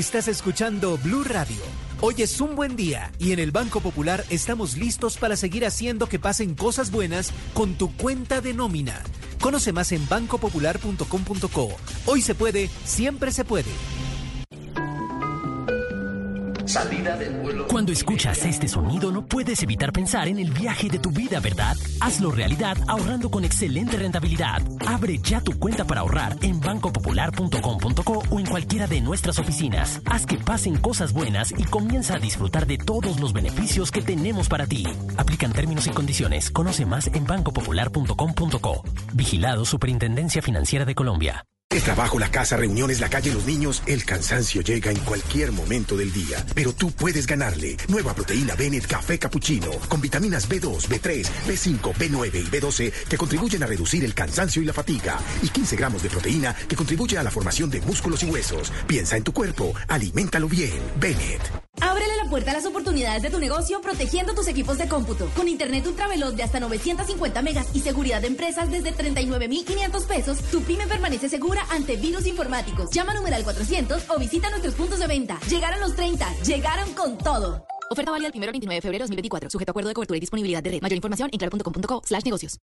Estás escuchando Blue Radio. Hoy es un buen día y en el Banco Popular estamos listos para seguir haciendo que pasen cosas buenas con tu cuenta de nómina. Conoce más en bancopopular.com.co. Hoy se puede, siempre se puede. Salida del vuelo. Cuando escuchas este sonido no puedes evitar pensar en el viaje de tu vida, ¿verdad? Hazlo realidad ahorrando con excelente rentabilidad. Abre ya tu cuenta para ahorrar en bancopopular.com.co o en cualquiera de nuestras oficinas. Haz que pasen cosas buenas y comienza a disfrutar de todos los beneficios que tenemos para ti. Aplican términos y condiciones. Conoce más en bancopopular.com.co. Vigilado Superintendencia Financiera de Colombia. El trabajo, la casa, reuniones, la calle, los niños, el cansancio llega en cualquier momento del día. Pero tú puedes ganarle. Nueva proteína Bennett Café Cappuccino, con vitaminas B2, B3, B5, B9 y B12 que contribuyen a reducir el cansancio y la fatiga. Y 15 gramos de proteína que contribuye a la formación de músculos y huesos. Piensa en tu cuerpo, aliméntalo bien. Bennett. Ábrele la puerta a las oportunidades de tu negocio protegiendo tus equipos de cómputo. Con internet ultraveloz de hasta 950 megas y seguridad de empresas desde 39,500 pesos, tu pyme permanece segura ante virus informáticos. Llama al numeral 400 o visita nuestros puntos de venta. Llegaron los 30, llegaron con todo. Oferta válida el 1 29 de febrero de 2024. Sujeto a acuerdo de cobertura y disponibilidad de red. Mayor información en claro.com.co slash negocios.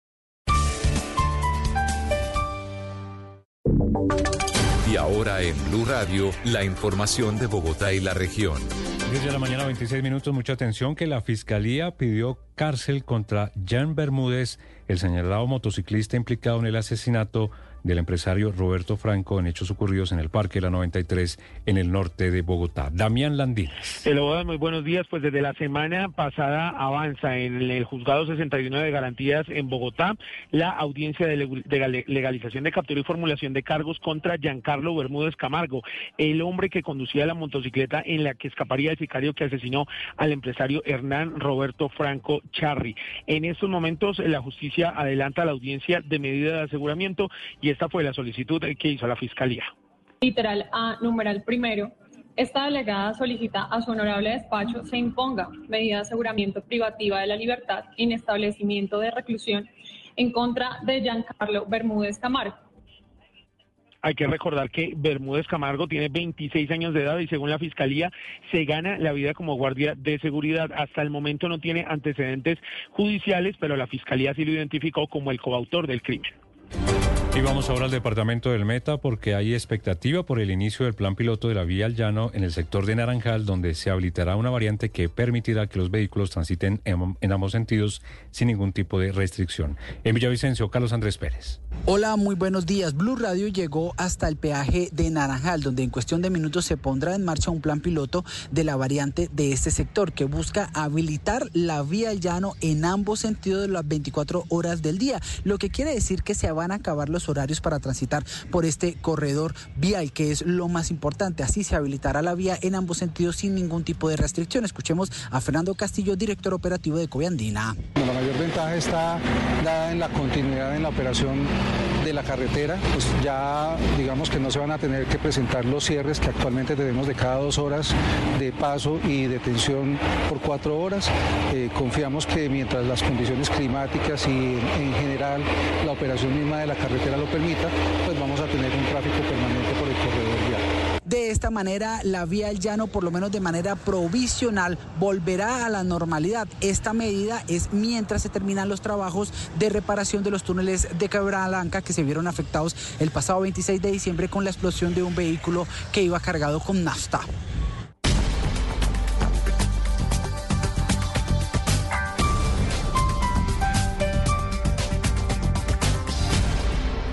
Y ahora en Blue Radio, la información de Bogotá y la región. 10 de la mañana, 26 minutos. Mucha atención que la fiscalía pidió cárcel contra Jan Bermúdez, el señalado motociclista implicado en el asesinato del empresario Roberto Franco en hechos ocurridos en el Parque La 93 en el norte de Bogotá. Damián Landines. Hello, muy buenos días. Pues desde la semana pasada avanza en el juzgado 61 de garantías en Bogotá la audiencia de legalización de captura y formulación de cargos contra Giancarlo Bermúdez Camargo, el hombre que conducía la motocicleta en la que escaparía el sicario que asesinó al empresario Hernán Roberto Franco Charri. En estos momentos la justicia adelanta la audiencia de medida de aseguramiento y esta fue la solicitud que hizo la Fiscalía. Literal A, numeral primero. Esta delegada solicita a su honorable despacho se imponga medida de aseguramiento privativa de la libertad en establecimiento de reclusión en contra de Giancarlo Bermúdez Camargo. Hay que recordar que Bermúdez Camargo tiene 26 años de edad y según la Fiscalía se gana la vida como guardia de seguridad. Hasta el momento no tiene antecedentes judiciales, pero la Fiscalía sí lo identificó como el coautor del crimen. Y vamos ahora al departamento del Meta porque hay expectativa por el inicio del plan piloto de la vía al llano en el sector de Naranjal, donde se habilitará una variante que permitirá que los vehículos transiten en, ambos sentidos sin ningún tipo de restricción. En Villavicencio, Carlos Andrés Pérez. Hola, muy buenos días. Blue Radio llegó hasta el peaje de Naranjal, donde en cuestión de minutos se pondrá en marcha un plan piloto de la variante de este sector que busca habilitar la vía al llano en ambos sentidos de las 24 horas del día, lo que quiere decir que se van a acabar los horarios para transitar por este corredor vial, que es lo más importante. Así se habilitará la vía en ambos sentidos sin ningún tipo de restricción. Escuchemos a Fernando Castillo, director operativo de Coviandina. La mayor ventaja está dada en la continuidad en la operación de la carretera, pues ya digamos que no se van a tener que presentar los cierres que actualmente tenemos de cada dos horas de paso y detención por cuatro horas. Eh, confiamos que mientras las condiciones climáticas y en general la operación misma de la carretera lo permita, pues vamos a tener un tráfico permanente por el corredor vial. De esta manera, la vía al llano, por lo menos de manera provisional, volverá a la normalidad. Esta medida es mientras se terminan los trabajos de reparación de los túneles de Blanca que se vieron afectados el pasado 26 de diciembre con la explosión de un vehículo que iba cargado con nafta.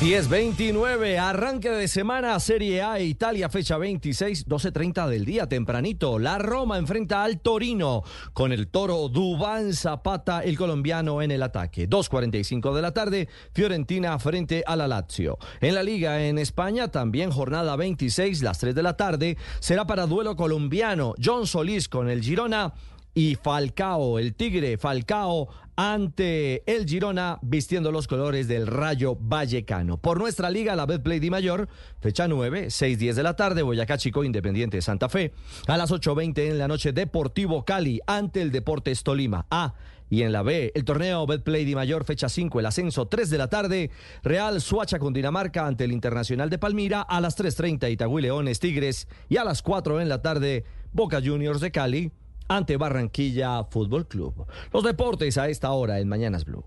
10-29, arranque de semana, Serie A, Italia, fecha 26, 12.30 del día, tempranito. La Roma enfrenta al Torino con el toro Dubán Zapata, el colombiano, en el ataque. 2.45 de la tarde, Fiorentina frente a la Lazio. En la Liga en España, también jornada 26, las 3 de la tarde, será para duelo colombiano. John Solís con el Girona y Falcao, el Tigre Falcao ante el Girona vistiendo los colores del Rayo Vallecano. Por nuestra liga, la Betplay Di Mayor, fecha 9, 6:10 de la tarde, Boyacá Chico Independiente Santa Fe. A las 8:20 en la noche, Deportivo Cali ante el Deportes Tolima. A y en la B, el torneo Betplay Di Mayor, fecha 5, el ascenso 3 de la tarde, Real Suacha con Dinamarca ante el Internacional de Palmira, a las 3.30 Itagüí Leones Tigres y a las 4 en la tarde Boca Juniors de Cali ante Barranquilla Fútbol Club. Los deportes a esta hora en Mañanas Blue.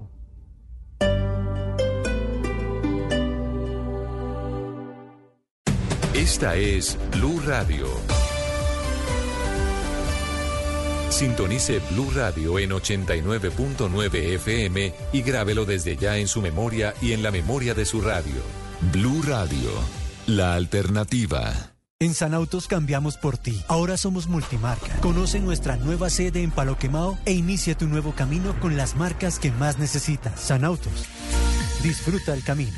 Esta es Blue Radio. Sintonice Blue Radio en 89.9 FM y grábelo desde ya en su memoria y en la memoria de su radio. Blue Radio, la alternativa. En Sanautos cambiamos por ti. Ahora somos multimarca. Conoce nuestra nueva sede en Palo Quemado e inicia tu nuevo camino con las marcas que más necesitas. Sanautos. Disfruta el camino.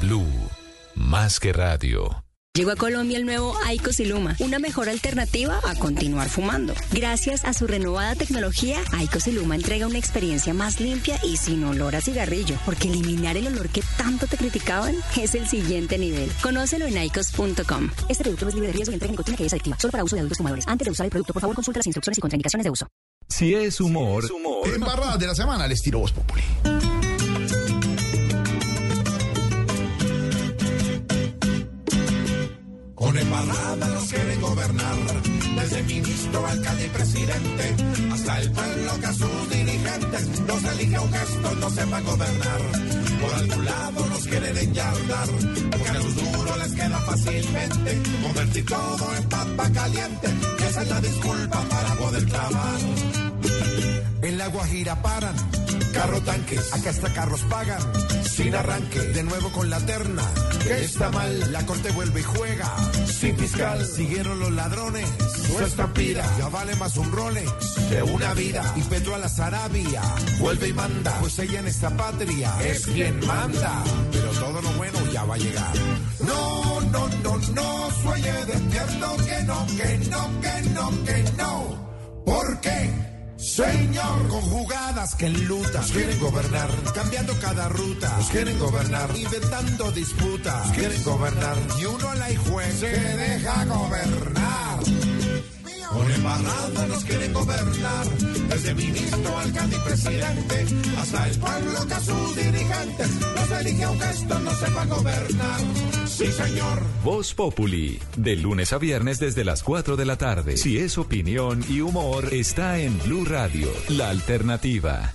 Blue, más que radio. Llegó a Colombia el nuevo Aicos Iluma, una mejor alternativa a continuar fumando. Gracias a su renovada tecnología, Aicos Iluma entrega una experiencia más limpia y sin olor a cigarrillo, porque eliminar el olor que tanto te criticaban es el siguiente nivel. Conócelo en aicos.com. Este producto no es libre de riesgo y entrega nicotina que es adictiva, solo para uso de adultos fumadores. Antes de usar el producto, por favor, consulta las instrucciones y contraindicaciones de uso. Si es humor, Embarrada de la semana, les tiro Voz Populi. Con embarrada los quieren gobernar, desde ministro, alcalde y presidente, hasta el pueblo que a sus dirigentes los elige un gesto, no sepa gobernar. Por algún lado los quieren enyardar, porque a los duros les queda fácilmente convertir todo en papa caliente, esa es la disculpa para poder clavar. En la Guajira paran, carro tanques, acá hasta carros pagan, sin arranque, de nuevo con la terna, que está mal, la corte vuelve y juega, sin fiscal, siguieron los ladrones, su estampida, ya vale más un Rolex de una vida, y Petro a la Sarabia, vuelve y manda, pues ella en esta patria es quien manda, pero todo lo bueno ya va a llegar. No, no, no, no, sueñe despierto, que no, que no, que no, que no, ¿por qué? Señor, con jugadas que enlutan, nos quieren gobernar, cambiando cada ruta, nos quieren gobernar, inventando disputas, nos quieren gobernar, y uno a la juez se deja gobernar. Con embarrada nos quieren gobernar, desde ministro, alcalde y presidente, hasta el pueblo que a sus dirigentes los elige aunque esto no sepa gobernar. Sí, señor. Voz Populi, de lunes a viernes desde las 4 de la tarde. Si es opinión y humor, está en Blue Radio, la alternativa.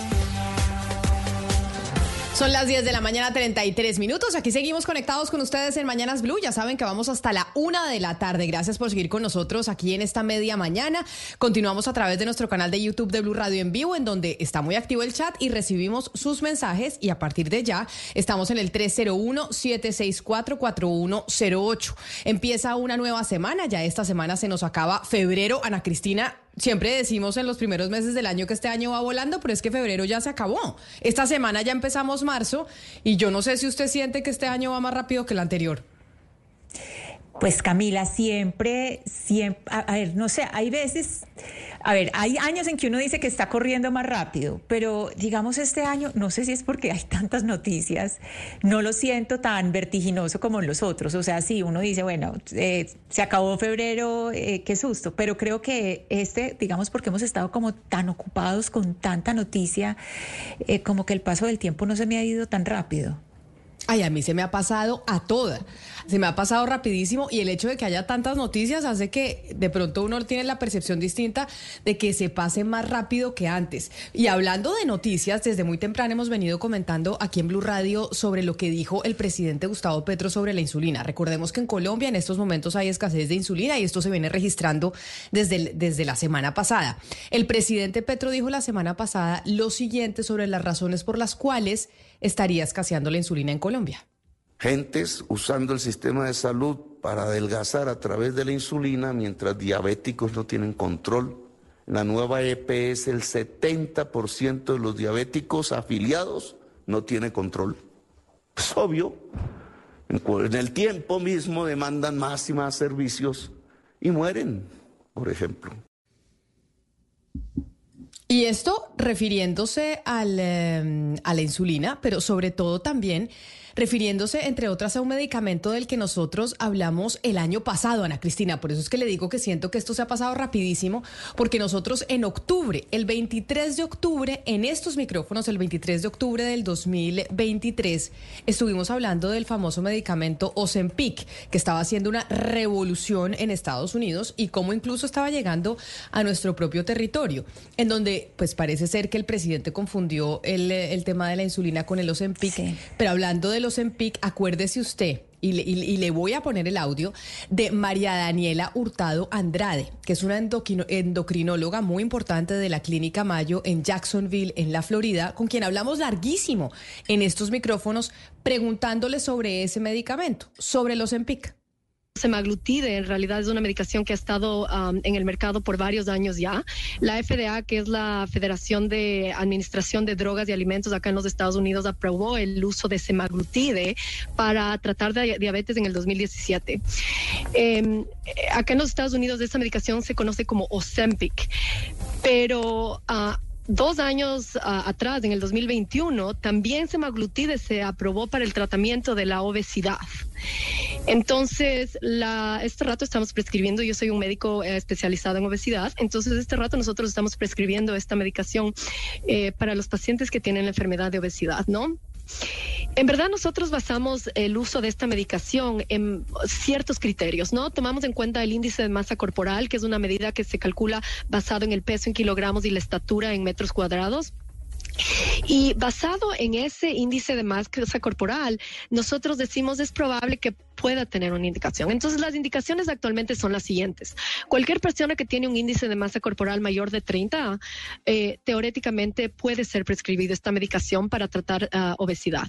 Son las 10 de la mañana, 33 minutos. Aquí seguimos conectados con ustedes en Mañanas Blue. Ya saben que vamos hasta la una de la tarde. Gracias por seguir con nosotros aquí en esta media mañana. Continuamos a través de nuestro canal de YouTube de Blue Radio en vivo, en donde está muy activo el chat y recibimos sus mensajes. Y a partir de ya, estamos en el 301-764-4108. Empieza una nueva semana. Ya esta semana se nos acaba febrero. Ana Cristina, siempre decimos en los primeros meses del año que este año va volando, pero es que febrero ya se acabó. Esta semana ya empezamos marzo y yo no sé si usted siente que este año va más rápido que el anterior. Pues Camila, siempre, siempre, a, ver, no sé, hay veces, a ver, hay años en que uno dice que está corriendo más rápido, pero digamos este año, no sé si es porque hay tantas noticias, no lo siento tan vertiginoso como en los otros, o sea, sí, uno dice, bueno, eh, se acabó febrero, eh, qué susto, pero creo que este, digamos, porque hemos estado como tan ocupados con tanta noticia, eh, como que el paso del tiempo no se me ha ido tan rápido. Ay, a mí se me ha pasado a toda. Se me ha pasado rapidísimo y el hecho de que haya tantas noticias hace que de pronto uno tiene la percepción distinta de que se pase más rápido que antes. Y hablando de noticias, desde muy temprano hemos venido comentando aquí en Blue Radio sobre lo que dijo el presidente Gustavo Petro sobre la insulina. Recordemos que en Colombia en estos momentos hay escasez de insulina y esto se viene registrando desde, desde la semana pasada. El presidente Petro dijo la semana pasada lo siguiente sobre las razones por las cuales estaría escaseando la insulina en Colombia. Gentes usando el sistema de salud para adelgazar a través de la insulina mientras diabéticos no tienen control. La nueva EPS el 70% de los diabéticos afiliados no tiene control. Es obvio. En el tiempo mismo demandan más y más servicios y mueren, por ejemplo. Y esto refiriéndose al, eh, a la insulina, pero sobre todo también refiriéndose, entre otras, a un medicamento del que nosotros hablamos el año pasado, Ana Cristina. Por eso es que le digo que siento que esto se ha pasado rapidísimo, porque nosotros en octubre, el 23 de octubre, en estos micrófonos, el 23 de octubre del 2023, estuvimos hablando del famoso medicamento Ozempic, que estaba haciendo una revolución en Estados Unidos y cómo incluso estaba llegando a nuestro propio territorio, en donde pues parece ser que el presidente confundió el, el tema de la insulina con el Ozempic, pero hablando de los EMPIC, acuérdese usted, y le, voy a poner el audio de María Daniela Hurtado Andrade, que es una endocrinóloga muy importante de la Clínica Mayo en Jacksonville, en la Florida, con quien hablamos larguísimo en estos micrófonos, preguntándole sobre ese medicamento, sobre los EMPIC. Semaglutide en realidad es una medicación que ha estado en el mercado por varios años ya. La FDA, que es la Federación de Administración de Drogas y Alimentos acá en los Estados Unidos, aprobó el uso de semaglutide para tratar de diabetes en el 2017. Em, acá en los Estados Unidos esta medicación se conoce como Ozempic, pero... Uh, dos años ah, atrás, en el 2021, también semaglutide se aprobó para el tratamiento de la obesidad. Entonces, la, este rato estamos prescribiendo, yo soy un médico eh, especializado en obesidad, entonces este rato nosotros estamos prescribiendo esta medicación eh, para los pacientes que tienen la enfermedad de obesidad, ¿no? En verdad nosotros basamos el uso de esta medicación en ciertos criterios, ¿no? Tomamos en cuenta el índice de masa corporal, que es una medida que se calcula basado en el peso en kilogramos y la estatura en metros cuadrados. Y basado en ese índice de masa corporal, nosotros decimos es probable que pueda tener una indicación. Entonces, las indicaciones actualmente son las siguientes. Cualquier persona que tiene un índice de masa corporal mayor de 30, eh, teóricamente puede ser prescribido esta medicación para tratar ah, obesidad.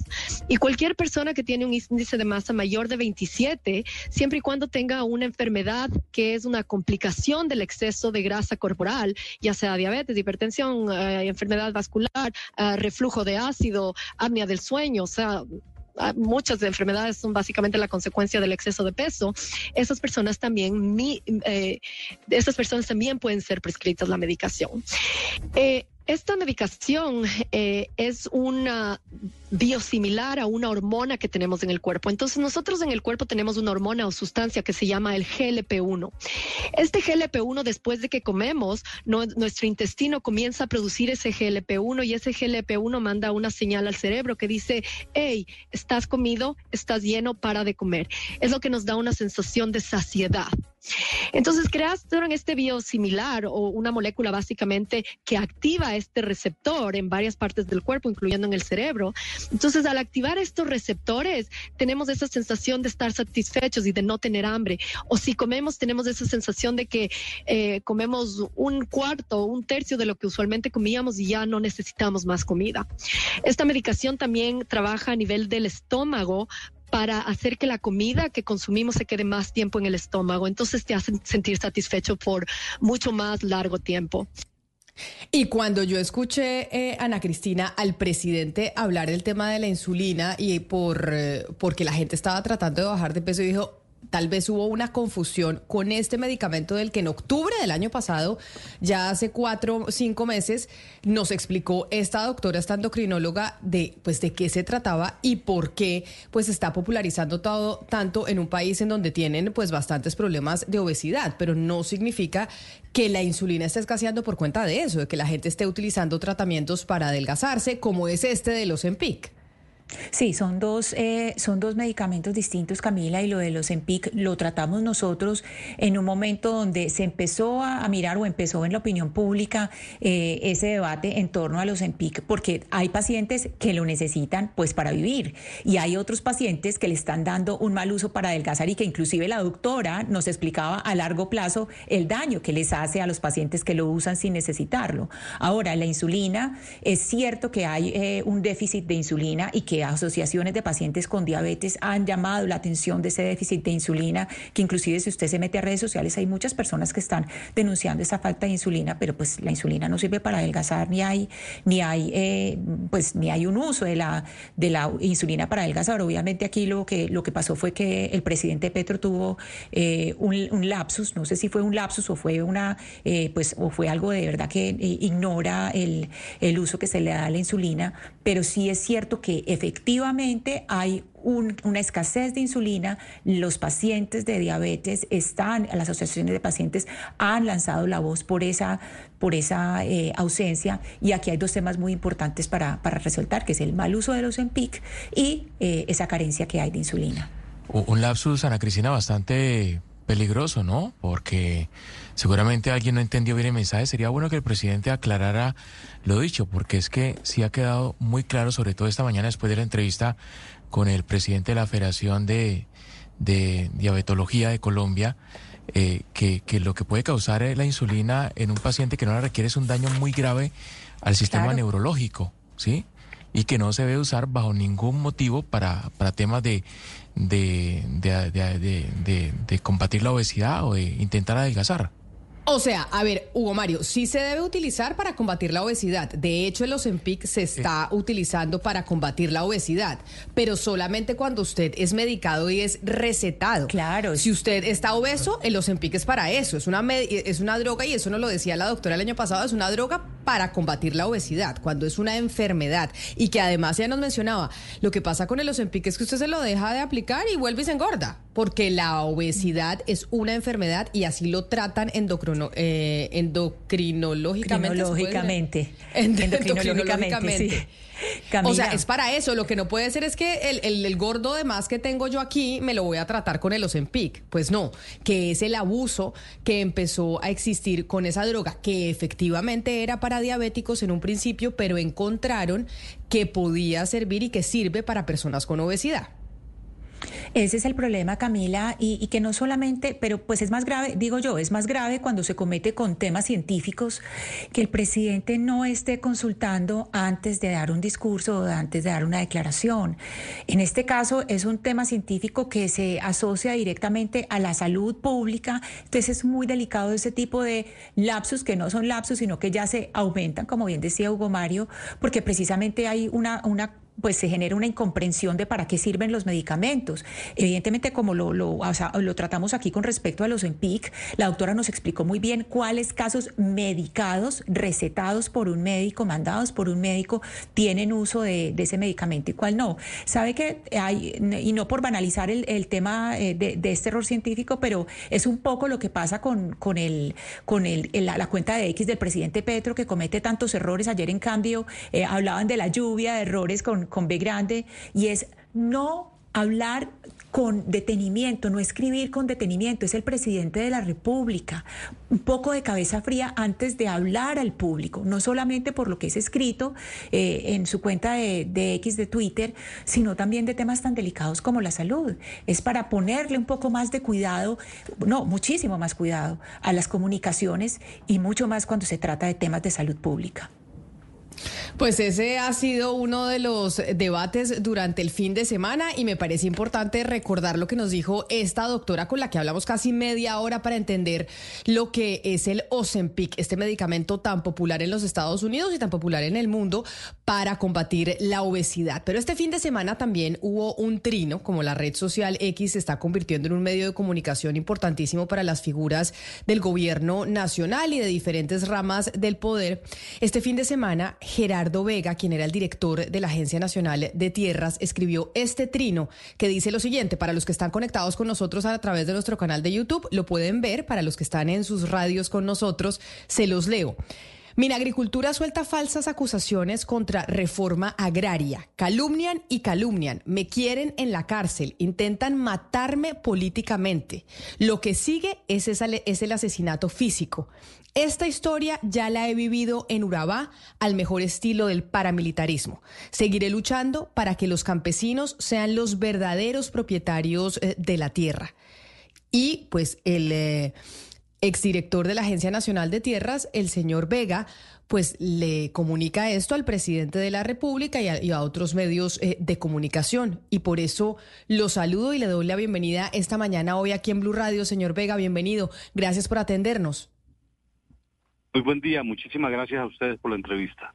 Y cualquier persona que tiene un índice de masa mayor de 27, siempre y cuando tenga una enfermedad que es una complicación del exceso de grasa corporal, ya sea diabetes, hipertensión, eh, enfermedad vascular, ah, reflujo de ácido, apnea del sueño, o sea, muchas enfermedades son básicamente la consecuencia del exceso de peso, esas personas también, eh, personas también pueden ser prescritas la medicación. Eh, esta medicación eh, es una biosimilar a una hormona que tenemos en el cuerpo. Entonces nosotros en el cuerpo tenemos una hormona o sustancia que se llama el GLP-1. Este GLP-1 después de que comemos, nuestro intestino comienza a producir ese GLP-1 y ese GLP-1 manda una señal al cerebro que dice, hey, estás comido, estás lleno, para de comer. Es lo que nos da una sensación de saciedad. Entonces crearon este biosimilar o una molécula básicamente que activa este receptor en varias partes del cuerpo, incluyendo en el cerebro. Entonces al activar estos receptores tenemos esa sensación de estar satisfechos y de no tener hambre. O si comemos tenemos esa sensación de que eh, comemos un cuarto o un tercio de lo que usualmente comíamos y ya no necesitamos más comida. Esta medicación también trabaja a nivel del estómago para hacer que la comida que consumimos se quede más tiempo en el estómago. Entonces te hacen sentir satisfecho por mucho más largo tiempo. Y cuando yo escuché, eh, Ana Cristina, al presidente hablar del tema de la insulina y por eh, porque la gente estaba tratando de bajar de peso, dijo, tal vez hubo una confusión con este medicamento del que en octubre del año pasado, ya hace cuatro, cinco meses, nos explicó esta doctora, esta endocrinóloga, de pues de qué se trataba y por qué pues está popularizando todo tanto en un país en donde tienen pues bastantes problemas de obesidad, pero no significa que la insulina esté escaseando por cuenta de eso, de que la gente esté utilizando tratamientos para adelgazarse, como es este de los EMPIC. Sí, son dos, eh, son dos medicamentos distintos, Camila, y lo de los EMPIC lo tratamos nosotros en un momento donde se empezó a, mirar o empezó en la opinión pública eh, ese debate en torno a los EMPIC, porque hay pacientes que lo necesitan pues para vivir y hay otros pacientes que le están dando un mal uso para adelgazar y que inclusive la doctora nos explicaba a largo plazo el daño que les hace a los pacientes que lo usan sin necesitarlo. Ahora, la insulina, es cierto que hay eh, un déficit de insulina y que asociaciones de pacientes con diabetes han llamado la atención de ese déficit de insulina, que inclusive si usted se mete a redes sociales hay muchas personas que están denunciando esa falta de insulina, pero pues la insulina no sirve para adelgazar ni hay ni hay eh, pues ni hay un uso de la de la insulina para adelgazar. Obviamente aquí lo que lo que pasó fue que el presidente Petro tuvo eh, un, lapsus, no sé si fue un lapsus o fue una eh, pues o fue algo de verdad que ignora el, el uso que se le da a la insulina, pero sí es cierto que efectivamente efectivamente hay una escasez de insulina, los pacientes de diabetes están, las asociaciones de pacientes han lanzado la voz por esa, por esa eh, ausencia y aquí hay dos temas muy importantes para, para, resaltar, que es el mal uso de los EMPIC y eh, esa carencia que hay de insulina. Un lapsus, Ana Cristina, bastante peligroso, ¿no? Porque seguramente alguien no entendió bien el mensaje. Sería bueno que el presidente aclarara lo dicho, porque es que sí ha quedado muy claro, sobre todo esta mañana después de la entrevista con el presidente de la Federación de, Diabetología de Colombia, eh, que, lo que puede causar la insulina en un paciente que no la requiere es un daño muy grave al sistema neurológico, ¿sí? Y que no se debe usar bajo ningún motivo para, para temas de, de, de, de combatir la obesidad o de intentar adelgazar. O sea, a ver, Hugo Mario, sí se debe utilizar para combatir la obesidad. De hecho, el Ozempic se está utilizando para combatir la obesidad, pero solamente cuando usted es medicado y es recetado. Claro. Si usted está obeso, el Ozempic es para eso. Es una, es una droga, y eso nos lo decía la doctora el año pasado, es una droga para combatir la obesidad, cuando es una enfermedad. Y que además ya nos mencionaba, lo que pasa con el Ozempic es que usted se lo deja de aplicar y vuelve y se engorda, porque la obesidad es una enfermedad y así lo tratan endocrinología eh, endocrinológicamente. Endocrinológicamente. Endocrinológicamente. O sea, es para eso. Lo que no puede ser es que el, gordo de más que tengo yo aquí me lo voy a tratar con el Ozempic. Pues no, que es el abuso que empezó a existir con esa droga, que efectivamente era para diabéticos en un principio, pero encontraron que podía servir y que sirve para personas con obesidad. Ese es el problema, Camila, y, que no solamente, pero pues es más grave, digo yo, es más grave cuando se comete con temas científicos que el presidente no esté consultando antes de dar un discurso o antes de dar una declaración. En este caso es un tema científico que se asocia directamente a la salud pública, entonces es muy delicado ese tipo de lapsus que no son lapsus, sino que ya se aumentan, como bien decía Hugo Mario, porque precisamente hay una, una pues se genera una incomprensión de para qué sirven los medicamentos. Evidentemente, como lo, lo, lo tratamos aquí con respecto a los EMPIC, la doctora nos explicó muy bien cuáles casos medicados, recetados por un médico, mandados por un médico, tienen uso de, ese medicamento y cuál no. Sabe que hay, y no por banalizar el, tema eh, de, este error científico, pero es un poco lo que pasa con, con, el, con el, la, cuenta de X del presidente Petro, que comete tantos errores. Ayer, en cambio, eh, hablaban de la lluvia de errores con con, B grande, y es no hablar con detenimiento, no escribir con detenimiento, es el presidente de la República. Un poco de cabeza fría antes de hablar al público, no solamente por lo que es escrito eh, en su cuenta de, de, X de Twitter, sino también de temas tan delicados como la salud. Es para ponerle un poco más de cuidado, no, muchísimo más cuidado a las comunicaciones y mucho más cuando se trata de temas de salud pública. Pues ese ha sido uno de los debates durante el fin de semana y me parece importante recordar lo que nos dijo esta doctora con la que hablamos casi media hora para entender lo que es el Ozempic, este medicamento tan popular en los Estados Unidos y tan popular en el mundo para combatir la obesidad. Pero este fin de semana también hubo un trino, como la red social X se está convirtiendo en un medio de comunicación importantísimo para las figuras del gobierno nacional y de diferentes ramas del poder. Este fin de semana Gerardo Vega, quien era el director de la Agencia Nacional de Tierras, escribió este trino que dice lo siguiente, para los que están conectados con nosotros a través de nuestro canal de YouTube, lo pueden ver, para los que están en sus radios con nosotros, se los leo. Minagricultura suelta falsas acusaciones contra reforma agraria. Calumnian y calumnian. Me quieren en la cárcel. Intentan matarme políticamente. Lo que sigue es, es el asesinato físico. Esta historia ya la he vivido en Urabá al mejor estilo del paramilitarismo. Seguiré luchando para que los campesinos sean los verdaderos propietarios eh, de la tierra. Y pues el eh, exdirector de la Agencia Nacional de Tierras, el señor Vega, pues le comunica esto al presidente de la República y a, otros medios eh, de comunicación. Y por eso lo saludo y le doy la bienvenida esta mañana hoy aquí en Blue Radio. Señor Vega, bienvenido. Gracias por atendernos. Muy buen día, muchísimas gracias a ustedes por la entrevista.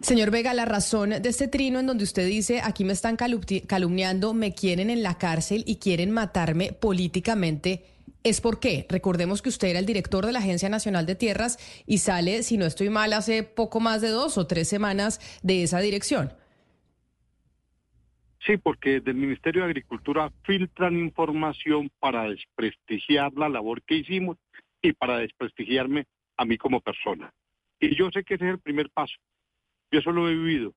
Señor Vega, la razón de este trino en donde usted dice, aquí me están calumniando, me quieren en la cárcel y quieren matarme políticamente, es por qué. Recordemos que usted era el director de la Agencia Nacional de Tierras y sale, si no estoy mal, hace poco más de dos o tres semanas de esa dirección. Sí, porque del Ministerio de Agricultura filtran información para desprestigiar la labor que hicimos y para desprestigiarme a mí como persona. Y yo sé que ese es el primer paso. Yo eso lo he vivido.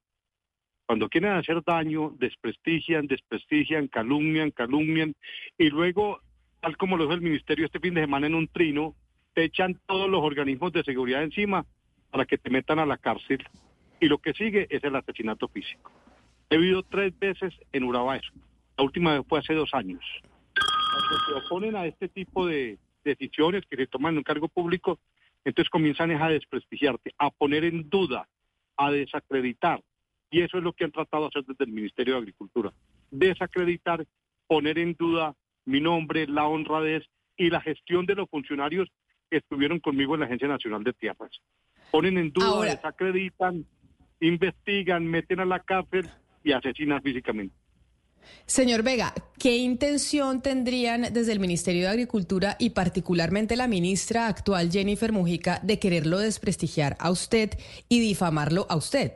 Cuando quieren hacer daño, desprestigian, desprestigian, calumnian, calumnian, y luego, tal como lo dijo el ministerio este fin de semana en un trino, te echan todos los organismos de seguridad encima para que te metan a la cárcel. Y lo que sigue es el asesinato físico. He vivido tres veces en Urabá La última vez fue hace dos años. Cuando se oponen a este tipo de decisiones que se toman en un cargo público, entonces comienzan a desprestigiarte, a poner en duda, a desacreditar. Y eso es lo que han tratado de hacer desde el Ministerio de Agricultura. Desacreditar, poner en duda mi nombre, la honradez y la gestión de los funcionarios que estuvieron conmigo en la Agencia Nacional de Tierras. Ponen en duda, desacreditan, investigan, meten a la cárcel y asesinan físicamente. Señor Vega, ¿qué intención tendrían desde el Ministerio de Agricultura y particularmente la ministra actual Jennifer Mujica de quererlo desprestigiar a usted y difamarlo a usted?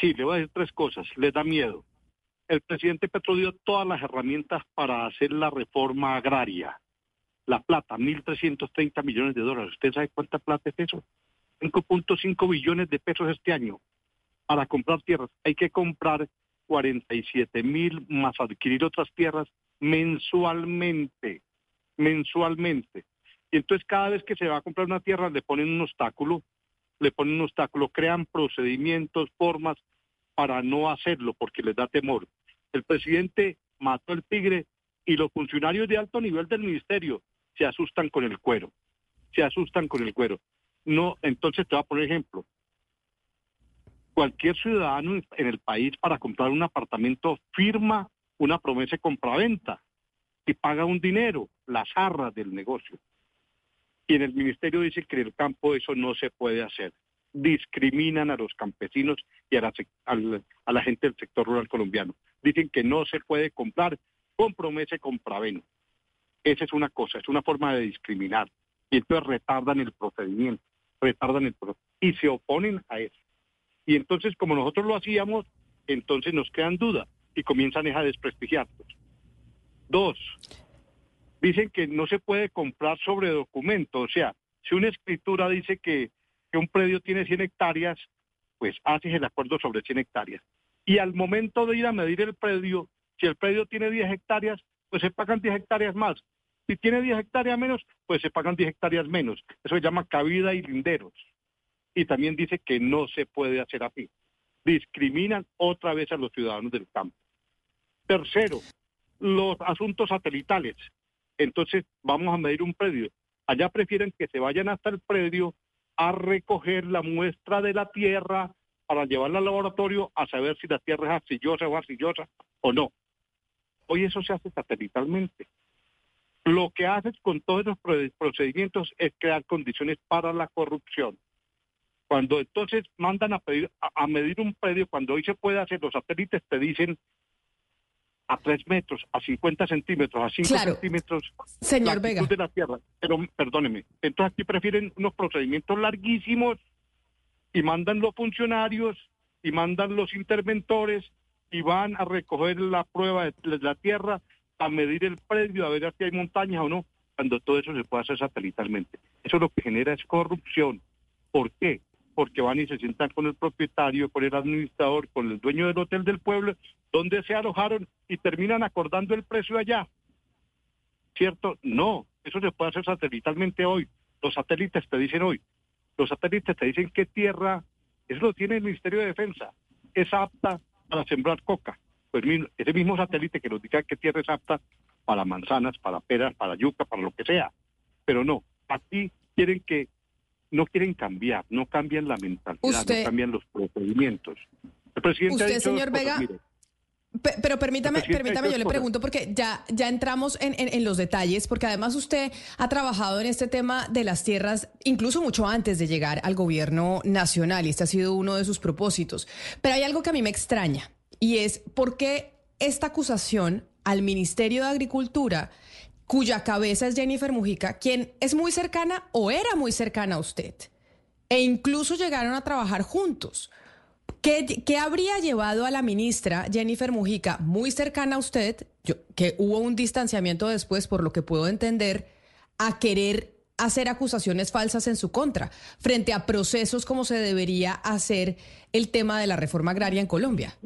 Sí, le voy a decir tres cosas. Les da miedo. El presidente Petro dio todas las herramientas para hacer la reforma agraria. La plata, 1.330 millones de dólares. ¿Usted sabe cuánta plata es eso? 5.5 billones de pesos este año para comprar tierras. Hay que comprar 47 mil más adquirir otras tierras mensualmente, mensualmente. Y entonces cada vez que se va a comprar una tierra le ponen un obstáculo, le ponen un obstáculo, crean procedimientos, formas para no hacerlo porque les da temor. El presidente mató el tigre y los funcionarios de alto nivel del ministerio se asustan con el cuero, se asustan con el cuero. No, entonces te voy a poner ejemplo cualquier ciudadano en el país para comprar un apartamento firma una promesa de compraventa y paga un dinero, las arras del negocio. Y en el ministerio dice que en el campo eso no se puede hacer. Discriminan a los campesinos y a la, a la gente del sector rural colombiano. Dicen que no se puede comprar con promesa compraventa. Esa es una cosa, es una forma de discriminar. Y entonces retardan el procedimiento, retardan el y se oponen a eso. Y entonces, como nosotros lo hacíamos, entonces nos quedan dudas y comienzan a desprestigiarnos. Dos, dicen que no se puede comprar sobre documento. O sea, si una escritura dice que, que un predio tiene 100 hectáreas, pues haces el acuerdo sobre 100 hectáreas. Y al momento de ir a medir el predio, si el predio tiene 10 hectáreas, pues se pagan 10 hectáreas más. Si tiene 10 hectáreas menos, pues se pagan 10 hectáreas menos. Eso se llama cabida y linderos y también dice que no se puede hacer así. Discriminan otra vez a los ciudadanos del campo. Tercero, los asuntos satelitales. Entonces, vamos a medir un predio. Allá prefieren que se vayan hasta el predio a recoger la muestra de la tierra para llevarla al laboratorio a saber si la tierra es arcillosa o arcillosa o no. Hoy eso se hace satelitalmente. Lo que haces con todos los procedimientos es crear condiciones para la corrupción. Cuando entonces mandan a, pedir, a, medir un predio, cuando hoy se puede hacer, los satélites te dicen a 3 metros, a 50 centímetros, a 5 centímetros Señor Vega. de la Tierra. Pero perdóneme, entonces aquí prefieren unos procedimientos larguísimos y mandan los funcionarios y mandan los interventores y van a recoger la prueba de la Tierra, a medir el predio, a ver si hay montañas o no, cuando todo eso se puede hacer satelitalmente. Eso lo que genera es corrupción ¿Por qué? Porque van y se sientan con el propietario, con el administrador, con el dueño del hotel del pueblo, donde se alojaron y terminan acordando el precio allá. ¿Cierto? No, eso se puede hacer satelitalmente hoy. Los satélites te dicen hoy, los satélites te dicen qué tierra, eso lo tiene el Ministerio de Defensa, es apta para sembrar coca. Pues ese mismo satélite que nos diga qué tierra es apta para manzanas, para peras, para yuca, para lo que sea. Pero no, aquí quieren que, no quieren cambiar, no cambian la mentalidad, no cambian los procedimientos. El presidente usted, ha dicho señor Vega, pero permítame, permítame, yo le pregunto porque ya, ya entramos en, en, los detalles, porque además usted ha trabajado en este tema de las tierras incluso mucho antes de llegar al gobierno nacional y este ha sido uno de sus propósitos. Pero hay algo que a mí me extraña y es por qué esta acusación al Ministerio de Agricultura, cuya cabeza es Jennifer Mujica, quien es muy cercana o era muy cercana a usted, e incluso llegaron a trabajar juntos. ¿Qué, habría llevado a la ministra Jennifer Mujica, muy cercana a usted, que hubo un distanciamiento después, por lo que puedo entender, a querer hacer acusaciones falsas en su contra, frente a procesos como se debería hacer el tema de la reforma agraria en Colombia?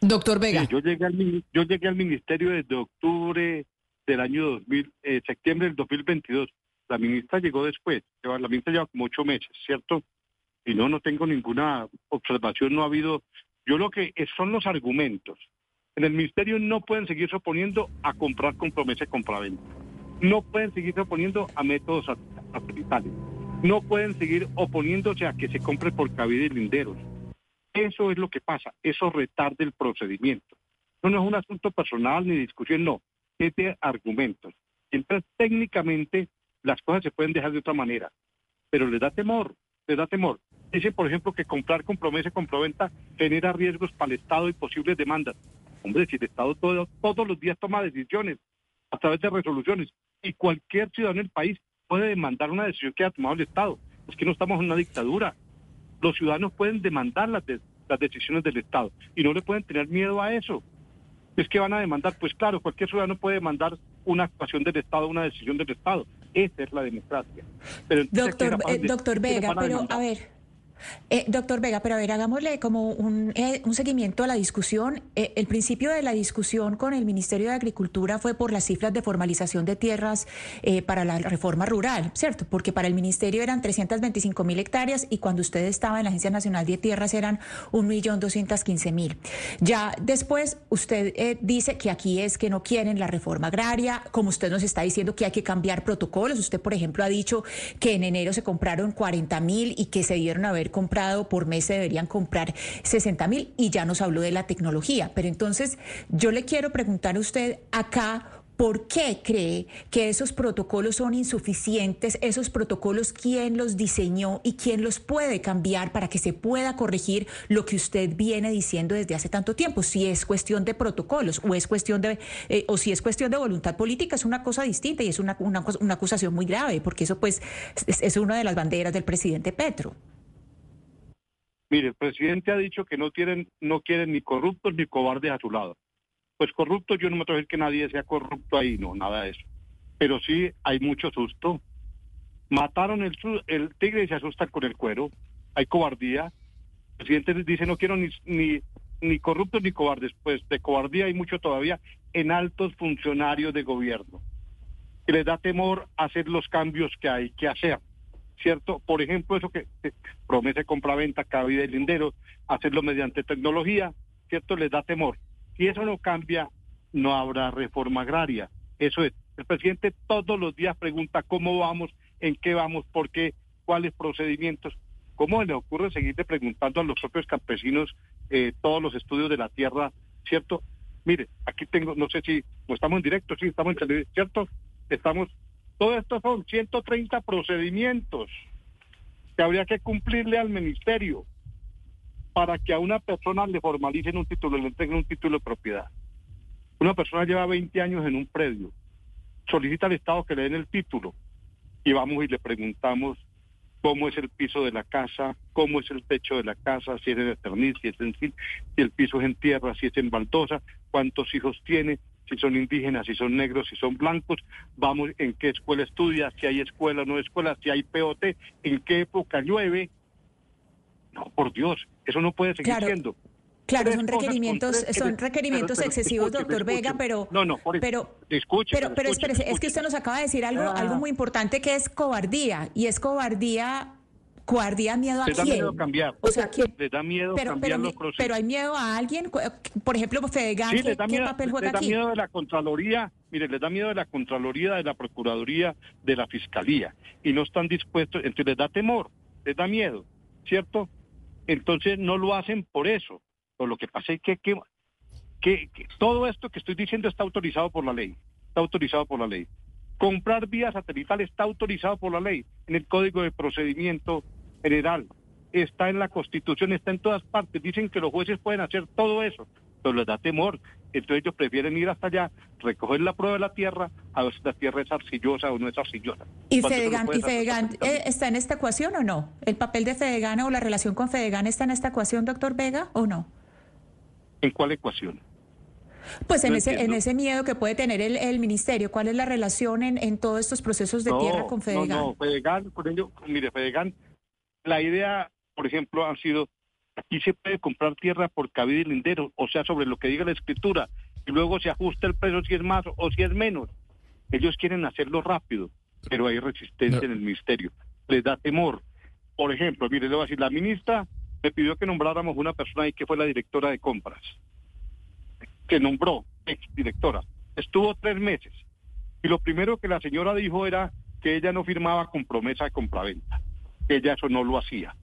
Doctor Vega. yo, llegué al, yo llegué al ministerio desde octubre del año 2000, eh, septiembre del 2022 la ministra llegó después, la ministra lleva como ocho meses, ¿cierto? Y no, no tengo ninguna observación, no ha habido... Yo lo que son los argumentos. En el ministerio no pueden seguirse oponiendo a comprar con promesa de compraventa. No pueden seguirse oponiendo a métodos satelitales. No pueden seguir oponiéndose a que se compre por cabida y linderos. Eso es lo que pasa, eso retarda el procedimiento. No, no es un asunto personal ni discusión, no, es de argumentos. Entonces, técnicamente, las cosas se pueden dejar de otra manera, pero les da temor, les da temor. Dicen, por ejemplo, que comprar con promesa y comproventa genera riesgos para el Estado y posibles demandas. Hombre, si el Estado todos los días toma decisiones a través de resoluciones y cualquier ciudadano del país puede demandar una decisión que ha tomado el Estado. Es que no estamos en una dictadura. Los ciudadanos pueden demandar las, las decisiones del Estado y no le pueden tener miedo a eso. Es que van a demandar, pues claro, cualquier ciudadano puede demandar una actuación del Estado, una decisión del Estado. Esa es la democracia. Pero doctor, eh, doctor Vega, pero a ver, eh, doctor Vega, pero a ver, hagámosle como un, eh, seguimiento a la discusión. Eh, el principio de la discusión con el Ministerio de Agricultura fue por las cifras de formalización de tierras para la reforma rural, ¿cierto? Porque para el Ministerio eran 325 mil hectáreas y cuando usted estaba en la Agencia Nacional de Tierras eran 1.215.000. Ya después usted dice que aquí es que no quieren la reforma agraria, como usted nos está diciendo que hay que cambiar protocolos. Usted, por ejemplo, ha dicho que en enero se compraron 40 mil y que se dieron a ver comprado por mes se deberían comprar 60 mil y ya nos habló de la tecnología. Pero entonces yo le quiero preguntar a usted acá. ¿Por qué cree que esos protocolos son insuficientes? Esos protocolos, ¿quién los diseñó y quién los puede cambiar para que se pueda corregir lo que usted viene diciendo desde hace tanto tiempo? Si es cuestión de protocolos o es cuestión de eh, o si es cuestión de voluntad política es una cosa distinta y es una, una, acusación muy grave porque eso pues es, es una de las banderas del presidente Petro. Mire, el presidente ha dicho que no quieren, no quieren ni corruptos ni cobardes a su lado. Pues corruptos yo no me atrevo a decir que nadie sea corrupto ahí, no, nada de eso. Pero sí hay mucho susto. Mataron el, el tigre y se asustan con el cuero. Hay cobardía. El presidente dice no quiero ni, ni, ni corruptos ni cobardes. Pues de cobardía hay mucho todavía en altos funcionarios de gobierno. Que les da temor hacer los cambios que hay que hacer. ¿Cierto? Por ejemplo, eso que, promete compra-venta, cabida y lindero, hacerlo mediante tecnología, ¿cierto? Les da temor. Si eso no cambia, no habrá reforma agraria. Eso es. El presidente todos los días pregunta cómo vamos, en qué vamos, por qué, cuáles procedimientos. ¿Cómo le ocurre seguirle preguntando a los propios campesinos eh, todos los estudios de la tierra, ¿cierto? Mire, aquí tengo, no sé si, no estamos en directo, sí, estamos en televisión, ¿cierto? Estamos todo esto son 130 procedimientos que habría que cumplirle al ministerio para que a una persona le formalicen un título, le entreguen un título de propiedad. Una persona lleva 20 años en un predio, solicita al Estado que le den el título y vamos y le preguntamos cómo es el piso de la casa, cómo es el techo de la casa, si es en eterniz, si es en si el piso es en tierra, si es en baldosa, cuántos hijos tiene, si son indígenas, si son negros, si son blancos, vamos en qué escuela estudia, si hay escuela o no escuela, si hay POT, en qué época llueve. No, por Dios, eso no puede seguir siendo. Claro, son requerimientos, son requerimientos excesivos, doctor Vega, pero no, no, por pero, escuche, pero, pero espérese, es que usted nos acaba de decir algo, algo muy importante que es cobardía y es cobardía ¿Cobardía, miedo a Les quién? da miedo cambiar. O sea, ¿quién? Les da miedo Pero, cambiar pero, los procesos. pero hay miedo a alguien, por ejemplo, Fedegan, Sí, ¿qué, les da papel les juega da aquí? miedo de la Contraloría, mire, les da miedo de la Contraloría, de la Procuraduría, de la Fiscalía, y no están dispuestos, entonces les da temor, les da miedo, ¿cierto? Entonces no lo hacen por eso, pero lo que pasa es que, que, que- que todo esto que estoy diciendo está autorizado por la ley, está autorizado por la ley. Comprar vía satelital está autorizado por la ley, en el Código de Procedimiento General, está en la Constitución, está en todas partes. Dicen que los jueces pueden hacer todo eso, pero les da temor. Entonces ellos prefieren ir hasta allá, recoger la prueba de la tierra, a ver si la tierra es arcillosa o no es arcillosa. ¿Y Fedegan, y Fedegan eh, está en esta ecuación o no? ¿El papel de Fedegan o la relación con Fedegan está en esta ecuación, doctor Vega, o no? ¿En cuál ecuación? Pues en No ese, en ese miedo que puede tener el, el ministerio, ¿cuál es la relación en, en todos estos procesos de tierra con Fedegan? No, no, Fedegan, por ello, mire, Fedegan, la idea, por ejemplo, ha sido, aquí se puede comprar tierra por cabida y lindero, o sea, sobre lo que diga la escritura, y luego se ajusta el precio si es más o si es menos. Ellos quieren hacerlo rápido, pero hay resistencia en el ministerio, les da temor. Por ejemplo, mire, le a decir, la ministra me pidió que nombráramos una persona ahí que fue la directora de compras, que nombró, ex directora. Estuvo tres meses. Y lo primero que la señora dijo era que ella no firmaba con promesa de compraventa, ella eso no lo hacía.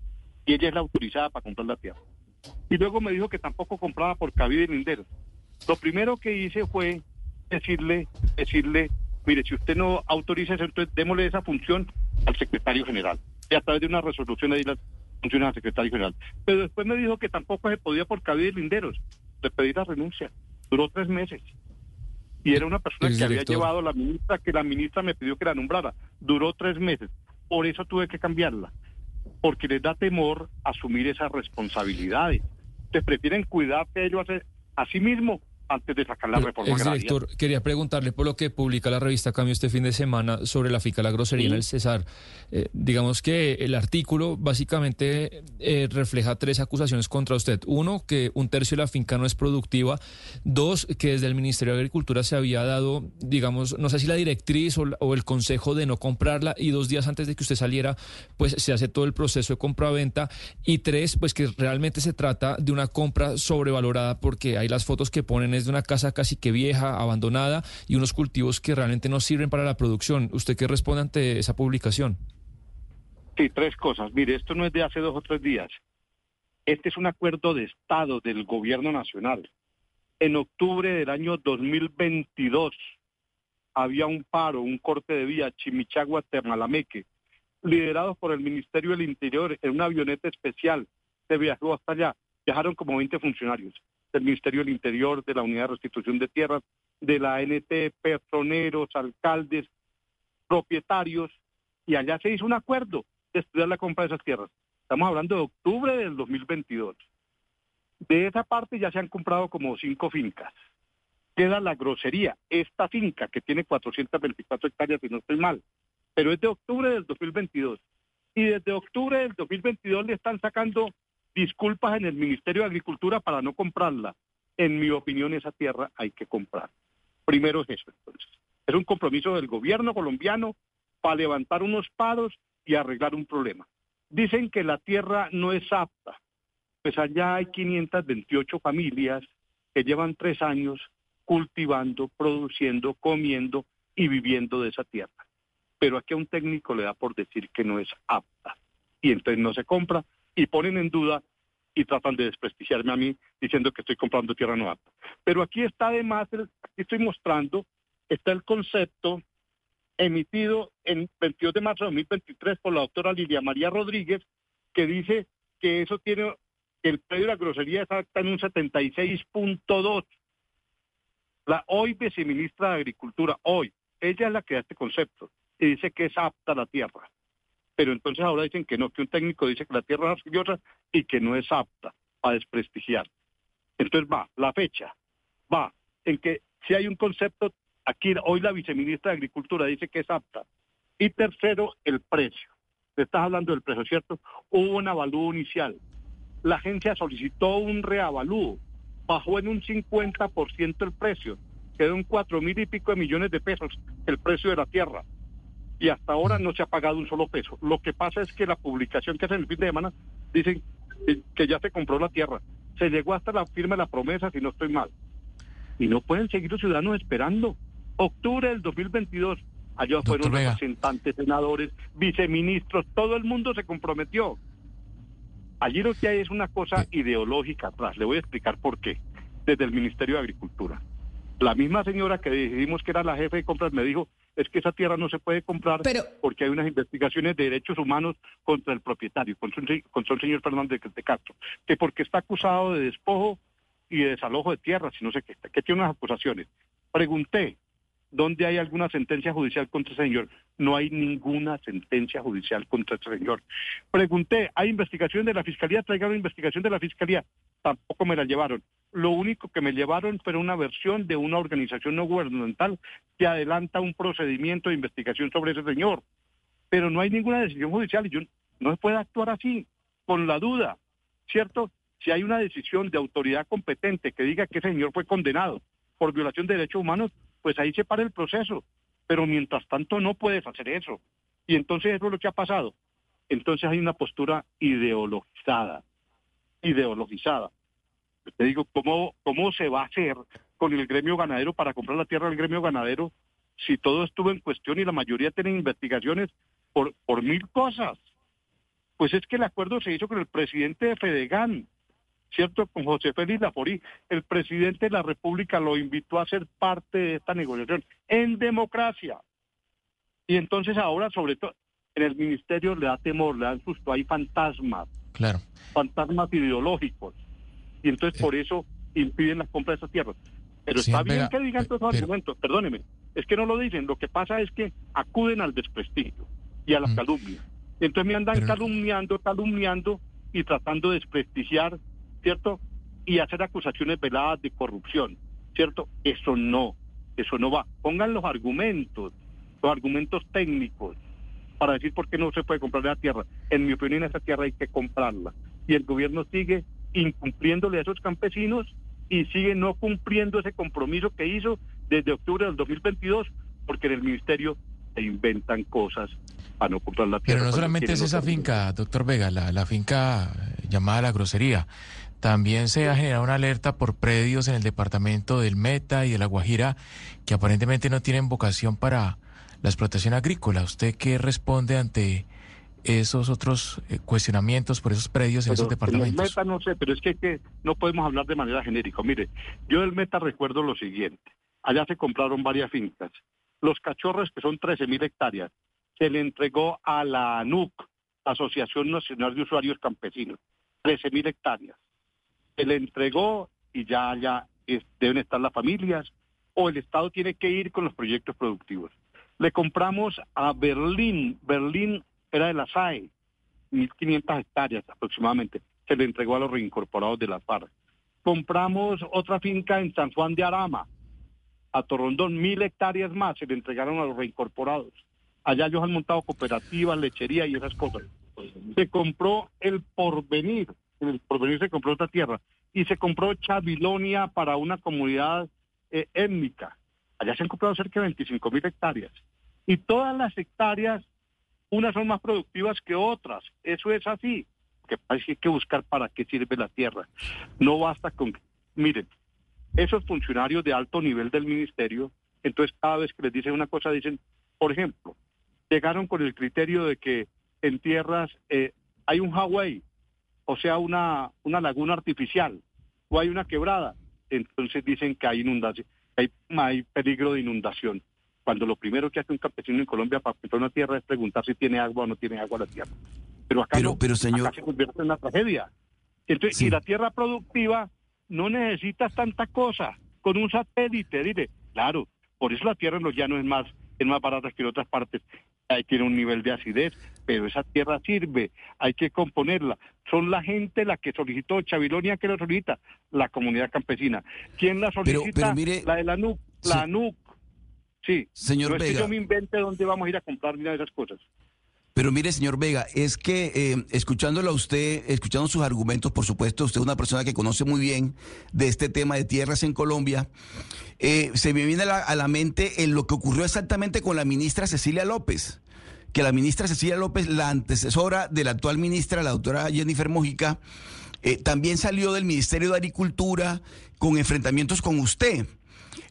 Y ella es la autorizada para comprar la tierra. Y luego me dijo que tampoco compraba por cabida y lindero. Lo primero que hice fue decirle, decirle, mire, si usted no autoriza eso, entonces démosle esa función al secretario general. Y a través de una resolución ahí las funciones al secretario general. Pero después me dijo que tampoco se podía por cabida y linderos. Le pedí la renuncia. Duró tres meses. Y era una persona que había llevado la ministra, que la ministra me pidió que la nombrara. Duró tres meses. Por eso tuve que cambiarla. Porque les da temor asumir esas responsabilidades. Te prefieren cuidarse ellos a, a sí mismo antes de sacar la reforma agraria. Exdirector, quería preguntarle por lo que publica la revista Cambio este fin de semana sobre la finca La Grosería en el Cesar. Eh, digamos que el artículo básicamente eh, refleja tres acusaciones contra usted. Uno, que un tercio de la finca no es productiva. Dos, que desde el Ministerio de Agricultura se había dado, digamos, no sé si la directriz o, o el consejo de no comprarla y dos días antes de que usted saliera, pues se hace todo el proceso de compra-venta. Y tres, pues que realmente se trata de una compra sobrevalorada porque hay las fotos que ponen es de una casa casi que vieja, abandonada y unos cultivos que realmente no sirven para la producción. ¿Usted qué responde ante esa publicación? Sí, tres cosas. Mire, esto no es de hace dos o tres días. Este es un acuerdo de Estado del gobierno nacional. En octubre del año 2022 había un paro, un corte de vía Chimichagua Termalameque, liderados por el Ministerio del Interior en una avioneta especial. Se viajó hasta allá. Viajaron como 20 funcionarios del Ministerio del Interior, de la Unidad de Restitución de Tierras, de la NT, personeros, alcaldes, propietarios, y allá se hizo un acuerdo de estudiar la compra de esas tierras. Estamos hablando de octubre del 2022. De esa parte ya se han comprado como cinco fincas. Queda la grosería, esta finca que tiene 424 hectáreas, si no estoy mal, pero es de octubre del 2022. Y desde octubre del 2022 le están sacando disculpas en el Ministerio de Agricultura para no comprarla. En mi opinión, esa tierra hay que comprar. Primero es eso, entonces. Es un compromiso del gobierno colombiano para levantar unos paros y arreglar un problema. Dicen que la tierra no es apta. Pues allá hay 528 familias que llevan tres años cultivando, produciendo, comiendo y viviendo de esa tierra. Pero aquí a un técnico le da por decir que no es apta. Y entonces no se compra y ponen en duda y tratan de desprestigiarme a mí diciendo que estoy comprando tierra no apta. Pero aquí está además, el- aquí estoy mostrando, está el concepto emitido en 22 de marzo de 2023 por la doctora Lilia María Rodríguez, que dice que eso tiene, que el predio de la grosería está en un 76.2. La hoy viceministra de Agricultura, hoy, ella es la que da este concepto y dice que es apta la tierra. Pero entonces ahora dicen que no, que un técnico dice que la tierra es arcillosa y que no es apta a desprestigiar. Entonces va, la fecha, va en que si hay un concepto, aquí hoy la viceministra de Agricultura dice que es apta. Y tercero, el precio. Te estás hablando del precio, ¿cierto? Hubo un avalúo inicial. La agencia solicitó un reavalúo, bajó en un 50% el precio, quedó en cuatro mil y pico de millones de pesos el precio de la tierra. Y hasta ahora no se ha pagado un solo peso. Lo que pasa es que la publicación que hacen el fin de semana dicen que ya se compró la tierra. Se llegó hasta la firma de la promesa, si no estoy mal. Y no pueden seguir los ciudadanos esperando. Octubre del 2022, allá fueron representantes, senadores, viceministros, todo el mundo se comprometió. Allí lo que hay es una cosa ideológica atrás. Le voy a explicar por qué. Desde el Ministerio de Agricultura. La misma señora que decidimos que era la jefe de compras me dijo, es que esa tierra no se puede comprar porque hay unas investigaciones de derechos humanos contra el propietario, contra, el señor Fernández de Castro, que porque está acusado de despojo y de desalojo de tierras, si no sé qué, que tiene unas acusaciones. Pregunté, ¿dónde hay alguna sentencia judicial contra ese señor? No hay ninguna sentencia judicial contra ese señor. Pregunté, ¿hay investigación de la fiscalía? Traigan una investigación de la fiscalía. Tampoco me la llevaron. Lo único que me llevaron fue una versión de una organización no gubernamental que adelanta un procedimiento de investigación sobre ese señor. Pero no hay ninguna decisión judicial y yo no se puede actuar así, con la duda, ¿cierto? Si hay una decisión de autoridad competente que diga que ese señor fue condenado por violación de derechos humanos, pues ahí se para el proceso. Pero mientras tanto no puedes hacer eso. Y entonces eso es lo que ha pasado. Entonces hay una postura ideologizada, ideologizada. Te digo, ¿cómo, ¿cómo se va a hacer con el gremio ganadero para comprar la tierra del gremio ganadero si todo estuvo en cuestión y la mayoría tienen investigaciones por, por mil cosas? Pues es que el acuerdo se hizo con el presidente de Fedegan, ¿cierto? Con José Félix Laforí. El presidente de la República lo invitó a ser parte de esta negociación en democracia. Y entonces ahora, sobre todo, en el ministerio le da temor, le da susto, hay fantasmas. Claro. Fantasmas ideológicos y entonces por eso impiden la compra de esas tierras. Pero está bien que digan todos esos argumentos, perdóneme, es que no lo dicen, lo que pasa es que acuden al desprestigio y a la mm. calumnia. Entonces me andan calumniando, calumniando y tratando de desprestigiar, ¿cierto? Y hacer acusaciones veladas de corrupción, ¿cierto? Eso no, eso no va. Pongan los argumentos, los argumentos técnicos para decir por qué no se puede comprar la tierra. En mi opinión, esa tierra hay que comprarla. Y el gobierno sigue incumpliéndole a esos campesinos y sigue no cumpliendo ese compromiso que hizo desde octubre del 2022, porque en el ministerio se inventan cosas para no comprar la tierra. Pero no solamente es esa finca, doctor Vega, la, la finca llamada La Grosería. También se ha generado una alerta por predios en el departamento del Meta y de La Guajira que aparentemente no tienen vocación para la explotación agrícola. ¿Usted qué responde ante esos otros eh, cuestionamientos por esos predios en esos departamentos? Meta no sé, pero es que, no podemos hablar de manera genérica. Mire, yo del Meta recuerdo lo siguiente. Allá se compraron varias fincas. Los cachorros, que son 13 mil hectáreas, se le entregó a la ANUC, Asociación Nacional de Usuarios Campesinos, 13 mil hectáreas. Se le entregó y ya, ya deben estar las familias, o el Estado tiene que ir con los proyectos productivos. Le compramos a Berlín, Berlín era de la SAE, 1.500 hectáreas aproximadamente, se le entregó a los reincorporados de la FARC. Compramos otra finca en San Juan de Arama, a Torrondón, mil hectáreas más se le entregaron a los reincorporados. Allá ellos han montado cooperativas, lechería y esas cosas. Se compró el porvenir, en el porvenir se compró otra tierra, y se compró Chavilonia para una comunidad eh, étnica. Allá se han comprado cerca de 25 mil hectáreas. Y todas las hectáreas unas son más productivas que otras, eso es así, hay que buscar para qué sirve la tierra. No basta con, miren, esos funcionarios de alto nivel del ministerio, entonces cada vez que les dicen una cosa dicen, por ejemplo, llegaron con el criterio de que en tierras eh, hay un Hawái, o sea, una, una laguna artificial, o hay una quebrada, entonces dicen que hay inundación, hay, hay peligro de inundación cuando lo primero que hace un campesino en Colombia para comprar una tierra es preguntar si tiene agua o no tiene agua la tierra. Pero acá, no, pero señor... acá se convierte en una tragedia. Entonces, si la tierra productiva no necesitas tanta cosa, con un satélite, dile, claro, por eso la tierra en los llanos es más, es más barata que en otras partes, ahí tiene un nivel de acidez, pero esa tierra sirve, hay que componerla. Son la gente la que solicitó, Chavilonia que la solicita, la comunidad campesina. ¿Quién la solicita? mire, la de la NUC la NUC. Sí. Señor no es que yo me invente dónde vamos a ir a comprar ni nada de esas cosas. Pero mire, señor Vega, es que eh, escuchándolo a usted, escuchando sus argumentos, por supuesto, usted es una persona que conoce muy bien de este tema de tierras en Colombia, eh, se me viene a la, a la mente en lo que ocurrió exactamente con la ministra Cecilia López, que la ministra Cecilia López, la antecesora de la actual ministra, la doctora Jennifer Mojica, eh, también salió del Ministerio de Agricultura con enfrentamientos con usted.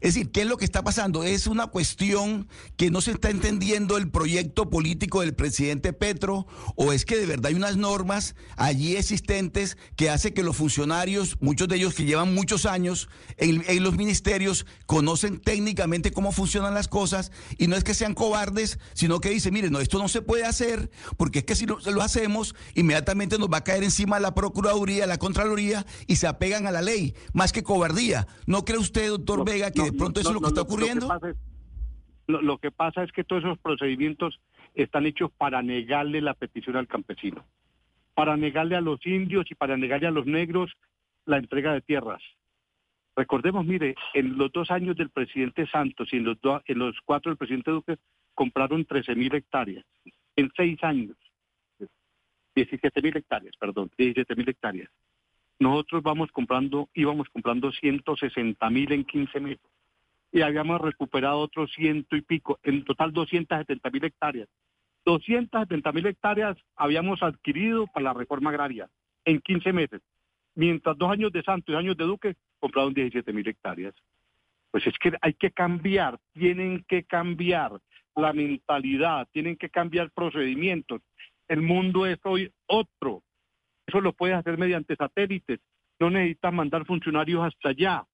Es decir, ¿qué es lo que está pasando? ¿Es una cuestión que no se está entendiendo el proyecto político del presidente Petro o es que de verdad hay unas normas allí existentes que hace que los funcionarios, muchos de ellos que llevan muchos años en, en los ministerios, conocen técnicamente cómo funcionan las cosas y no es que sean cobardes, sino que dicen, mire, no, esto no se puede hacer porque es que si lo, lo hacemos, inmediatamente nos va a caer encima la Procuraduría, la Contraloría y se apegan a la ley, más que cobardía. ¿No cree usted, doctor Vega, que de pronto eso es lo que está ocurriendo? Lo que, pasa es, lo- lo que pasa es que todos esos procedimientos están hechos para negarle la petición al campesino, para negarle a los indios y para negarle a los negros la entrega de tierras. Recordemos, mire, en los dos años del presidente Santos y en los, do- en los cuatro del presidente Duque compraron 13 mil hectáreas. En seis años, 17 mil hectáreas, perdón, 17 mil hectáreas. Nosotros vamos comprando, íbamos comprando 160 mil en 15 meses y habíamos recuperado otros ciento y pico, en total 270 mil hectáreas. 270 mil hectáreas habíamos adquirido para la reforma agraria en 15 meses, mientras dos años de Santos y dos años de Duque compraron 17 mil hectáreas. Pues es que hay que cambiar, tienen que cambiar la mentalidad, tienen que cambiar procedimientos. El mundo es hoy otro. Eso lo puedes hacer mediante satélites. No necesitas mandar funcionarios hasta allá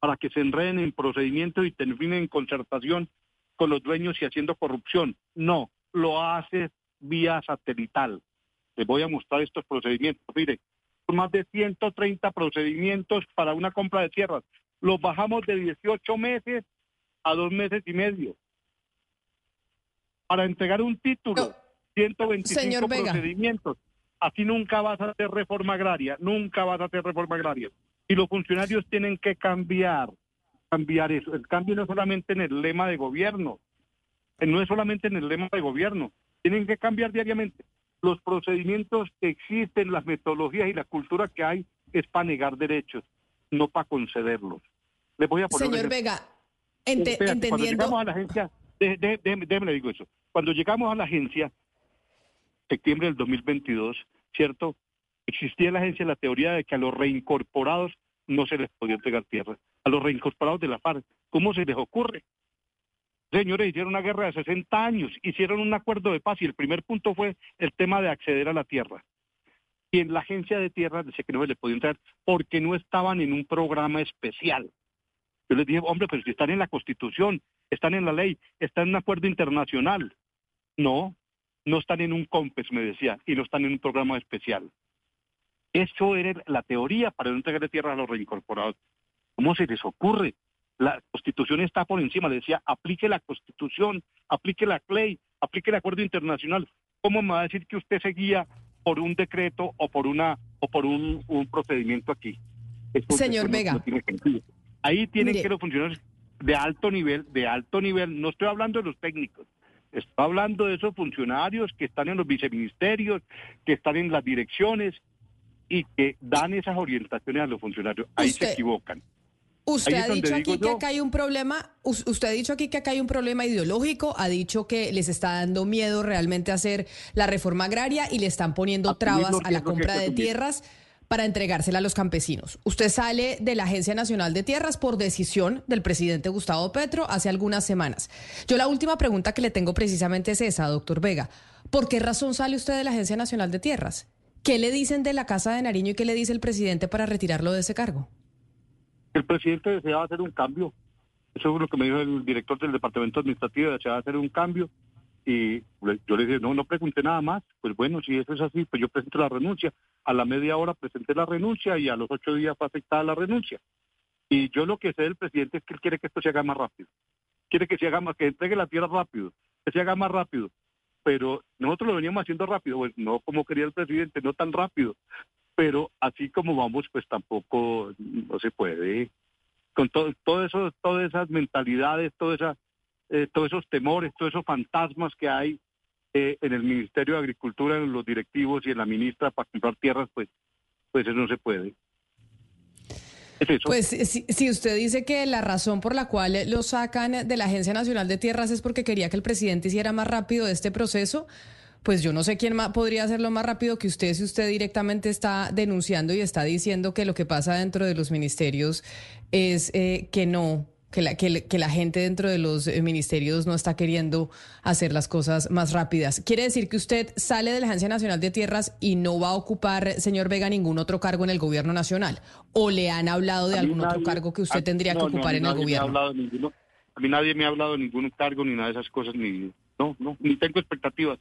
para que se enreden en procedimientos y terminen en concertación con los dueños y haciendo corrupción. No, lo haces vía satelital. Les voy a mostrar estos procedimientos. Mire, son más de 130 procedimientos para una compra de tierras. Los bajamos de 18 meses a dos meses y medio. Para entregar un título, 125 Señor Vega. procedimientos. Así nunca vas a hacer reforma agraria, nunca vas a hacer reforma agraria. Y los funcionarios tienen que cambiar, cambiar eso. El cambio no es solamente en el lema de gobierno, eh, no es solamente en el lema de gobierno, tienen que cambiar diariamente. Los procedimientos que existen, las metodologías y la cultura que hay es para negar derechos, no para concederlos. Les voy a poner un Señor. Vega, ente- Espérate, Cuando entendiendo... llegamos a la agencia, déjeme le digo eso. Cuando llegamos a la agencia, septiembre del 2022, ¿cierto? Existía la agencia la teoría de que a los reincorporados no se les podía entregar tierra. A los reincorporados de la FARC, ¿cómo se les ocurre? Señores, hicieron una guerra de 60 años, hicieron un acuerdo de paz y el primer punto fue el tema de acceder a la tierra. Y en la agencia de tierra decía que no se les podía entrar porque no estaban en un programa especial. Yo les dije, hombre, pero si están en la Constitución, están en la ley, están en un acuerdo internacional. No, no están en un COMPES, me decía, y no están en un programa especial. Eso era la teoría para no entregarle tierra a los reincorporados. ¿Cómo se les ocurre? La Constitución está por encima. Le decía, aplique la Constitución, aplique la ley, aplique el acuerdo internacional. ¿Cómo me va a decir que usted se guía por un decreto o por una o por un, un procedimiento aquí? Señor no- Vega. no tiene sentido. Ahí tienen Mire. que los funcionarios de alto nivel, de alto nivel, no estoy hablando de los técnicos, estoy hablando de esos funcionarios que están en los viceministerios, que están en las direcciones y que dan esas orientaciones a los funcionarios. Ahí Usted- se equivocan. Usted ha dicho aquí que acá hay un problema, us- usted ha dicho aquí que acá hay un problema ideológico, ha dicho que les está dando miedo realmente hacer la reforma agraria y le están poniendo trabas a la compra de tierras para entregársela a los campesinos. Usted sale de la Agencia Nacional de Tierras por decisión del presidente Gustavo Petro hace algunas semanas. Yo la última pregunta que le tengo precisamente es esa, doctor Vega. ¿Por qué razón sale usted de la Agencia Nacional de Tierras? ¿Qué le dicen de la Casa de Nariño y qué le dice el presidente para retirarlo de ese cargo? El presidente deseaba hacer un cambio. Eso es lo que me dijo el director del departamento administrativo, deseaba hacer un cambio. Y yo le dije, no, no pregunté nada más. Pues bueno, si eso es así, pues yo presento la renuncia. A la media hora presenté la renuncia y a los ocho días fue aceptada la renuncia. Y yo lo que sé del presidente es que él quiere que esto se haga más rápido. Quiere que se haga más, que entregue la tierra rápido, que se haga más rápido. Pero nosotros lo veníamos haciendo rápido, pues no como quería el presidente, no tan rápido. Pero así como vamos, pues tampoco no se puede. con todo, todo eso, todas esas mentalidades, todas esas, eh, todos esos temores, todos esos fantasmas que hay eh, en el Ministerio de Agricultura, en los directivos y en la ministra para comprar tierras, pues, pues eso no se puede. Pues si, si, usted dice que la razón por la cual lo sacan de la Agencia Nacional de Tierras es porque quería que el presidente hiciera más rápido este proceso, pues yo no sé quién más podría hacerlo más rápido que usted si usted directamente está denunciando y está diciendo que lo que pasa dentro de los ministerios es eh, que no, que la, que, la gente dentro de los eh, ministerios no está queriendo hacer las cosas más rápidas. ¿Quiere decir que usted sale de la Agencia Nacional de Tierras y no va a ocupar, señor Vega, ningún otro cargo en el gobierno nacional? ¿O le han hablado de algún otro cargo que usted tendría que ocupar en el gobierno? a mí nadie me ha hablado de ningún cargo ni nada de esas cosas, ni, no, no, ni tengo expectativas.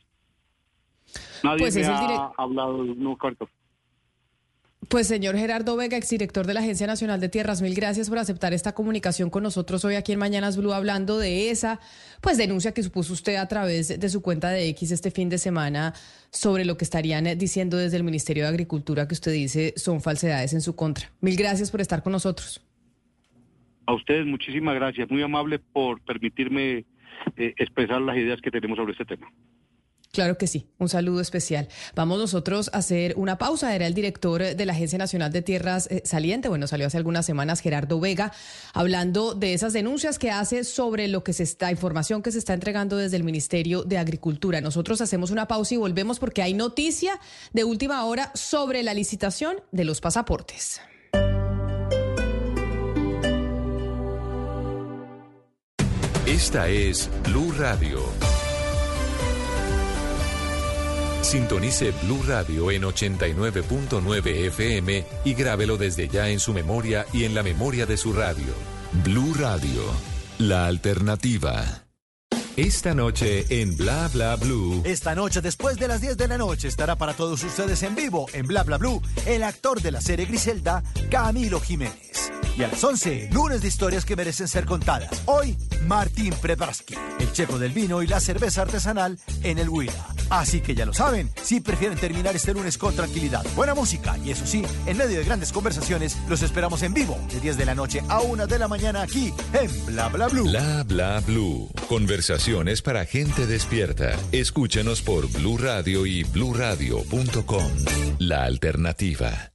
Nadie pues me ha hablado de un cargo. Pues señor Gerardo Vega, exdirector de la Agencia Nacional de Tierras, mil gracias por aceptar esta comunicación con nosotros hoy aquí en Mañanas Blue hablando de esa pues denuncia que supuso usted a través de su cuenta de X este fin de semana sobre lo que estarían diciendo desde el Ministerio de Agricultura que usted dice son falsedades en su contra. Mil gracias por estar con nosotros. A ustedes muchísimas gracias, muy amable por permitirme eh, expresar las ideas que tenemos sobre este tema. Claro que sí, un saludo especial. Vamos nosotros a hacer una pausa. Era el director de la Agencia Nacional de Tierras eh, saliente, bueno, salió hace algunas semanas Gerardo Vega, hablando de esas denuncias que hace sobre lo que se está, información que se está entregando desde el Ministerio de Agricultura. Nosotros hacemos una pausa y volvemos porque hay noticia de última hora sobre la licitación de los pasaportes. Esta es Blue Radio. Sintonice Blue Radio en 89.9 FM y grábelo desde ya en su memoria y en la memoria de su radio. Blue Radio, la alternativa. Esta noche en Bla Bla Blue. Esta noche, después de las 10 de la noche, estará para todos ustedes en vivo en Bla Bla Blue el actor de la serie Griselda, Camilo Jiménez. Y a las 11, lunes de historias que merecen ser contadas. Hoy, Martín Prebraski, el checo del vino y la cerveza artesanal en el Huila. Así que ya lo saben, si prefieren terminar este lunes con tranquilidad, buena música y eso sí, en medio de grandes conversaciones, los esperamos en vivo de 10 de la noche a 1 de la mañana aquí en Bla Bla Blue. Bla Bla Blue. Conversaciones para gente despierta. Escúchenos por Blue Radio y bluradio.com. La alternativa.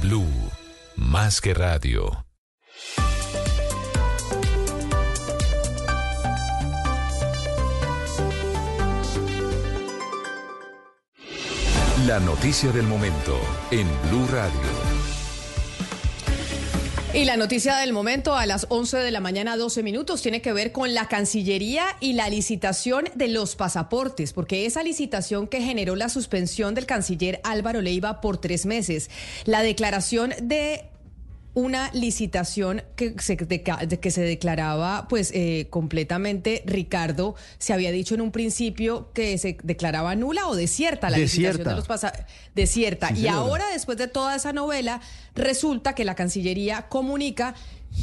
Blue, más que radio. La noticia del momento en Blue Radio. Y la noticia del momento a las 11 de la mañana, 12 minutos, tiene que ver con la Cancillería y la licitación de los pasaportes, porque esa licitación que generó la suspensión del canciller Álvaro Leiva por tres meses, la declaración de una licitación que se, que se declaraba pues eh, completamente, Ricardo, se había dicho en un principio que se declaraba nula o desierta la licitación de los pasaportes. Desierta. y ahora, después de toda esa novela, resulta que la Cancillería comunica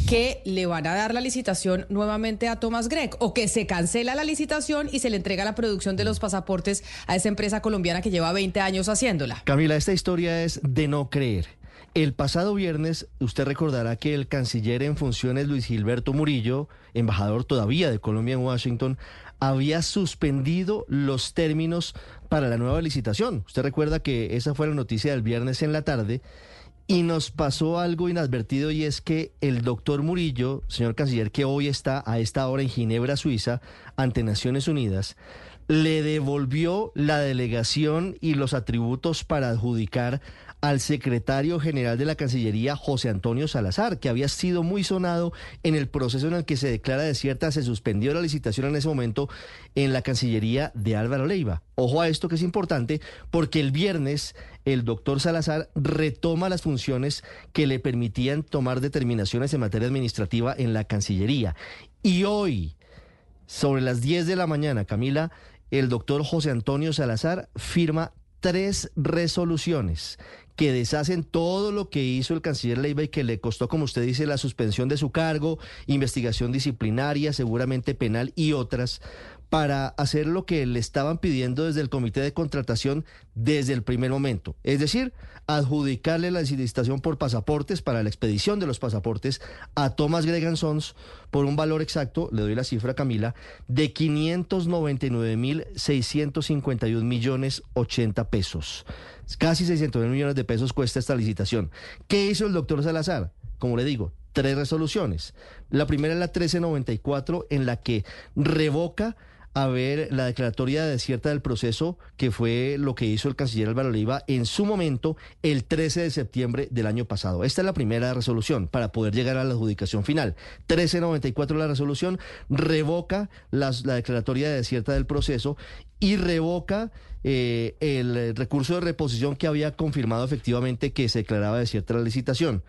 que le van a dar la licitación nuevamente a Thomas Gregg o que se cancela la licitación y se le entrega la producción de los pasaportes a esa empresa colombiana que lleva 20 años haciéndola. Camila, esta historia es de no creer. El pasado viernes, usted recordará que el canciller en funciones Luis Gilberto Murillo, embajador todavía de Colombia en Washington, había suspendido los términos para la nueva licitación. Usted recuerda que esa fue la noticia del viernes en la tarde y nos pasó algo inadvertido y es que el doctor Murillo, señor canciller, que hoy está a esta hora en Ginebra, Suiza, ante Naciones Unidas, le devolvió la delegación y los atributos para adjudicar al secretario general de la Cancillería, José Antonio Salazar, que había sido muy sonado en el proceso en el que se declara desierta, se suspendió la licitación en ese momento en la Cancillería de Álvaro Leiva. Ojo a esto que es importante, porque el viernes el doctor Salazar retoma las funciones que le permitían tomar determinaciones en materia administrativa en la Cancillería. Y hoy, sobre las 10 de la mañana, Camila, el doctor José Antonio Salazar firma tres resoluciones que deshacen todo lo que hizo el canciller Leiva y que le costó, como usted dice, la suspensión de su cargo, investigación disciplinaria, seguramente penal y otras, para hacer lo que le estaban pidiendo desde el comité de contratación desde el primer momento. Es decir, adjudicarle la licitación por pasaportes para la expedición de los pasaportes a Thomas Gregan Sons por un valor exacto, le doy la cifra Camila, de 599.651 millones 80 pesos. Casi 600 mil millones de pesos cuesta esta licitación. ¿Qué hizo el doctor Salazar? Como le digo, tres resoluciones. La primera es la 1394 en la que revoca a ver la declaratoria desierta del proceso, que fue lo que hizo el canciller Álvaro Oliva en su momento el 13 de septiembre del año pasado. Esta es la primera resolución para poder llegar a la adjudicación final. 1394 la resolución revoca la declaratoria desierta del proceso y revoca eh, el recurso de reposición que había confirmado efectivamente que se declaraba desierta la licitación.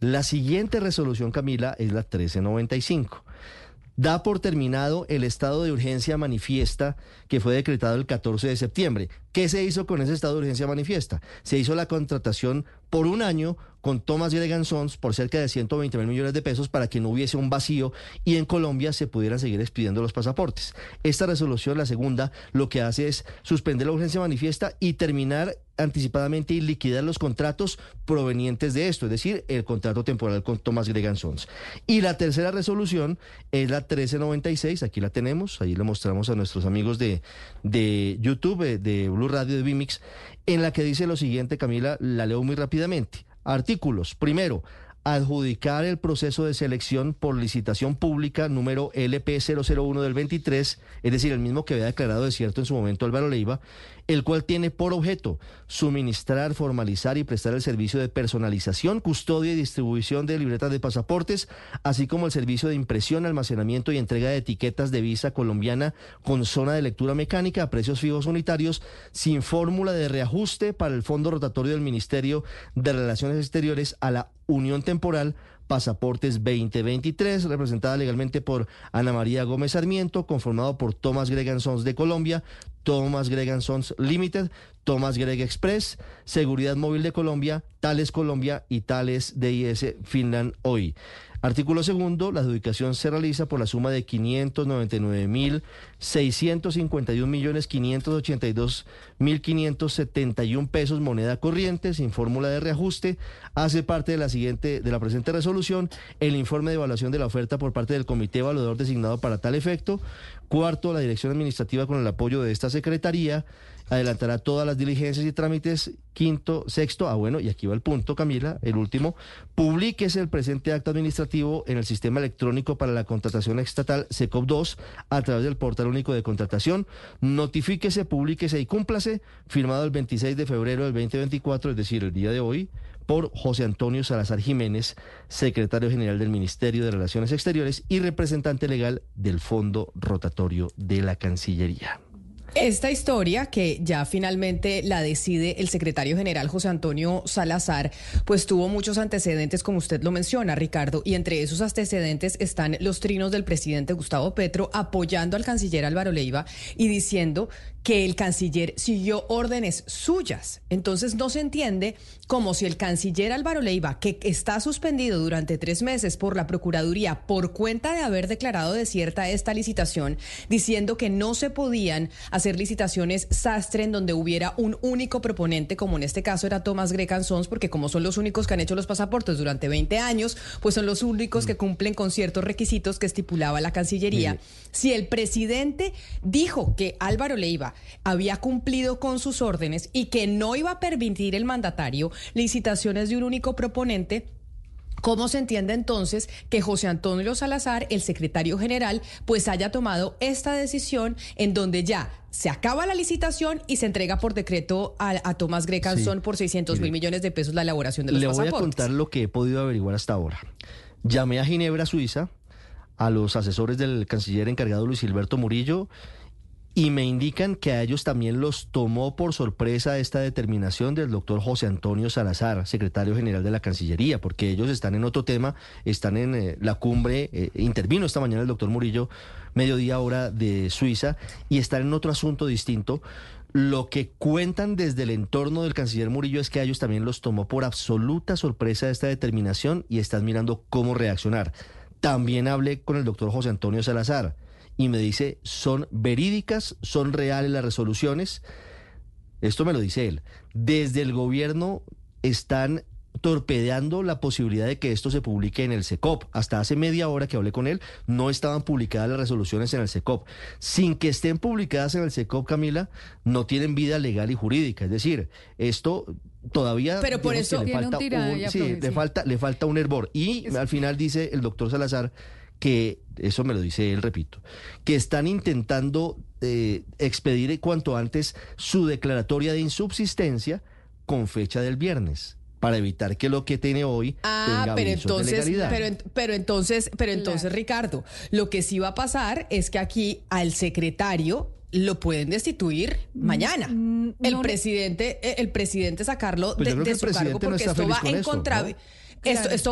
La siguiente resolución, Camila, es la 1395 da por terminado el estado de urgencia manifiesta que fue decretado el 14 de septiembre. ¿Qué se hizo con ese estado de urgencia manifiesta? Se hizo la contratación por un año con Thomas Gregan Sons por cerca de 120 mil millones de pesos para que no hubiese un vacío y en Colombia se pudieran seguir expidiendo los pasaportes. Esta resolución, la segunda, lo que hace es suspender la urgencia manifiesta y terminar anticipadamente y liquidar los contratos provenientes de esto, es decir, el contrato temporal con Thomas Gregan Sons. Y la tercera resolución es la 1396, aquí la tenemos, ahí le mostramos a nuestros amigos de, de YouTube, eh, de Blue Radio de Vimix, en la que dice lo siguiente, Camila, la leo muy rápidamente. Artículos. Primero, adjudicar el proceso de selección por licitación pública número LP001 del 23, es decir, el mismo que había declarado desierto en su momento Álvaro Leiva, el cual tiene por objeto suministrar, formalizar y prestar el servicio de personalización, custodia y distribución de libretas de pasaportes, así como el servicio de impresión, almacenamiento y entrega de etiquetas de visa colombiana con zona de lectura mecánica a precios fijos unitarios, sin fórmula de reajuste para el fondo rotatorio del Ministerio de Relaciones Exteriores a la Unión Temporal Pasaportes 2023, representada legalmente por Ana María Gómez Sarmiento, conformado por Thomas Gregan Sons de Colombia, Thomas Gregan Sons Limited, Thomas Greg Express, Seguridad Móvil de Colombia, Tales Colombia y Tales DIS Finland Hoy. Artículo segundo, la adjudicación se realiza por la suma de 599 mil 651 millones 582 mil 571 pesos moneda corriente sin fórmula de reajuste. Hace parte de la siguiente, de la presente resolución, el informe de evaluación de la oferta por parte del comité evaluador designado para tal efecto. Cuarto, la dirección administrativa con el apoyo de esta secretaría adelantará todas las diligencias y trámites. Quinto, sexto, ah bueno, y aquí va el punto, Camila, el último, publíquese el presente acto administrativo en el sistema electrónico para la contratación estatal SECOP2 a través del portal único de contratación, notifíquese, publíquese y cúmplase, firmado el 26 de febrero del 2024, es decir, el día de hoy, por José Antonio Salazar Jiménez, secretario general del Ministerio de Relaciones Exteriores y representante legal del Fondo Rotatorio de la Cancillería. Esta historia, que ya finalmente la decide el secretario general José Antonio Salazar, pues tuvo muchos antecedentes, como usted lo menciona, Ricardo, y entre esos antecedentes están los trinos del presidente Gustavo Petro apoyando al canciller Álvaro Leiva y diciendo que el canciller siguió órdenes suyas. Entonces no se entiende como si el canciller Álvaro Leiva, que está suspendido durante tres meses por la Procuraduría por cuenta de haber declarado desierta esta licitación, diciendo que no se podían hacer licitaciones sastre en donde hubiera un único proponente, como en este caso era Tomás Grecan Sons, porque como son los únicos que han hecho los pasaportes durante 20 años, pues son los únicos que cumplen con ciertos requisitos que estipulaba la Cancillería. Si el presidente dijo que Álvaro Leiva había cumplido con sus órdenes y que no iba a permitir el mandatario licitaciones de un único proponente, ¿Cómo se entiende entonces que José Antonio Salazar, el secretario general, pues haya tomado esta decisión en donde ya se acaba la licitación y se entrega por decreto a, Tomás Grecanson por 600 mil millones de pesos la elaboración de los pasaportes? Le voy a contar lo que he podido averiguar hasta ahora. Llamé a Ginebra, Suiza, a los asesores del canciller encargado Luis Gilberto Murillo y me indican que a ellos también los tomó por sorpresa esta determinación del doctor José Antonio Salazar, secretario general de la Cancillería, porque ellos están en otro tema, están en eh, la cumbre, eh, intervino esta mañana el doctor Murillo, mediodía hora de Suiza, y están en otro asunto distinto. Lo que cuentan desde el entorno del canciller Murillo es que a ellos también los tomó por absoluta sorpresa esta determinación y están mirando cómo reaccionar. También hablé con el doctor José Antonio Salazar y me dice, son verídicas, son reales las resoluciones. Esto me lo dice él. Desde el gobierno están torpedeando la posibilidad de que esto se publique en el SECOP. Hasta hace media hora que hablé con él, no estaban publicadas las resoluciones en el SECOP. Sin que estén publicadas en el SECOP, Camila, no tienen vida legal y jurídica. Es decir, esto todavía pero por eso le falta un, sí, le falta le falta un hervor y al final dice el doctor Salazar que, eso me lo dice él, repito, que están intentando eh, expedir cuanto antes su declaratoria de insubsistencia con fecha del viernes para evitar que lo que tiene hoy ah, tenga pero entonces, de pero, pero entonces, pero entonces, Ricardo, lo que sí va a pasar es que aquí al secretario lo pueden destituir mm, mañana. Mm, el presidente, eh, el presidente sacarlo pues de, su cargo porque esto va en contra. Esto,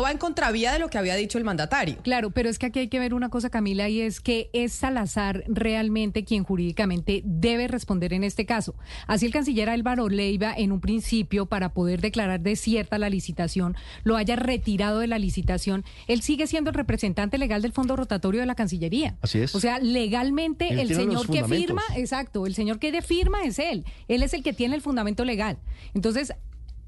va en contravía de lo que había dicho el mandatario. Claro, pero es que aquí hay que ver una cosa, Camila, y es que es Salazar realmente quien jurídicamente debe responder en este caso. Así el canciller Álvaro Leiva, en un principio, para poder declarar desierta la licitación, lo haya retirado de la licitación, él sigue siendo el representante legal del fondo rotatorio de la Cancillería. Así es. O sea, legalmente el señor que firma, exacto, el señor que firma es él. Él es el que tiene el fundamento legal. Entonces,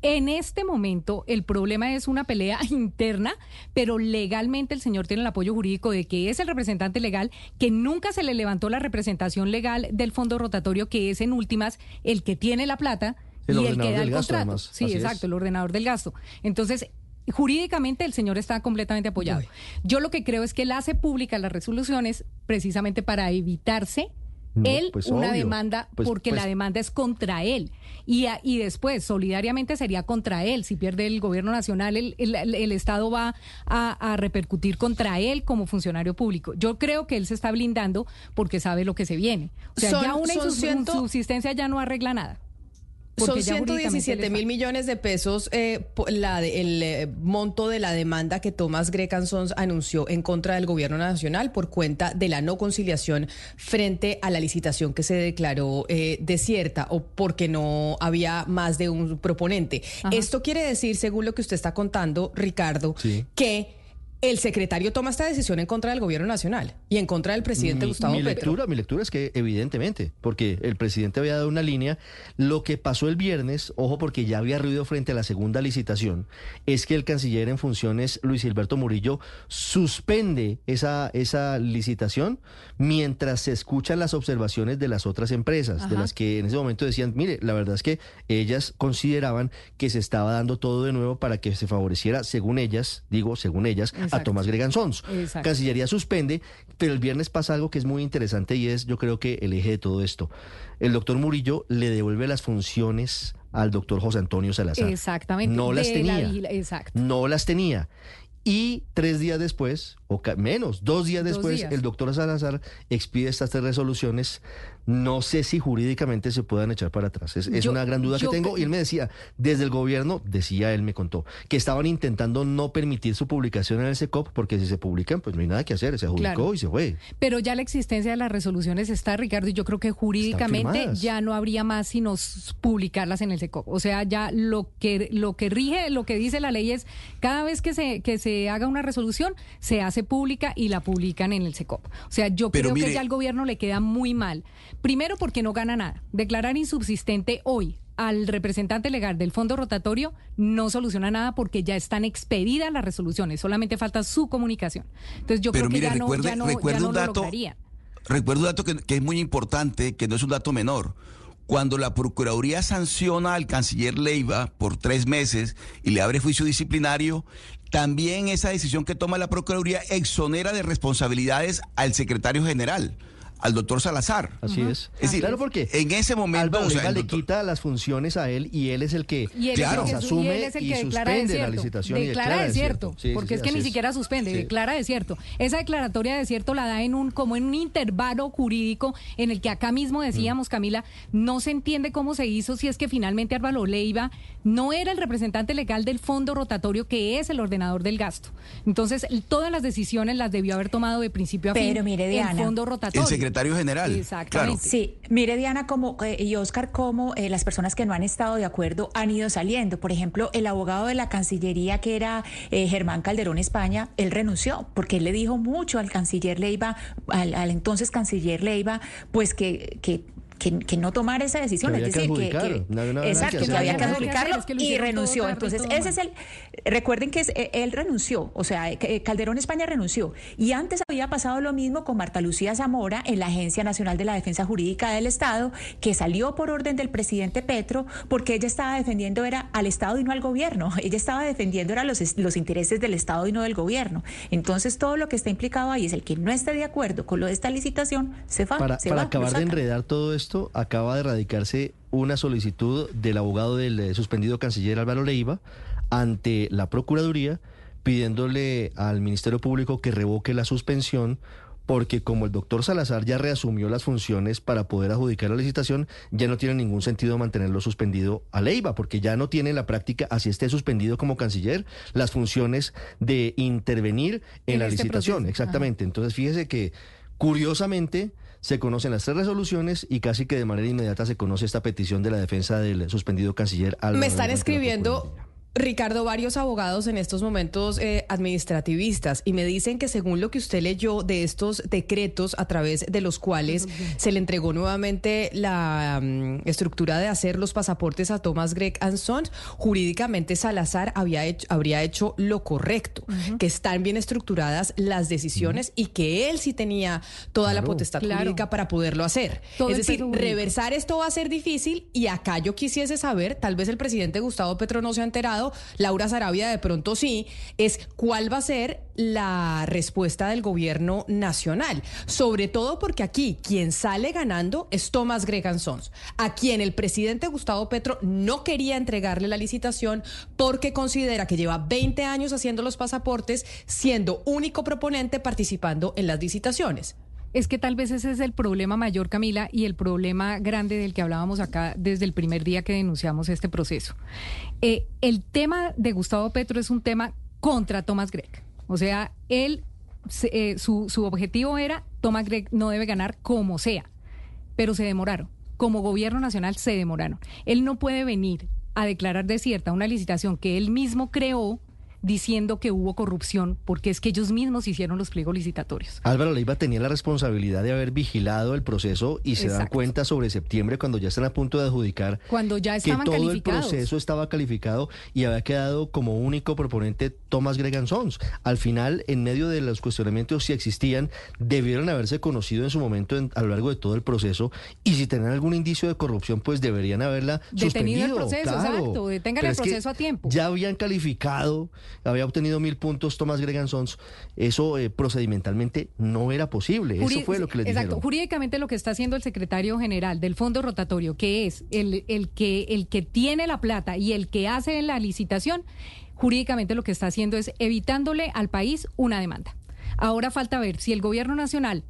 en este momento el problema es una pelea interna, pero legalmente el señor tiene el apoyo jurídico de que es el representante legal, que nunca se le levantó la representación legal del fondo rotatorio, que es en últimas el que tiene la plata y el que da el contrato. sí, exacto, el ordenador del gasto. Entonces, jurídicamente el señor está completamente apoyado. Yo lo que creo es que él hace públicas las resoluciones precisamente para evitarse él pues una demanda pues, porque la pues demanda es contra él. Y, y después solidariamente sería contra él. Si pierde el gobierno nacional el, el, estado va a, repercutir contra él como funcionario público. Yo creo que él se está blindando porque sabe lo que se viene. O sea ya una subsistencia ya no arregla nada son 117 mil millones de pesos eh, la el eh, monto de la demanda que Tomás Grecansons anunció en contra del gobierno nacional por cuenta de la no conciliación frente a la licitación que se declaró eh, desierta o porque no había más de un proponente. Esto quiere decir, según lo que usted está contando, Ricardo, que el secretario toma esta decisión en contra del gobierno nacional y en contra del presidente Gustavo mi Petro. Lectura, mi lectura es que evidentemente, porque el presidente había dado una línea, lo que pasó el viernes, ojo porque ya había ruido frente a la segunda licitación, es que el canciller en funciones, Luis Gilberto Murillo, suspende esa, esa licitación mientras se escuchan las observaciones de las otras empresas, de las que en ese momento decían, mire, la verdad es que ellas consideraban que se estaba dando todo de nuevo para que se favoreciera, según ellas, digo, según ellas, a Tomás Gregan Sons. Cancillería suspende, pero el viernes pasa algo que es muy interesante y es, yo creo que el eje de todo esto. El doctor Murillo le devuelve las funciones al doctor José Antonio Salazar. Exactamente. No las tenía. exacto. No las tenía. Y tres días después, o menos, dos días después, el doctor Salazar expide estas tres resoluciones no sé si jurídicamente se puedan echar para atrás. Es, una gran duda que tengo. Y él me decía, desde el gobierno, decía él, me contó, que estaban intentando no permitir su publicación en el SECOP, porque si se publican, pues no hay nada que hacer, se adjudicó y se fue. Pero ya la existencia de las resoluciones está, Ricardo, y yo creo que jurídicamente ya no habría más sino publicarlas en el SECOP. O sea, ya lo que, lo que rige, lo que dice la ley es, cada vez que se, que se haga una resolución, se hace pública y la publican en el SECOP. O sea, yo creo que ya al gobierno le queda muy mal Primero porque no gana nada. Declarar insubsistente hoy al representante legal del fondo rotatorio no soluciona nada porque ya están expedidas las resoluciones, solamente falta su comunicación. Entonces yo creo que ya, no, ya, no, un dato, Recuerdo un dato que, que es muy importante, que no es un dato menor. Cuando la Procuraduría sanciona al canciller Leiva por tres meses y le abre juicio disciplinario, también esa decisión que toma la Procuraduría exonera de responsabilidades al secretario general al doctor Salazar. Así es. Es decir, claro, porque en ese momento Álvaro o sea, Leiva el le quita las funciones a él y él es el que Y él Claro. es el las que, su- y él asume es el y que suspende la licitación declara desierto. Sí, porque sí, es que ni es. siquiera suspende, Sí. declara desierto. Esa declaratoria de desierto la da en un como en un intervalo jurídico en el que acá mismo Mm. decíamos, Camila, no se entiende cómo se hizo si es que finalmente Álvaro Leiva no era el representante legal del fondo rotatorio que es el ordenador del gasto. Entonces, el- todas las decisiones las debió haber tomado de principio a fin Pero mire, el Diana. fondo rotatorio. El secretario general. Exactamente. Sí, mire Diana como, eh, y Oscar, cómo eh, las personas que no han estado de acuerdo han ido saliendo. Por ejemplo, el abogado de la Cancillería, que era eh, Germán Calderón España, él renunció porque él le dijo mucho al canciller Leiva, al, al entonces canciller Leiva, pues que... que que, que no tomara esa decisión, Que es que decir, que, no exacto, que había que adjudicarlo y renunció. Entonces, ese es el, recuerden que es- eh, él renunció, o sea, eh, Calderón España renunció. Y antes había pasado lo mismo con Marta Lucía Zamora en la Agencia Nacional de la Defensa Jurídica del Estado, que salió por orden del presidente Petro, porque ella estaba defendiendo era al Estado y no al gobierno. Ella estaba defendiendo era los, los intereses del Estado y no del gobierno. Entonces, todo lo que está implicado ahí es el que no esté de acuerdo con lo de esta licitación, se va. Para, se para va, lo acabar de enredar todo esto, acaba de radicarse una solicitud del abogado del eh, suspendido canciller Álvaro Leiva ante la Procuraduría pidiéndole al Ministerio Público que revoque la suspensión porque como el doctor Salazar ya reasumió las funciones para poder adjudicar la licitación, ya no tiene ningún sentido mantenerlo suspendido a Leiva, porque ya no tiene en la práctica, así esté suspendido como canciller, las funciones de intervenir en, En la este licitación. proceso. Exactamente. Entonces, fíjese que curiosamente se conocen las tres resoluciones y casi que de manera inmediata se conoce esta petición de la defensa del suspendido canciller Álvaro Me están escribiendo, Ricardo, varios abogados en estos momentos eh, administrativistas y me dicen que según lo que usted leyó de estos decretos a través de los cuales se le entregó nuevamente la mm, estructura de hacer los pasaportes a Thomas Gregg and Sons, jurídicamente Salazar había hecho, habría hecho lo correcto, que están bien estructuradas las decisiones y que él sí tenía toda la potestad Claro. jurídica para poderlo hacer. Todo es decir, reversar esto va a ser difícil y acá yo quisiese saber, tal vez el presidente Gustavo Petro no se ha enterado, Laura Sarabia de pronto sí, es cuál va a ser la respuesta del gobierno nacional. Sobre todo porque aquí quien sale ganando es Thomas Gregan Sons, a quien el presidente Gustavo Petro no quería entregarle la licitación porque considera que lleva 20 años haciendo los pasaportes, siendo único proponente participando en las licitaciones. Es que tal vez ese es el problema mayor, Camila, y el problema grande del que hablábamos acá desde el primer día que denunciamos este proceso. Eh, el tema de Gustavo Petro es un tema contra Thomas Gregg. O sea, él, eh, su, su objetivo era, Thomas Gregg no debe ganar como sea, pero se demoraron. Como gobierno nacional se demoraron. Él no puede venir a declarar desierta una licitación que él mismo creó diciendo que hubo corrupción, porque es que ellos mismos hicieron los pliegos licitatorios. Álvaro Leiva tenía la responsabilidad de haber vigilado el proceso y se dan cuenta sobre septiembre cuando ya están a punto de adjudicar Cuando ya que estaban todo el proceso estaba calificado y había quedado como único proponente Thomas Gregan Sons. Al final, en medio de los cuestionamientos si existían, debieron haberse conocido en su momento en- a lo largo de todo el proceso y si tenían algún indicio de corrupción, pues deberían haberla Detenido el suspendido. proceso, claro. exacto, detengan Pero el es que proceso a tiempo. Ya habían calificado, había obtenido mil puntos Thomas Gregan Sons. Eso eh, procedimentalmente no era posible. Eso fue lo que les Exacto. dijeron. Jurídicamente lo que está haciendo el secretario general del fondo rotatorio, que es el, el que el que tiene la plata y el que hace la licitación, jurídicamente lo que está haciendo es evitándole al país una demanda. Ahora falta ver si el gobierno nacional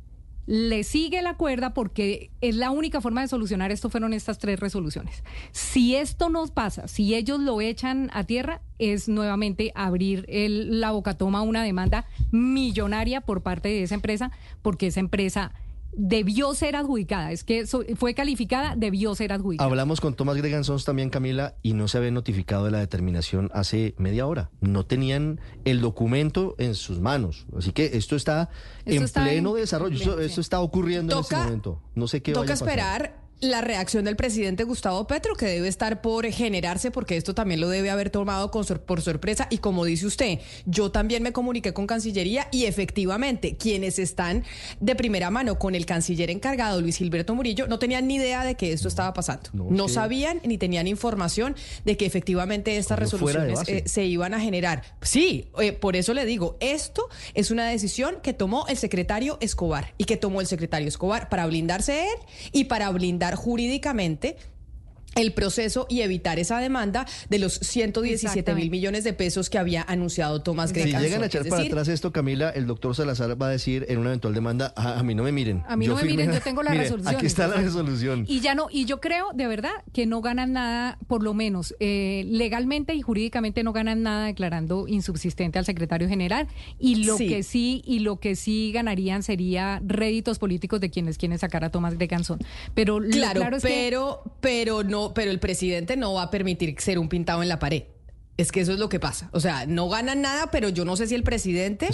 le sigue la cuerda porque es la única forma de solucionar esto fueron estas tres resoluciones. Si esto nos pasa, si ellos lo echan a tierra, es nuevamente abrir la bocatoma a una demanda millonaria por parte de esa empresa, porque esa empresa debió ser adjudicada. Es que so- fue calificada, debió ser adjudicada. Hablamos con Tomás Gregan Sons también, Camila, y no se había notificado de la determinación hace media hora. No tenían el documento en sus manos. Así que esto está Esto en está pleno en- desarrollo. Esto, esto está ocurriendo en Toca- este momento. No sé qué Toca vaya a pasar. esperar la reacción del presidente Gustavo Petro, que debe estar por generarse, porque esto también lo debe haber tomado con por sorpresa. Y como dice usted, yo también me comuniqué con Cancillería y efectivamente, quienes están de primera mano con el canciller encargado, Luis Gilberto Murillo, no tenían ni idea de que esto estaba pasando. No, sabían ni tenían información de que efectivamente estas resoluciones eh, se iban a generar. Sí, eh, por eso le digo, esto es una decisión que tomó el secretario Escobar y que tomó el secretario Escobar para blindarse él y para blindar jurídicamente el proceso y evitar esa demanda de los 117 mil millones de pesos que había anunciado Tomás Greca. Si llegan a echar para atrás esto, Camila, el doctor Salazar va a decir en una eventual demanda, ah, a, mí no me miren. A mí no me miren, yo tengo la resolución. Aquí está la resolución. Y ya no, y yo creo de verdad que no ganan nada, por lo menos eh, legalmente y jurídicamente no ganan nada declarando insubsistente al secretario general. Y lo que sí, y lo que sí ganarían sería réditos políticos de quienes quieren sacar a Tomás Grecanzón. Pero claro, claro es pero, pero no pero el presidente no va a permitir ser un pintado en la pared. Es que eso es lo que pasa. O sea, no ganan nada, pero yo no sé si el presidente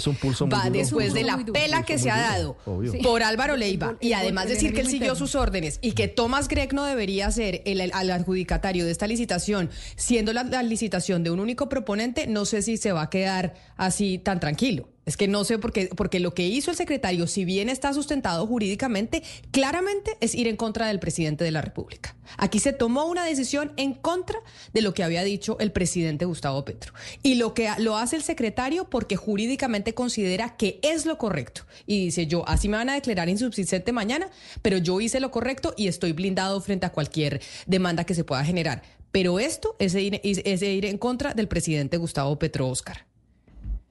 va después de la pela que se ha dado por Álvaro Leiva y además decir que él siguió sus órdenes y que Tomás Gregg no debería ser el, adjudicatario de esta licitación, siendo la licitación de un único proponente, no sé si se va a quedar así tan tranquilo. Es que no sé por qué, porque lo que hizo el secretario, si bien está sustentado jurídicamente, claramente es ir en contra del presidente de la República. Aquí se tomó una decisión en contra de lo que había dicho el presidente Gustavo Petro. Y lo que lo hace el secretario porque jurídicamente considera que es lo correcto. Y dice yo, así me van a declarar insubsistente mañana, pero yo hice lo correcto y estoy blindado frente a cualquier demanda que se pueda generar. Pero esto es ir, es ir en contra del presidente Gustavo Petro Oscar.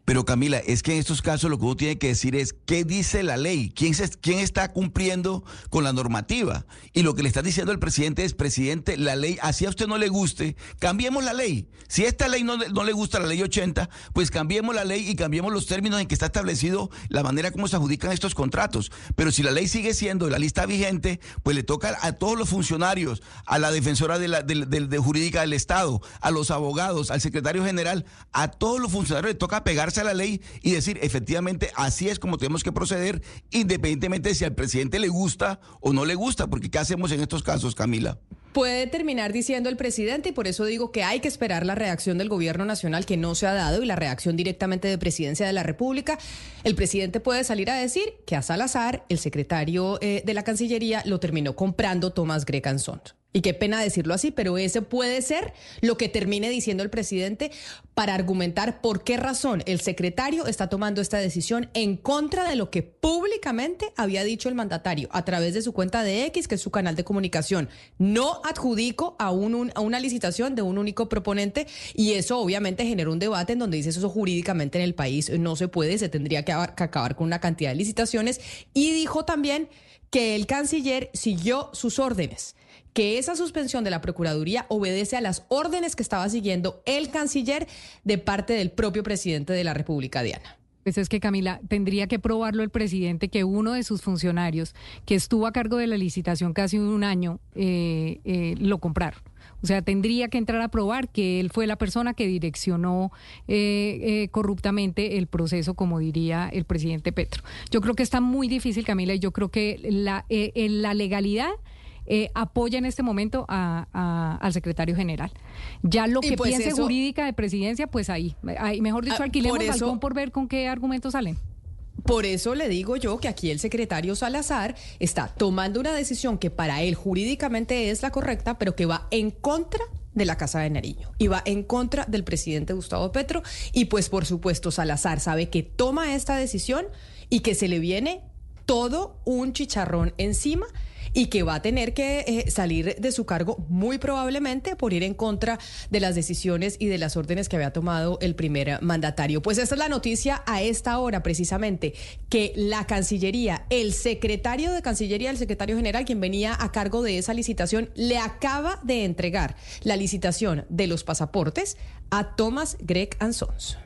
Pero Camila, es que en estos casos lo que uno tiene que decir es qué dice la ley, quién, quién está cumpliendo con la normativa. Y lo que le está diciendo el presidente es, presidente, la ley, así a usted no le guste, cambiemos la ley. Si esta ley no, no le gusta la ley 80, pues cambiemos la ley y cambiemos los términos en que está establecido la manera como se adjudican estos contratos. Pero si la ley sigue siendo la lista vigente, pues le toca a todos los funcionarios, a la defensora de, la, de jurídica del Estado, a los abogados, al secretario general, a todos los funcionarios le toca pegar a la ley y decir, efectivamente, así es como tenemos que proceder, independientemente de si al presidente le gusta o no le gusta, porque ¿qué hacemos en estos casos, Camila? Puede terminar diciendo el presidente y por eso digo que hay que esperar la reacción del gobierno nacional que no se ha dado y la reacción directamente de presidencia de la República. El presidente puede salir a decir que a Salazar, el secretario eh, de la Cancillería, lo terminó comprando Tomás Grecanson. Y qué pena decirlo así, pero ese puede ser lo que termine diciendo el presidente para argumentar por qué razón el secretario está tomando esta decisión en contra de lo que públicamente había dicho el mandatario a través de su cuenta de X, que es su canal de comunicación. No adjudico a, un, a una licitación de un único proponente y eso obviamente generó un debate en donde dice eso jurídicamente en el país no se puede, se tendría que acabar con una cantidad de licitaciones y dijo también que el canciller siguió sus órdenes que esa suspensión de la Procuraduría obedece a las órdenes que estaba siguiendo el canciller de parte del propio presidente de la República, Diana. Pues es que Camila, tendría que probarlo el presidente que uno de sus funcionarios, que estuvo a cargo de la licitación casi un año, eh, eh, lo compraron. O sea, tendría que entrar a probar que él fue la persona que direccionó eh, corruptamente el proceso, como diría el presidente Petro. Yo creo que está muy difícil, Camila, y yo creo que la, la legalidad eh, apoya en este momento al secretario general. Ya lo que pues piense jurídica de presidencia, pues ahí, mejor dicho, ah, alquilemos por balcón por ver con qué argumentos salen. Por eso le digo yo que aquí el secretario Salazar está tomando una decisión que para él jurídicamente es la correcta, pero que va en contra de la Casa de Nariño y va en contra del presidente Gustavo Petro. Y pues por supuesto Salazar sabe que toma esta decisión y que se le viene todo un chicharrón encima y que va a tener que eh, salir de su cargo muy probablemente por ir en contra de las decisiones y de las órdenes que había tomado el primer mandatario. Pues esta es la noticia a esta hora precisamente, que la Cancillería, el secretario de Cancillería, el secretario general, quien venía a cargo de esa licitación, le acaba de entregar la licitación de los pasaportes a Thomas Greg Ansons.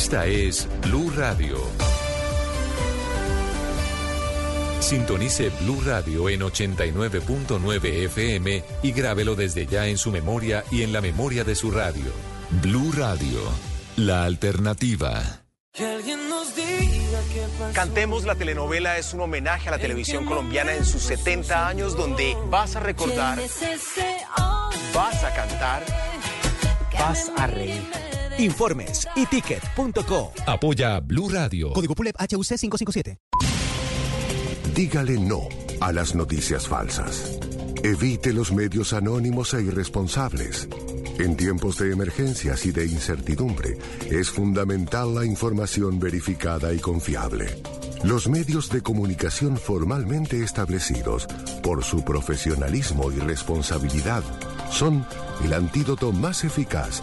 Esta es Blue Radio. Sintonice Blue Radio en 89.9 FM y grábelo desde ya en su memoria y en la memoria de su radio. Blue Radio, la alternativa. Cantemos la telenovela es un homenaje a la televisión colombiana en sus 70 años donde vas a recordar, vas a cantar, vas a reír. Informes y ticket.co. Apoya Blue Radio. Código PULEP HUC 557. Dígale no a las noticias falsas. Evite los medios anónimos e irresponsables. En tiempos de emergencias y de incertidumbre, es fundamental la información verificada y confiable. Los medios de comunicación formalmente establecidos, por su profesionalismo y responsabilidad, son el antídoto más eficaz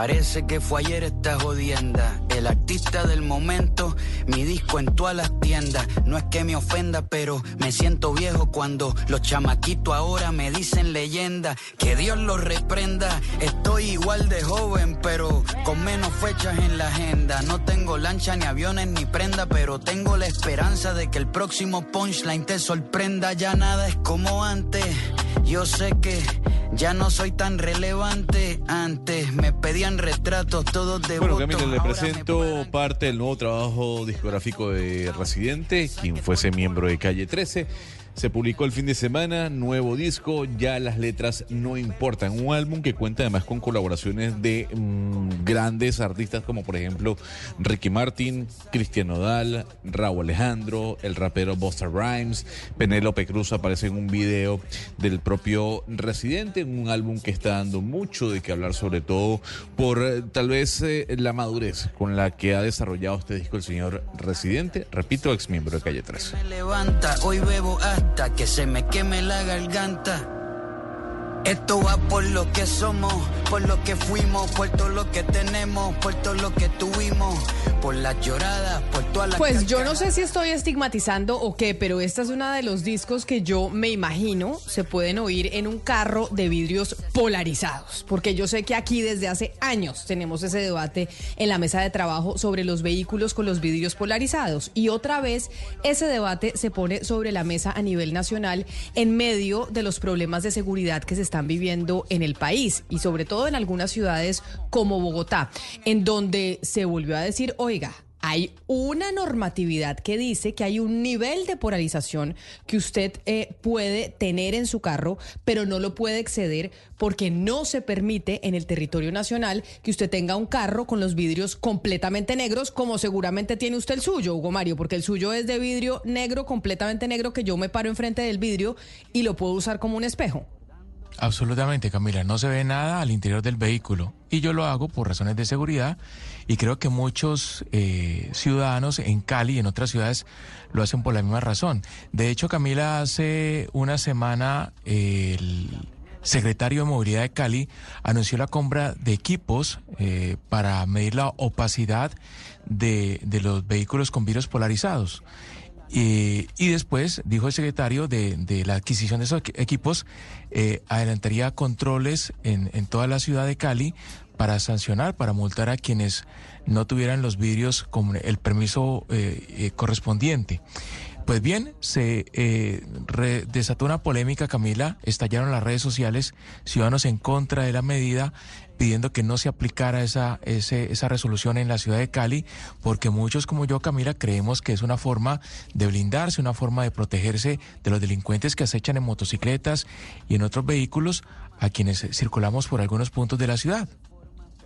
parece que fue ayer esta jodienda. El artista del momento, mi disco en todas las tiendas. No es que me ofenda, pero me siento viejo cuando los chamaquitos ahora me dicen leyenda. Que Dios los reprenda. Estoy igual de joven, pero con menos fechas en la agenda. No tengo lancha, ni aviones, ni prenda, pero tengo la esperanza de que el próximo punchline te sorprenda. Ya nada es como antes. Yo sé que ya no soy tan relevante. Antes me pedían retratos todos de Bueno, Camila, le presento parte del nuevo trabajo discográfico de Residente, quien fuese miembro de Calle 13. Se publicó el fin de semana, nuevo disco, ya las letras no importan. Un álbum que cuenta además con colaboraciones de mm, grandes artistas como por ejemplo Ricky Martin, Cristian Nodal, Raúl Alejandro, el rapero Busta Rhymes, Penélope Cruz aparece en un video del propio Residente, un álbum que está dando mucho de qué hablar, sobre todo por eh, tal vez eh, la madurez con la que ha desarrollado este disco el señor Residente, repito, ex miembro de Calle 13. me levanta. Hoy bebo hasta que se me queme la garganta. Esto va por lo que somos, por lo que fuimos, por todo lo que tenemos, por todo lo que tuvimos, por las lloradas, por todas las Pues yo no sé si estoy estigmatizando o qué, pero esta es una de los discos que yo me imagino se pueden oír en un carro de vidrios polarizados, porque yo sé que aquí desde hace años tenemos ese debate en la mesa de trabajo sobre los vehículos con los vidrios polarizados y otra vez ese debate se pone sobre la mesa a nivel nacional en medio de los problemas de seguridad que se están viviendo en el país y sobre todo en algunas ciudades como Bogotá, en donde se volvió a decir, oiga, hay una normatividad que dice que hay un nivel de polarización que usted eh, puede tener en su carro, pero no lo puede exceder porque no se permite en el territorio nacional que usted tenga un carro con los vidrios completamente negros, como seguramente tiene usted el suyo, Hugo Mario, porque el suyo es de vidrio negro, completamente negro, que yo me paro enfrente del vidrio y lo puedo usar como un espejo. Absolutamente, Camila. No se ve nada al interior del vehículo. Y yo lo hago por razones de seguridad. Y creo que muchos eh, ciudadanos en Cali y en otras ciudades lo hacen por la misma razón. De hecho, Camila, hace una semana el secretario de Movilidad de Cali anunció la compra de equipos eh, para medir la opacidad de, de los vehículos con vidrios polarizados. Eh, y después, dijo el secretario, de, la adquisición de esos equi- equipos, eh, adelantaría controles en, en toda la ciudad de Cali para sancionar, para multar a quienes no tuvieran los vidrios con el permiso eh, correspondiente. Pues bien, se eh, desató una polémica, Camila, estallaron las redes sociales, ciudadanos en contra de la medida, pidiendo que no se aplicara esa, ese- esa resolución en la ciudad de Cali, porque muchos como yo, Camila, creemos que es una forma de blindarse, una forma de protegerse de los delincuentes que acechan en motocicletas y en otros vehículos a quienes circulamos por algunos puntos de la ciudad.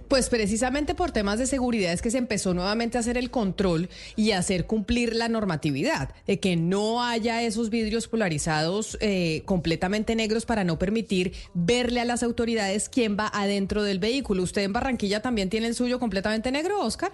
Pues precisamente por temas de seguridad es que se empezó nuevamente a hacer el control y a hacer cumplir la normatividad, de que no haya esos vidrios polarizados eh, completamente negros para no permitir verle a las autoridades quién va adentro del vehículo. ¿Usted en Barranquilla también tiene el suyo completamente negro, Oscar?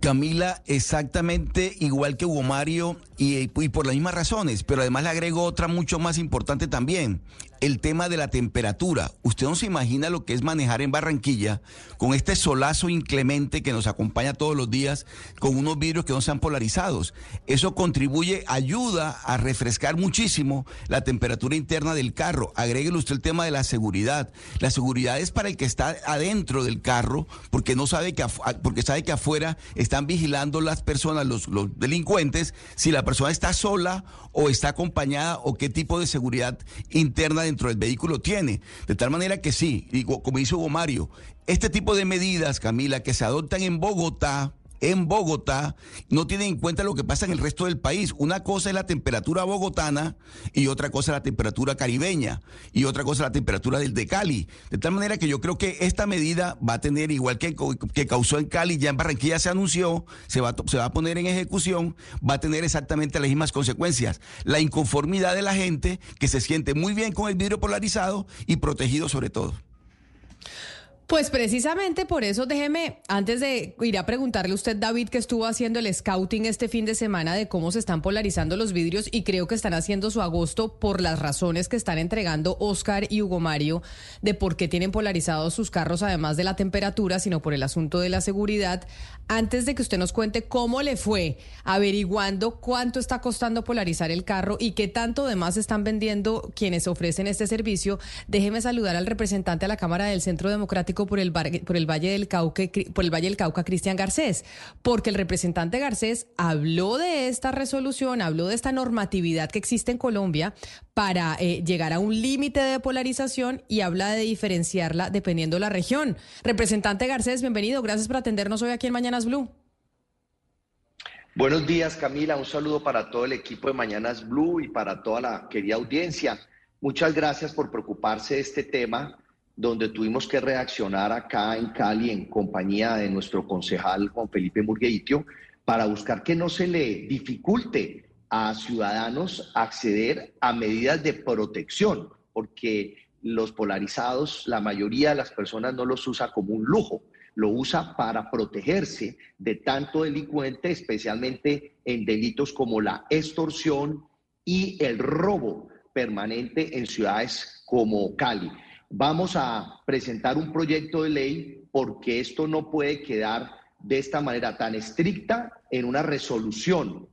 Camila, exactamente igual que Hugo Mario y, y, por las mismas razones, pero además le agrego otra mucho más importante también, el tema de la temperatura. Usted no se imagina lo que es manejar en Barranquilla con este solazo inclemente que nos acompaña todos los días, con unos vidrios que no sean polarizados. Eso contribuye, ayuda a refrescar muchísimo la temperatura interna del carro. Agréguele usted el tema de la seguridad. La seguridad es para el que está adentro del carro, porque no sabe que, porque sabe que afuera están vigilando las personas, los, los delincuentes, si la persona está sola o está acompañada o qué tipo de seguridad interna dentro del vehículo tiene. De tal manera que sí, como dice Hugo Mario, este tipo de medidas, Camila, que se adoptan en Bogotá, en Bogotá no tienen en cuenta lo que pasa en el resto del país. Una cosa es la temperatura bogotana y otra cosa es la temperatura caribeña y otra cosa es la temperatura del de Cali. De tal manera que yo creo que esta medida va a tener, igual que, que causó en Cali, ya en Barranquilla se anunció, se va, se va a poner en ejecución, va a tener exactamente las mismas consecuencias. La inconformidad de la gente que se siente muy bien con el vidrio polarizado y protegido sobre todo. Pues precisamente por eso déjeme, antes de ir a preguntarle a usted, David, que estuvo haciendo el scouting este fin de semana de cómo se están polarizando los vidrios y creo que están haciendo su agosto por las razones que están entregando Oscar y Hugo Mario de por qué tienen polarizados sus carros, además de la temperatura, sino por el asunto de la seguridad. Antes de que usted nos cuente cómo le fue averiguando cuánto está costando polarizar el carro y qué tanto además están vendiendo quienes ofrecen este servicio, déjeme saludar al representante a la Cámara del Centro Democrático por el, por el Valle del Cauca, por el Valle del Cauca, Cristian Garcés, porque el representante Garcés habló de esta resolución, habló de esta normatividad que existe en Colombia para eh, llegar a un límite de polarización y habla de diferenciarla dependiendo de la región. Representante Garcés, bienvenido, gracias por atendernos hoy aquí en Mañanas Blue. Buenos días, Camila. Un saludo para todo el equipo de Mañanas Blue y para toda la querida audiencia. Muchas gracias por preocuparse de este tema donde tuvimos que reaccionar acá en Cali en compañía de nuestro concejal Juan Felipe Murgueitio para buscar que no se le dificulte a ciudadanos acceder a medidas de protección, porque los polarizados, la mayoría de las personas no los usa como un lujo, lo usa para protegerse de tanto delincuente, especialmente en delitos como la extorsión y el robo permanente en ciudades como Cali. Vamos a presentar un proyecto de ley porque esto no puede quedar de esta manera tan estricta en una resolución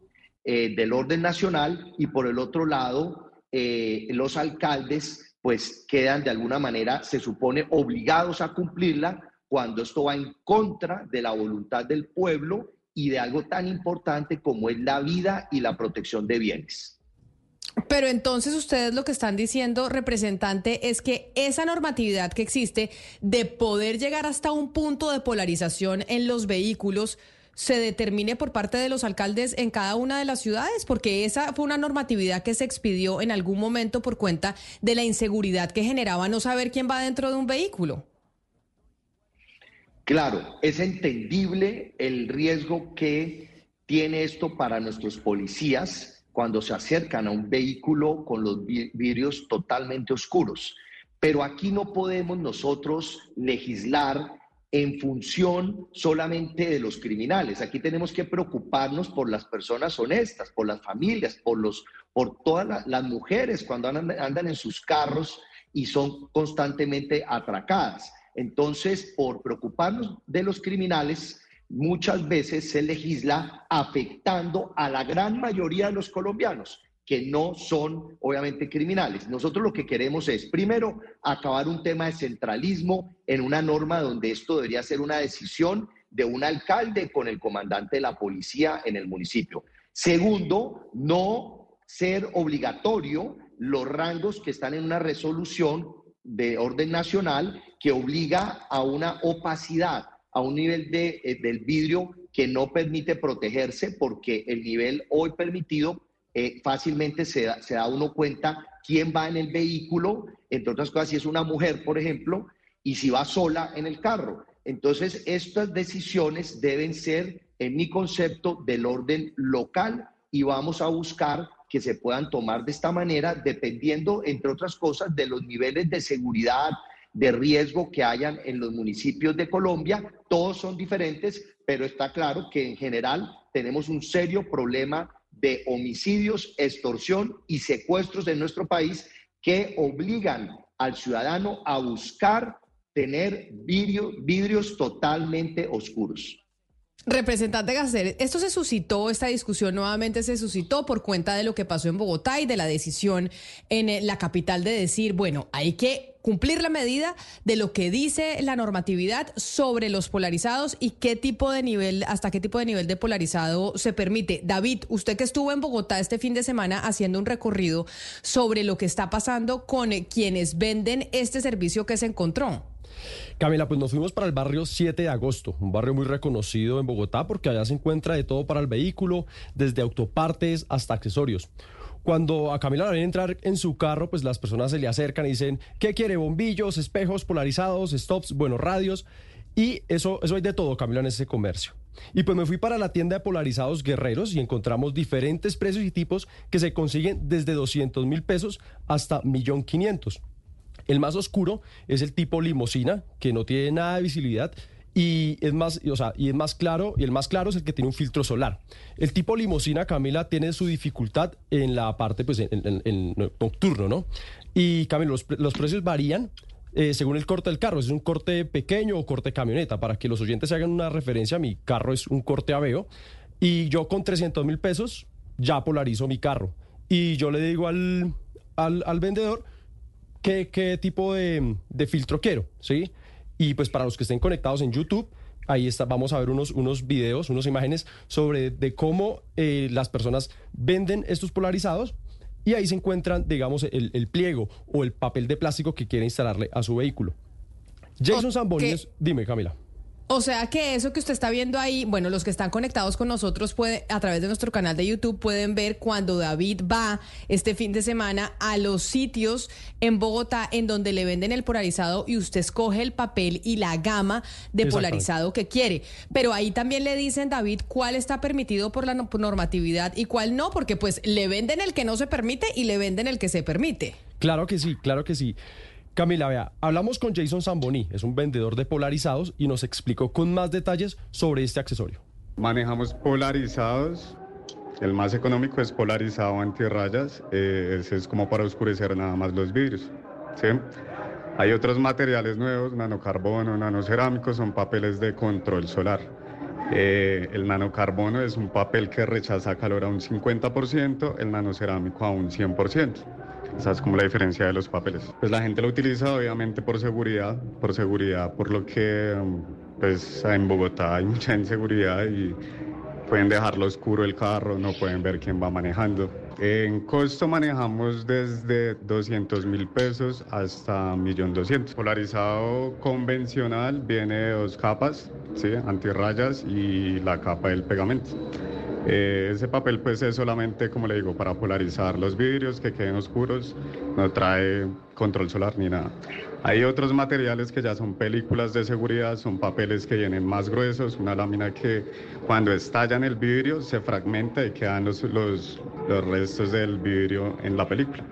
eh, del orden nacional y por el otro lado eh, los alcaldes pues quedan de alguna manera, se supone, obligados a cumplirla cuando esto va en contra de la voluntad del pueblo y de algo tan importante como es la vida y la protección de bienes. Pero entonces ustedes lo que están diciendo, representante, es que esa normatividad que existe de poder llegar hasta un punto de polarización en los vehículos se determine por parte de los alcaldes en cada una de las ciudades, porque esa fue una normatividad que se expidió en algún momento por cuenta de la inseguridad que generaba no saber quién va dentro de un vehículo. Claro, es entendible el riesgo que tiene esto para nuestros policías cuando se acercan a un vehículo con los vidrios totalmente oscuros. Pero aquí no podemos nosotros legislar en función solamente de los criminales. Aquí tenemos que preocuparnos por las personas honestas, por las familias, por, los, por todas las mujeres cuando andan, andan en sus carros y son constantemente atracadas. Entonces, por preocuparnos de los criminales, muchas veces se legisla afectando a la gran mayoría de los colombianos que no son obviamente criminales. Nosotros lo que queremos es, primero, acabar un tema de centralismo en una norma donde esto debería ser una decisión de un alcalde con el comandante de la policía en el municipio. Segundo, no ser obligatorio los rangos que están en una resolución de orden nacional que obliga a una opacidad a un nivel de, eh, del vidrio que no permite protegerse porque el nivel hoy permitido eh, fácilmente se da, se da uno cuenta quién va en el vehículo, entre otras cosas, si es una mujer, por ejemplo, y si va sola en el carro. Entonces, estas decisiones deben ser, en mi concepto, del orden local y vamos a buscar que se puedan tomar de esta manera, dependiendo, entre otras cosas, de los niveles de seguridad, de riesgo que hayan en los municipios de Colombia. Todos son diferentes, pero está claro que en general tenemos un serio problema de homicidios, extorsión y secuestros en nuestro país que obligan al ciudadano a buscar tener vidrios totalmente oscuros. Representante Gacer, esto se suscitó, esta discusión nuevamente se suscitó por cuenta de lo que pasó en Bogotá y de la decisión en eh, la capital de decir, bueno, hay que cumplir la medida de lo que dice la normatividad sobre los polarizados y qué tipo de nivel, hasta qué tipo de nivel de polarizado se permite. David, usted que estuvo en Bogotá este fin de semana haciendo un recorrido sobre lo que está pasando con quienes venden este servicio que se encontró. Camila, pues nos fuimos para el barrio 7 de agosto, un barrio muy reconocido en Bogotá porque allá se encuentra de todo para el vehículo, desde autopartes hasta accesorios. Cuando a Camila la ven entrar en su carro, pues las personas se le acercan y dicen, ¿qué quiere? Bombillos, espejos polarizados, stops, buenos radios. Y eso, eso hay de todo, Camila, en ese comercio. Y pues me fui para la tienda de polarizados guerreros y encontramos diferentes precios y tipos que se consiguen desde 200 mil pesos hasta 1.500.000. El más oscuro es el tipo limosina, que no tiene nada de visibilidad y es más, o sea, y es más claro, y el más claro es el que tiene un filtro solar. El tipo limosina, Camila, tiene su dificultad en la parte, pues, nocturno, ¿no? Y Camila, los, precios varían eh, según el corte del carro. Es un corte pequeño o corte camioneta. Para que los oyentes hagan una referencia, mi carro es un corte Aveo. Y yo con 300 mil pesos ya polarizo mi carro. Y yo le digo al, al vendedor, qué, tipo de, filtro quiero, ¿sí? Y pues para los que estén conectados en YouTube, ahí está, vamos a ver unos, unos videos, unas imágenes sobre de cómo eh, las personas venden estos polarizados y ahí se encuentran, digamos, el, pliego o el papel de plástico que quiere instalarle a su vehículo. Jason Zambonies, dime Camila. O sea que eso que usted está viendo ahí, bueno, los que están conectados con nosotros puede, a través de nuestro canal de YouTube pueden ver cuando David va este fin de semana a los sitios en Bogotá en donde le venden el polarizado y usted escoge el papel y la gama de polarizado que quiere. Pero ahí también le dicen, David, cuál está permitido por la normatividad y cuál no, porque pues le venden el que no se permite y le venden el que se permite. Claro que sí, claro que sí. Camila, vea, hablamos con Jason Zamboni, es un vendedor de polarizados y nos explicó con más detalles sobre este accesorio. Manejamos polarizados. El más económico es polarizado antirrayas. Eh, ese es como para oscurecer nada más los vidrios. ¿sí? Hay otros materiales nuevos, nanocarbono, nanocerámico, son papeles de control solar. Eh, el nanocarbono es un papel que rechaza calor a un 50%, el nanocerámico a un 100%. Esa es como la diferencia de los papeles. Pues la gente lo utiliza obviamente por seguridad, por seguridad, por lo que pues en Bogotá hay mucha inseguridad y pueden dejarlo oscuro el carro, no pueden ver quién va manejando. En costo manejamos desde 200 mil pesos hasta 1.200.000. Polarizado convencional viene de dos capas, ¿sí? antirrayas y la capa del pegamento. Eh, ese papel pues es solamente, como le digo, para polarizar los vidrios que queden oscuros, no trae control solar ni nada. Hay otros materiales que ya son películas de seguridad, son papeles que vienen más gruesos, una lámina que cuando estalla en el vidrio se fragmenta y quedan los, los, los restos del vidrio en la película.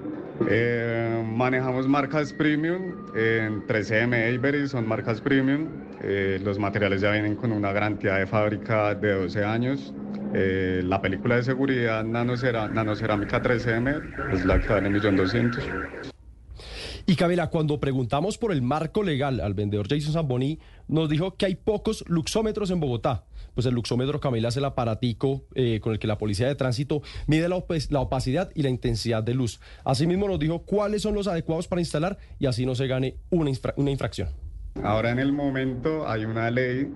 Eh, manejamos marcas premium, en 3M Avery son marcas premium, eh, los materiales ya vienen con una garantía de fábrica de 12 años, eh, la película de seguridad nanocerámica 3M es la que vale 1.200.000. Y Camila, cuando preguntamos por el marco legal al vendedor Jason Zamboni, nos dijo que hay pocos luxómetros en Bogotá. Pues el luxómetro, Camila, es el aparatico eh, con el que la policía de tránsito mide la, opacidad y la intensidad de luz. Asimismo nos dijo cuáles son los adecuados para instalar y así no se gane una, una infracción. Ahora en el momento hay una ley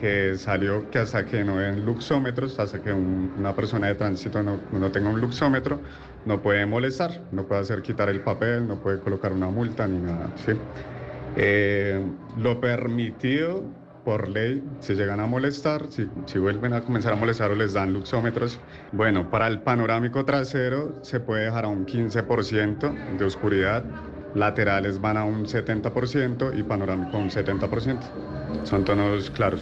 que salió que hasta que no den luxómetros, hasta que una persona de tránsito no, tenga un luxómetro, no puede molestar, no puede hacer quitar el papel, no puede colocar una multa ni nada. ¿sí? Eh, lo permitido por ley, si llegan a molestar, si, si, vuelven a comenzar a molestar o les dan luxómetros, bueno, para el panorámico trasero se puede dejar a un 15% de oscuridad laterales van a un 70% y panorámico un 70%. Son tonos claros.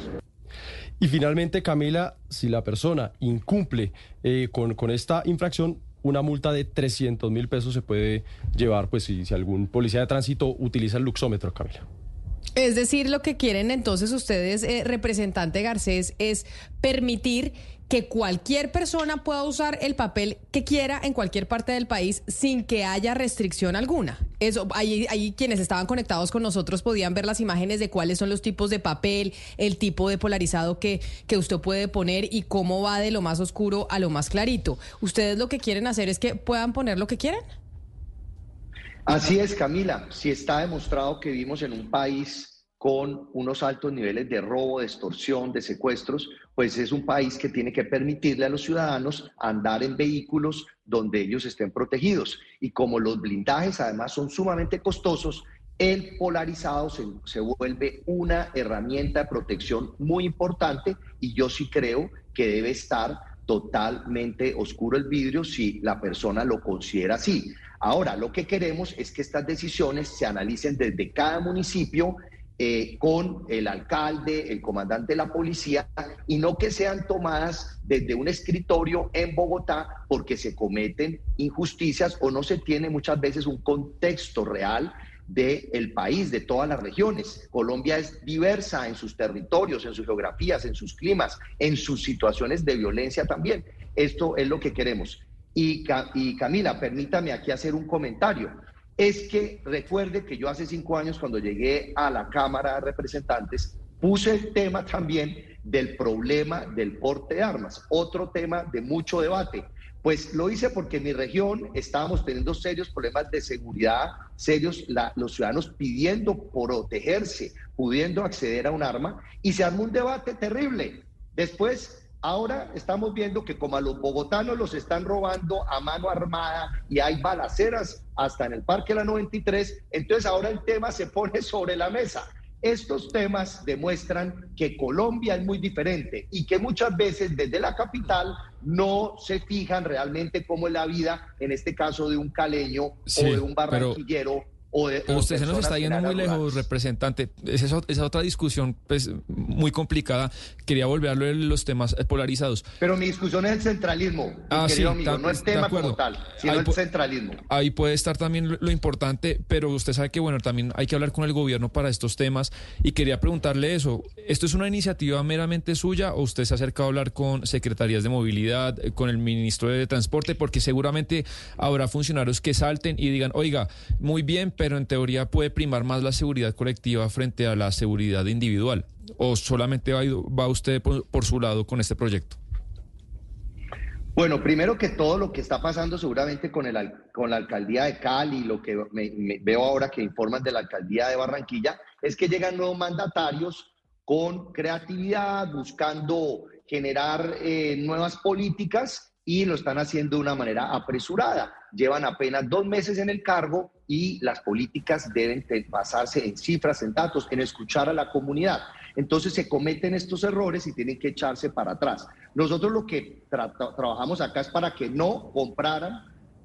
Y finalmente, Camila, si la persona incumple eh, con, con esta infracción, una multa de 300 mil pesos se puede llevar, pues si, si algún policía de tránsito utiliza el luxómetro, Camila. Es decir, lo que quieren entonces ustedes, eh, representante Garcés, es permitir que cualquier persona pueda usar el papel que quiera en cualquier parte del país sin que haya restricción alguna. Eso, ahí, ahí quienes estaban conectados con nosotros podían ver las imágenes de cuáles son los tipos de papel, el tipo de polarizado que, que usted puede poner y cómo va de lo más oscuro a lo más clarito. ¿Ustedes lo que quieren hacer es que puedan poner lo que quieran? Así es, Camila. Si está demostrado que vivimos en un país con unos altos niveles de robo, de extorsión, de secuestros, pues es un país que tiene que permitirle a los ciudadanos andar en vehículos donde ellos estén protegidos. Y como los blindajes además son sumamente costosos, el polarizado se, se, vuelve una herramienta de protección muy importante y yo sí creo que debe estar totalmente oscuro el vidrio si la persona lo considera así. Ahora, lo que queremos es que estas decisiones se analicen desde cada municipio eh, con el alcalde, el comandante de la policía, y no que sean tomadas desde un escritorio en Bogotá porque se cometen injusticias o no se tiene muchas veces un contexto real del país, de todas las regiones. Colombia es diversa en sus territorios, en sus geografías, en sus climas, en sus situaciones de violencia también. Esto es lo que queremos. Y Camila, permítame aquí hacer un comentario es que recuerde que yo hace cinco años cuando llegué a la Cámara de Representantes puse el tema también del problema del porte de armas, otro tema de mucho debate. Pues lo hice porque en mi región estábamos teniendo serios problemas de seguridad, serios los ciudadanos pidiendo protegerse, pudiendo acceder a un arma, y se armó un debate terrible. Después Ahora estamos viendo que como a los bogotanos los están robando a mano armada y hay balaceras hasta en el Parque La 93, entonces ahora el tema se pone sobre la mesa. Estos temas demuestran que Colombia es muy diferente y que muchas veces desde la capital no se fijan realmente cómo es la vida, en este caso de un caleño o de un barranquillero usted se nos está yendo muy lejos, representante. Esa es otra discusión pues, muy complicada. Quería volver a los temas polarizados. Pero mi discusión es el centralismo, ah, querido amigo. No es tema como tal, sino el centralismo. Ahí puede estar también lo, importante, pero usted sabe que, bueno, también hay que hablar con el gobierno para estos temas. Y quería preguntarle eso. ¿Esto es una iniciativa meramente suya o usted se ha acercado a hablar con secretarías de movilidad, eh, con el ministro de Transporte? Porque seguramente habrá funcionarios que salten y digan, oiga, muy bien, pero en teoría puede primar más la seguridad colectiva frente a la seguridad individual. ¿O solamente va, usted por, su lado con este proyecto? Bueno, primero que todo lo que está pasando seguramente con, el, con la alcaldía de Cali, lo que veo ahora que informan de la alcaldía de Barranquilla, es que llegan nuevos mandatarios con creatividad, buscando generar eh, nuevas políticas y lo están haciendo de una manera apresurada. Llevan apenas dos meses en el cargo y las políticas deben basarse en cifras, en datos, en escuchar a la comunidad. Entonces se cometen estos errores y tienen que echarse para atrás. Nosotros lo que trabajamos acá es para que no compraran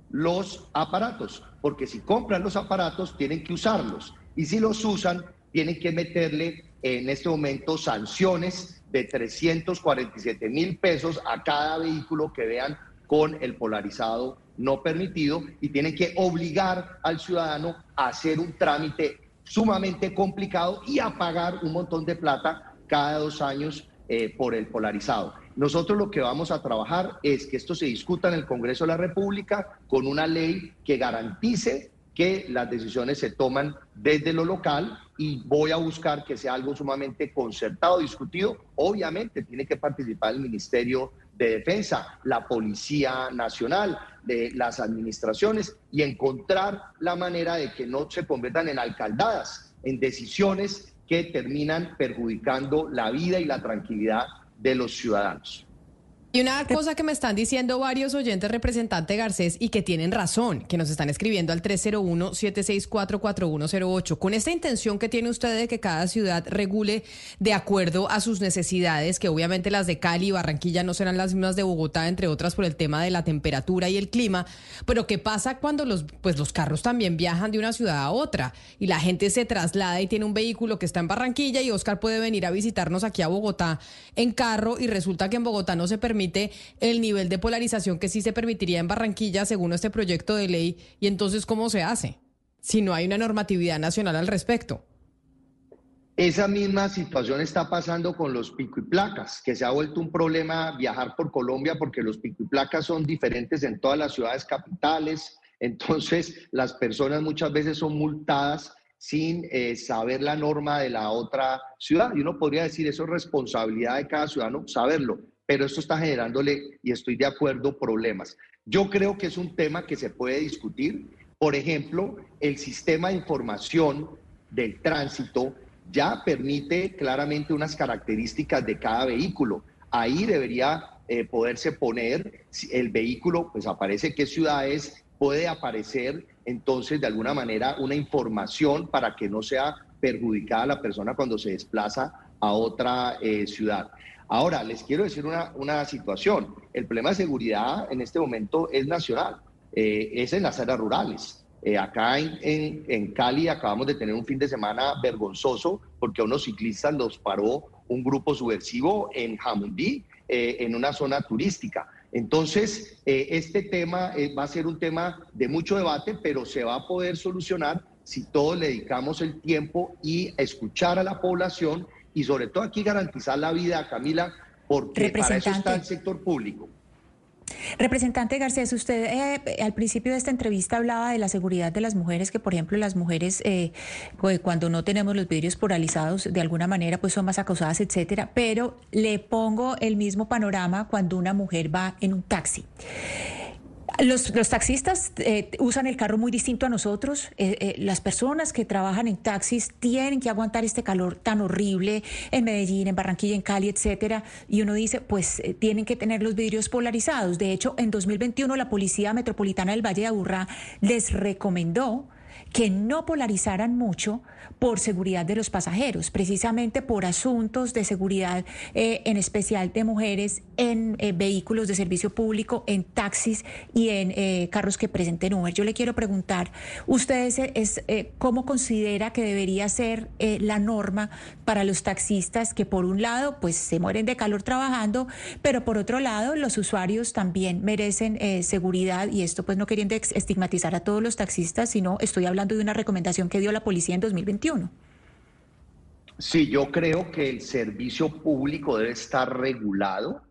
los aparatos, porque si compran los aparatos tienen que usarlos y si los usan tienen que meterle en este momento sanciones de 347 mil pesos a cada vehículo que vean con el polarizado no permitido y tienen que obligar al ciudadano a hacer un trámite sumamente complicado y a pagar un montón de plata cada dos años eh, por el polarizado. Nosotros lo que vamos a trabajar es que esto se discuta en el Congreso de la República con una ley que garantice que las decisiones se toman desde lo local y voy a buscar que sea algo sumamente concertado, discutido. Obviamente tiene que participar el Ministerio de Defensa, la Policía Nacional, de las administraciones y encontrar la manera de que no se conviertan en alcaldadas, en decisiones que terminan perjudicando la vida y la tranquilidad de los ciudadanos. Y una cosa que me están diciendo varios oyentes, representante Garcés, y que tienen razón, que nos están escribiendo al 301-764-4108, con esta intención que tiene usted de que cada ciudad regule de acuerdo a sus necesidades, que obviamente las de Cali y Barranquilla no serán las mismas de Bogotá, entre otras por el tema de la temperatura y el clima, pero ¿qué pasa cuando los, pues los carros también viajan de una ciudad a otra y la gente se traslada y tiene un vehículo que está en Barranquilla y Oscar puede venir a visitarnos aquí a Bogotá en carro y resulta que en Bogotá no se permite el nivel de polarización que sí se permitiría en Barranquilla según este proyecto de ley. Y entonces, ¿cómo se hace? Si no hay una normatividad nacional al respecto. Esa misma situación está pasando con los pico y placas, que se ha vuelto un problema viajar por Colombia porque los pico y placas son diferentes en todas las ciudades capitales. Entonces, las personas muchas veces son multadas sin eh, saber la norma de la otra ciudad. Y uno podría decir, eso es responsabilidad de cada ciudadano saberlo pero esto está generándole, y estoy de acuerdo, problemas. Yo creo que es un tema que se puede discutir. Por ejemplo, el sistema de información del tránsito ya permite claramente unas características de cada vehículo. Ahí debería eh, poderse poner el vehículo, pues aparece qué ciudades, puede aparecer entonces de alguna manera una información para que no sea perjudicada la persona cuando se desplaza a otra eh, ciudad. Ahora, les quiero decir una, situación. El problema de seguridad en este momento es nacional, eh, es en las áreas rurales. Eh, acá en, Cali acabamos de tener un fin de semana vergonzoso porque a unos ciclistas los paró un grupo subversivo en Jamundí, eh, en una zona turística. Entonces, este tema va a ser un tema de mucho debate, pero se va a poder solucionar si todos le dedicamos el tiempo y escuchar a la población y sobre todo aquí garantizar la vida, Camila, porque para eso está el sector público. Representante Garcés, usted eh, al principio de esta entrevista hablaba de la seguridad de las mujeres, que por ejemplo las mujeres eh, pues, cuando no tenemos los vidrios polarizados de alguna manera pues son más acosadas, etcétera, pero le pongo el mismo panorama cuando una mujer va en un taxi. Los, taxistas eh, usan el carro muy distinto a nosotros. Eh, eh, las personas que trabajan en taxis tienen que aguantar este calor tan horrible en Medellín, en Barranquilla, en Cali, etcétera. Y uno dice, pues tienen que tener los vidrios polarizados. De hecho, en 2021 la Policía Metropolitana del Valle de Aburrá les recomendó que no polarizaran mucho por seguridad de los pasajeros, precisamente por asuntos de seguridad, eh, en especial de mujeres en eh, vehículos de servicio público, en taxis y en eh, carros que presenten Uber. Yo le quiero preguntar, ¿usted es, cómo considera que debería ser la norma para los taxistas que por un lado pues se mueren de calor trabajando, pero por otro lado los usuarios también merecen seguridad y esto pues no queriendo estigmatizar a todos los taxistas, sino estoy hablando de una recomendación que dio la policía en 2021? Sí, yo creo que el servicio público debe estar regulado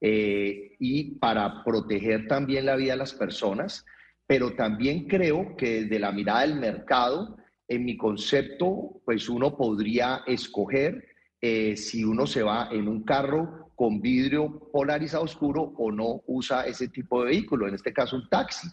eh, y para proteger también la vida de las personas, pero también creo que desde la mirada del mercado, en mi concepto, pues uno podría escoger eh, si uno se va en un carro con vidrio polarizado oscuro o no usa ese tipo de vehículo, en este caso un taxi.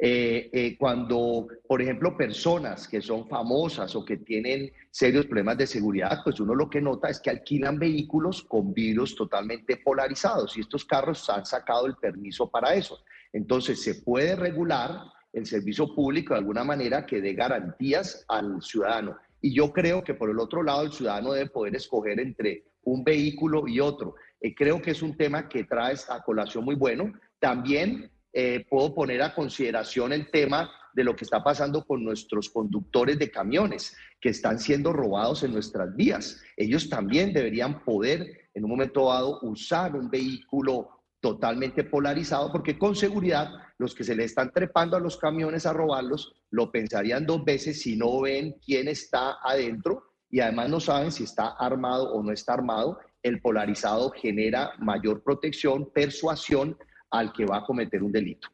Eh, eh, cuando, por ejemplo, personas que son famosas o que tienen serios problemas de seguridad, pues uno lo que nota es que alquilan vehículos con vidrios totalmente polarizados y estos carros han sacado el permiso para eso. Entonces, se puede regular el servicio público de alguna manera que dé garantías al ciudadano. Y yo creo que por el otro lado el ciudadano debe poder escoger entre un vehículo y otro. Eh, creo que es un tema que trae a colación muy bueno. También eh, puedo poner a consideración el tema de lo que está pasando con nuestros conductores de camiones que están siendo robados en nuestras vías. Ellos también deberían poder en un momento dado usar un vehículo totalmente polarizado porque con seguridad los que se le están trepando a los camiones a robarlos lo pensarían dos veces si no ven quién está adentro y además no saben si está armado o no está armado. El polarizado genera mayor protección, persuasión al que va a cometer un delito.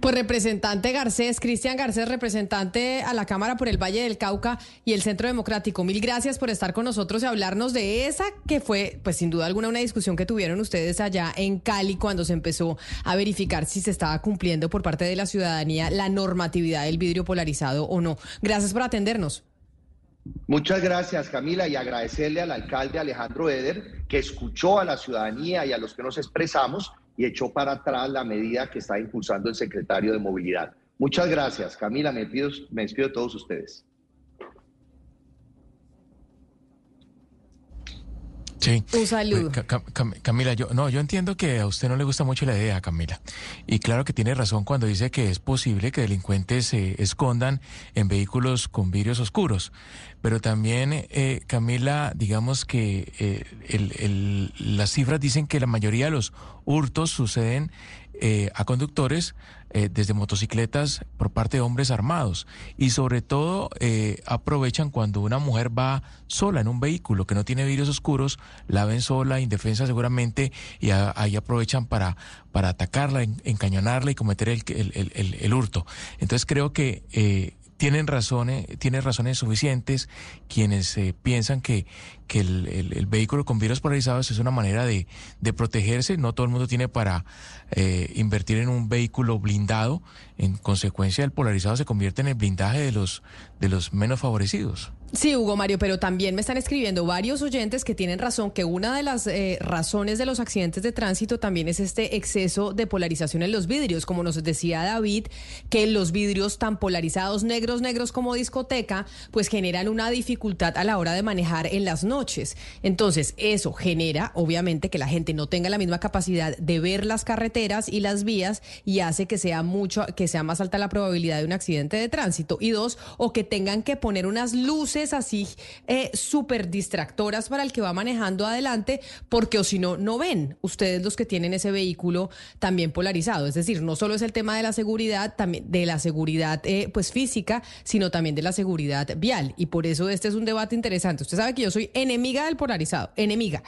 Pues representante Garcés, Cristian Garcés, representante a la Cámara por el Valle del Cauca y el Centro Democrático. Mil gracias por estar con nosotros y hablarnos de esa que fue, pues sin duda alguna, una discusión que tuvieron ustedes allá en Cali cuando se empezó a verificar si se estaba cumpliendo por parte de la ciudadanía la normatividad del vidrio polarizado o no. Gracias por atendernos. Muchas gracias, Camila, y agradecerle al alcalde Alejandro Eder, que escuchó a la ciudadanía y a los que nos expresamos y echó para atrás la medida que está impulsando el secretario de Movilidad. Muchas gracias, Camila, me, pido, me despido de todos ustedes. Sí. Un saludo. Camila, yo no, yo entiendo que a usted no le gusta mucho la idea, Camila. Y claro que tiene razón cuando dice que es posible que delincuentes se escondan en vehículos con vidrios oscuros. Pero también, eh, Camila, digamos que eh, las cifras dicen que la mayoría de los hurtos suceden eh, a conductores eh, desde motocicletas por parte de hombres armados y sobre todo eh, aprovechan cuando una mujer va sola en un vehículo que no tiene vidrios oscuros, la ven sola, indefensa seguramente y ahí aprovechan para, para atacarla, encañonarla y cometer el, el, el, hurto. Entonces creo que tienen razones, tienen razones suficientes quienes eh, piensan que, que el, vehículo con virus polarizados es una manera de, de protegerse. No todo el mundo tiene para eh, invertir en un vehículo blindado. En consecuencia, el polarizado se convierte en el blindaje de los, de los menos favorecidos. Sí, Hugo Mario, pero también me están escribiendo varios oyentes que tienen razón que una de las eh, razones de los accidentes de tránsito también es este exceso de polarización en los vidrios, como nos decía David, que los vidrios tan polarizados negros, negros como discoteca, pues generan una dificultad a la hora de manejar en las noches. Entonces, eso genera, obviamente, que la gente no tenga la misma capacidad de ver las carreteras y las vías y hace que sea mucho, que sea más alta la probabilidad de un accidente de tránsito. Y dos, o que tengan que poner unas luces así eh, súper distractoras para el que va manejando adelante, porque o si no, no ven ustedes los que tienen ese vehículo también polarizado. Es decir, no solo es el tema de la seguridad, también de la seguridad eh, pues física, sino también de la seguridad vial. Y por eso este es un debate interesante. Usted sabe que yo soy enemiga del polarizado, enemiga.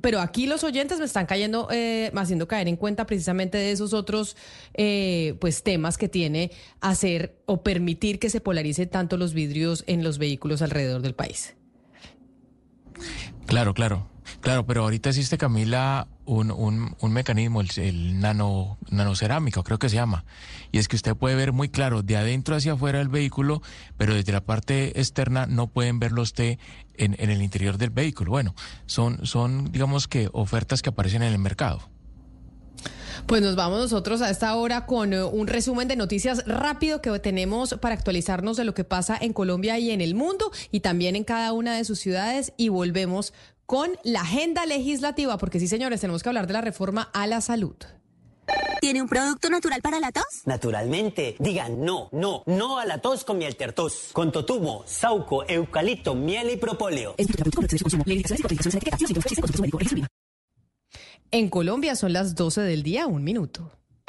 Pero aquí los oyentes me están cayendo, eh, haciendo caer en cuenta precisamente de esos otros eh, pues temas que tiene hacer o permitir que se polarice tanto los vidrios en los vehículos alrededor del país. Claro, claro. Claro, pero ahorita existe, Camila, un, un, un mecanismo, el, el, nano, nanocerámica, creo que se llama. Y es que usted puede ver muy claro de adentro hacia afuera del vehículo, pero desde la parte externa no pueden verlo usted en, en el interior del vehículo. Bueno, son, son, digamos que, ofertas que aparecen en el mercado. Pues nos vamos nosotros a esta hora con eh, un resumen de noticias rápido que tenemos para actualizarnos de lo que pasa en Colombia y en el mundo y también en cada una de sus ciudades y volvemos con la agenda legislativa porque sí señores tenemos que hablar de la reforma a la salud. ¿Tiene un producto natural para la tos? Naturalmente. Digan no, no, no a la tos con miel tertos. Con totumo, sauco, eucalipto, miel y propóleo. En Colombia son las 12 del día, un minuto.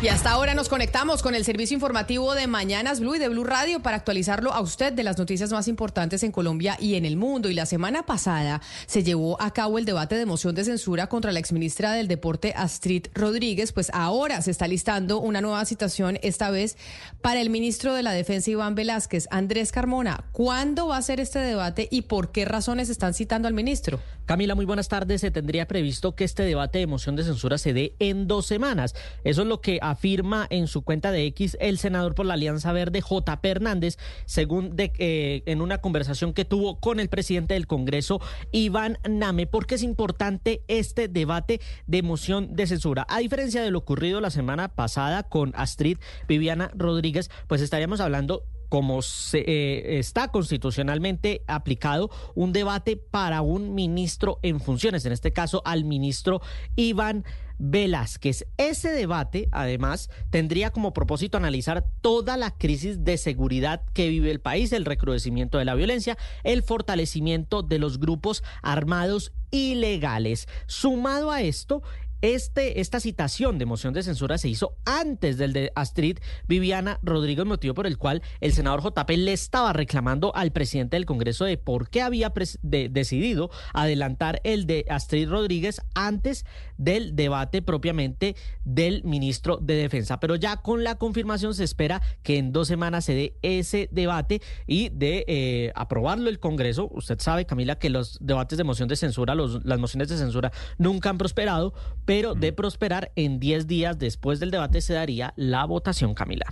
Y hasta ahora nos conectamos con el servicio informativo de Mañanas Blue y de Blue Radio para actualizarlo a usted de las noticias más importantes en Colombia y en el mundo. Y la semana pasada se llevó a cabo el debate de moción de censura contra la exministra del Deporte Astrid Rodríguez. Pues ahora se está listando una nueva citación, esta vez para el ministro de la Defensa Iván Velázquez, Andrés Carmona. ¿Cuándo va a ser este debate y por qué razones están citando al ministro? Camila, muy buenas tardes. Se tendría previsto que este debate de moción de censura se dé en dos semanas. Eso es lo que afirma en su cuenta de X el senador por la Alianza Verde, J. Hernández, según de, eh, en una conversación que tuvo con el presidente del Congreso, Iván Name, porque es importante este debate de moción de censura. A diferencia de lo ocurrido la semana pasada con Astrid Viviana Rodríguez, pues estaríamos hablando como se, eh, está constitucionalmente aplicado un debate para un ministro en funciones, en este caso al ministro Iván Velázquez. Ese debate, además, tendría como propósito analizar toda la crisis de seguridad que vive el país, el recrudecimiento de la violencia, el fortalecimiento de los grupos armados ilegales. Sumado a esto, este, esta citación de moción de censura se hizo antes del de Astrid Viviana Rodríguez, motivo por el cual el senador JP le estaba reclamando al presidente del Congreso de por qué había decidido adelantar el de Astrid Rodríguez antes del debate propiamente del ministro de Defensa. Pero ya con la confirmación se espera que en dos semanas se dé ese debate y de eh, aprobarlo el Congreso. Usted sabe, Camila, que los debates de moción de censura, los, las mociones de censura nunca han prosperado pero de prosperar en 10 días después del debate se daría la votación, Camila.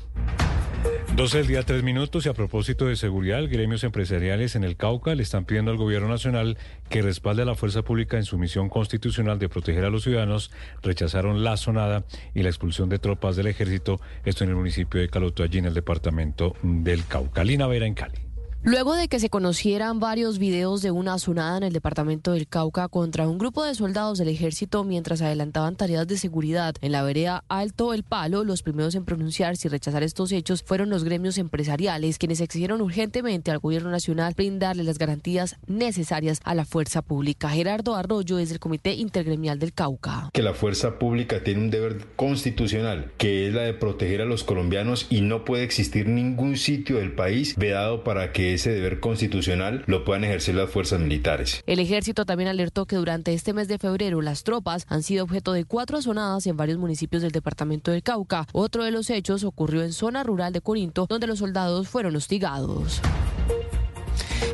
12 del día, 3 minutos. Y a propósito de seguridad, gremios empresariales en el Cauca le están pidiendo al gobierno nacional que respalde a la fuerza pública en su misión constitucional de proteger a los ciudadanos. Rechazaron la sonada y la expulsión de tropas del ejército. Esto en el municipio de Caloto, allí en el departamento del Cauca. Lina Vera en Cali. Luego de que se conocieran varios videos de una sonada en el departamento del Cauca contra un grupo de soldados del ejército mientras adelantaban tareas de seguridad en la vereda Alto El Palo, los primeros en pronunciarse y rechazar estos hechos fueron los gremios empresariales, quienes exigieron urgentemente al gobierno nacional brindarle las garantías necesarias a la fuerza pública. Gerardo Arroyo es del Comité Intergremial del Cauca. Que la fuerza pública tiene un deber constitucional, que es la de proteger a los colombianos y no puede existir ningún sitio del país vedado para que ese deber constitucional lo puedan ejercer las fuerzas militares. El ejército también alertó que durante este mes de febrero las tropas han sido objeto de cuatro azonadas en varios municipios del departamento del Cauca. Otro de los hechos ocurrió en zona rural de Corinto, donde los soldados fueron hostigados.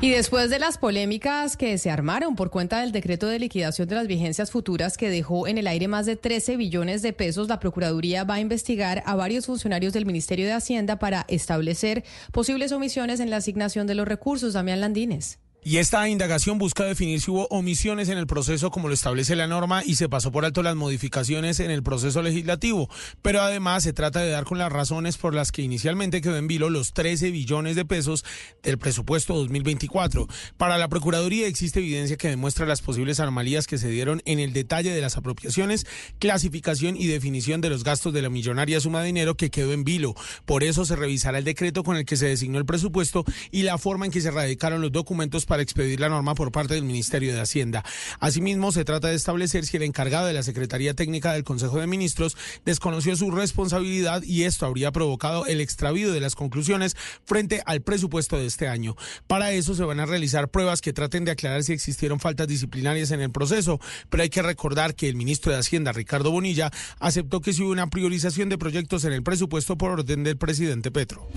Y después de las polémicas que se armaron por cuenta del decreto de liquidación de las vigencias futuras que dejó en el aire más de 13 billones de pesos, la Procuraduría va a investigar a varios funcionarios del Ministerio de Hacienda para establecer posibles omisiones en la asignación de los recursos. Damián Landines. Y esta indagación busca definir si hubo omisiones en el proceso como lo establece la norma y se pasó por alto las modificaciones en el proceso legislativo. Pero además se trata de dar con las razones por las que inicialmente quedó en vilo los 13 billones de pesos del presupuesto 2024. Para la Procuraduría existe evidencia que demuestra las posibles anomalías que se dieron en el detalle de las apropiaciones, clasificación y definición de los gastos de la millonaria suma de dinero que quedó en vilo. Por eso se revisará el decreto con el que se designó el presupuesto y la forma en que se radicaron los documentos para expedir la norma por parte del Ministerio de Hacienda. Asimismo, se trata de establecer si el encargado de la Secretaría Técnica del Consejo de Ministros desconoció su responsabilidad y esto habría provocado el extravío de las conclusiones frente al presupuesto de este año. Para eso se van a realizar pruebas que traten de aclarar si existieron faltas disciplinarias en el proceso, pero hay que recordar que el ministro de Hacienda, Ricardo Bonilla, aceptó que si hubo una priorización de proyectos en el presupuesto por orden del presidente Petro.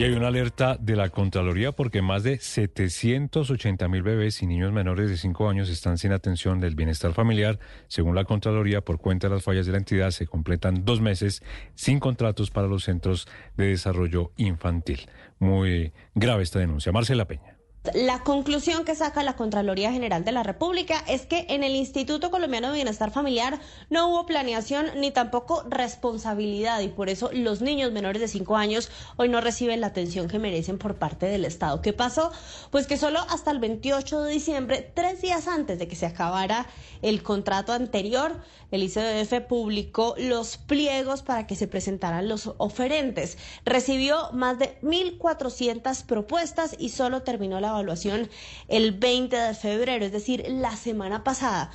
Y hay una alerta de la Contraloría porque más de 780 mil bebés y niños menores de 5 años están sin atención del bienestar familiar. Según la Contraloría, por cuenta de las fallas de la entidad, se completan dos meses sin contratos para los centros de desarrollo infantil. Muy grave esta denuncia. Marcela Peña. La conclusión que saca la Contraloría General de la República es que en el Instituto Colombiano de Bienestar Familiar no hubo planeación ni tampoco responsabilidad y por eso los niños menores de 5 años hoy no reciben la atención que merecen por parte del Estado. ¿Qué pasó? Pues que solo hasta el 28 de diciembre, tres días antes de que se acabara el contrato anterior, el ICDF publicó los pliegos para que se presentaran los oferentes. Recibió más de 1.400 propuestas y solo terminó la evaluación el 20 de febrero, es decir, la semana pasada.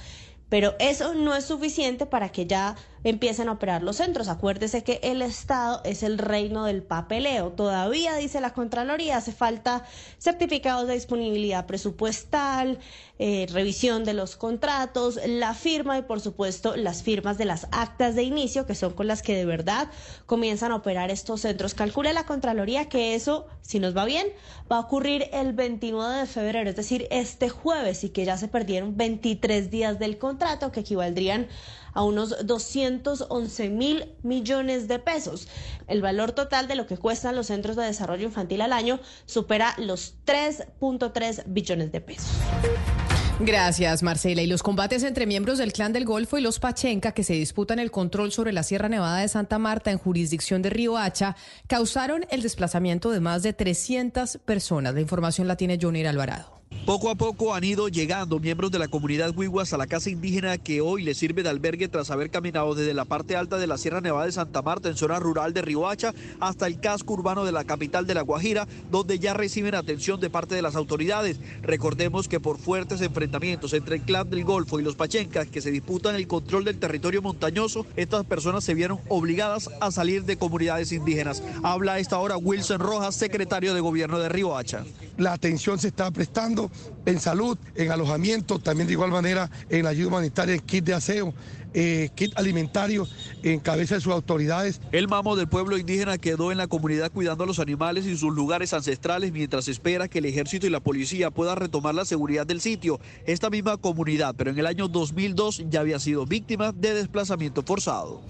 Pero eso no es suficiente para que ya empiecen a operar los centros. Acuérdese que el Estado es el reino del papeleo. Todavía, dice la Contraloría, hace falta certificados de disponibilidad presupuestal, eh, revisión de los contratos, la firma y, por supuesto, las firmas de las actas de inicio, que son con las que de verdad comienzan a operar estos centros. Calcula la Contraloría que eso, si nos va bien, va a ocurrir el 29 de febrero, es decir, este jueves, y que ya se perdieron 23 días del contrato, que equivaldrían a unos 211 mil millones de pesos. El valor total de lo que cuestan los centros de desarrollo infantil al año supera los 3.3 billones de pesos. Gracias, Marcela. Y los combates entre miembros del Clan del Golfo y los Pachenca, que se disputan el control sobre la Sierra Nevada de Santa Marta en jurisdicción de Río Hacha, causaron el desplazamiento de más de 300 personas. La información la tiene Johnny Alvarado. Poco a poco han ido llegando miembros de la comunidad Huiguas a la casa indígena que hoy les sirve de albergue tras haber caminado desde la parte alta de la Sierra Nevada de Santa Marta en zona rural de Riohacha hasta el casco urbano de la capital de La Guajira, donde ya reciben atención de parte de las autoridades. Recordemos que por fuertes enfrentamientos entre el clan del Golfo y los Pachencas que se disputan el control del territorio montañoso, estas personas se vieron obligadas a salir de comunidades indígenas. Habla a esta hora Wilson Rojas, secretario de gobierno de Riohacha. La atención se está prestando en salud, en alojamiento, también de igual manera en ayuda humanitaria, en kit de aseo, eh, kit alimentario, en cabeza de sus autoridades. El mamo del pueblo indígena quedó en la comunidad cuidando a los animales y sus lugares ancestrales mientras espera que el ejército y la policía puedan retomar la seguridad del sitio. Esta misma comunidad, pero en el año 2002 ya había sido víctima de desplazamiento forzado.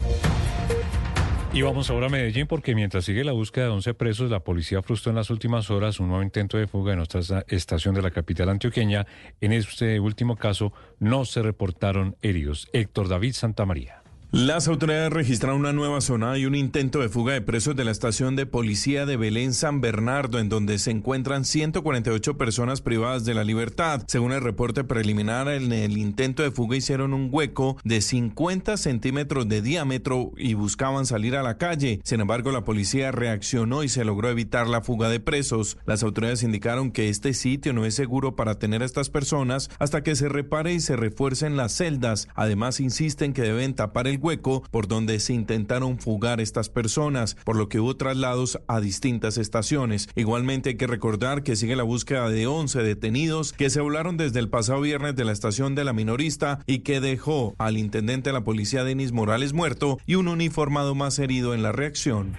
Y vamos ahora a Medellín porque mientras sigue la búsqueda de 11 presos, la policía frustró en las últimas horas un nuevo intento de fuga en otra estación de la capital antioqueña. En este último caso no se reportaron heridos. Héctor David Santamaría. Las autoridades registraron una nueva zona y un intento de fuga de presos de la estación de policía de Belén San Bernardo, en donde se encuentran 148 personas privadas de la libertad. Según el reporte preliminar, en el intento de fuga hicieron un hueco de 50 centímetros de diámetro y buscaban salir a la calle. Sin embargo, la policía reaccionó y se logró evitar la fuga de presos. Las autoridades indicaron que este sitio no es seguro para tener a estas personas hasta que se repare y se refuercen las celdas. Además, insisten que deben tapar el hueco por donde se intentaron fugar estas personas, por lo que hubo traslados a distintas estaciones. Igualmente hay que recordar que sigue la búsqueda de 11 detenidos que se volaron desde el pasado viernes de la estación de la minorista y que dejó al intendente de la policía Denis Morales muerto y un uniformado más herido en la reacción.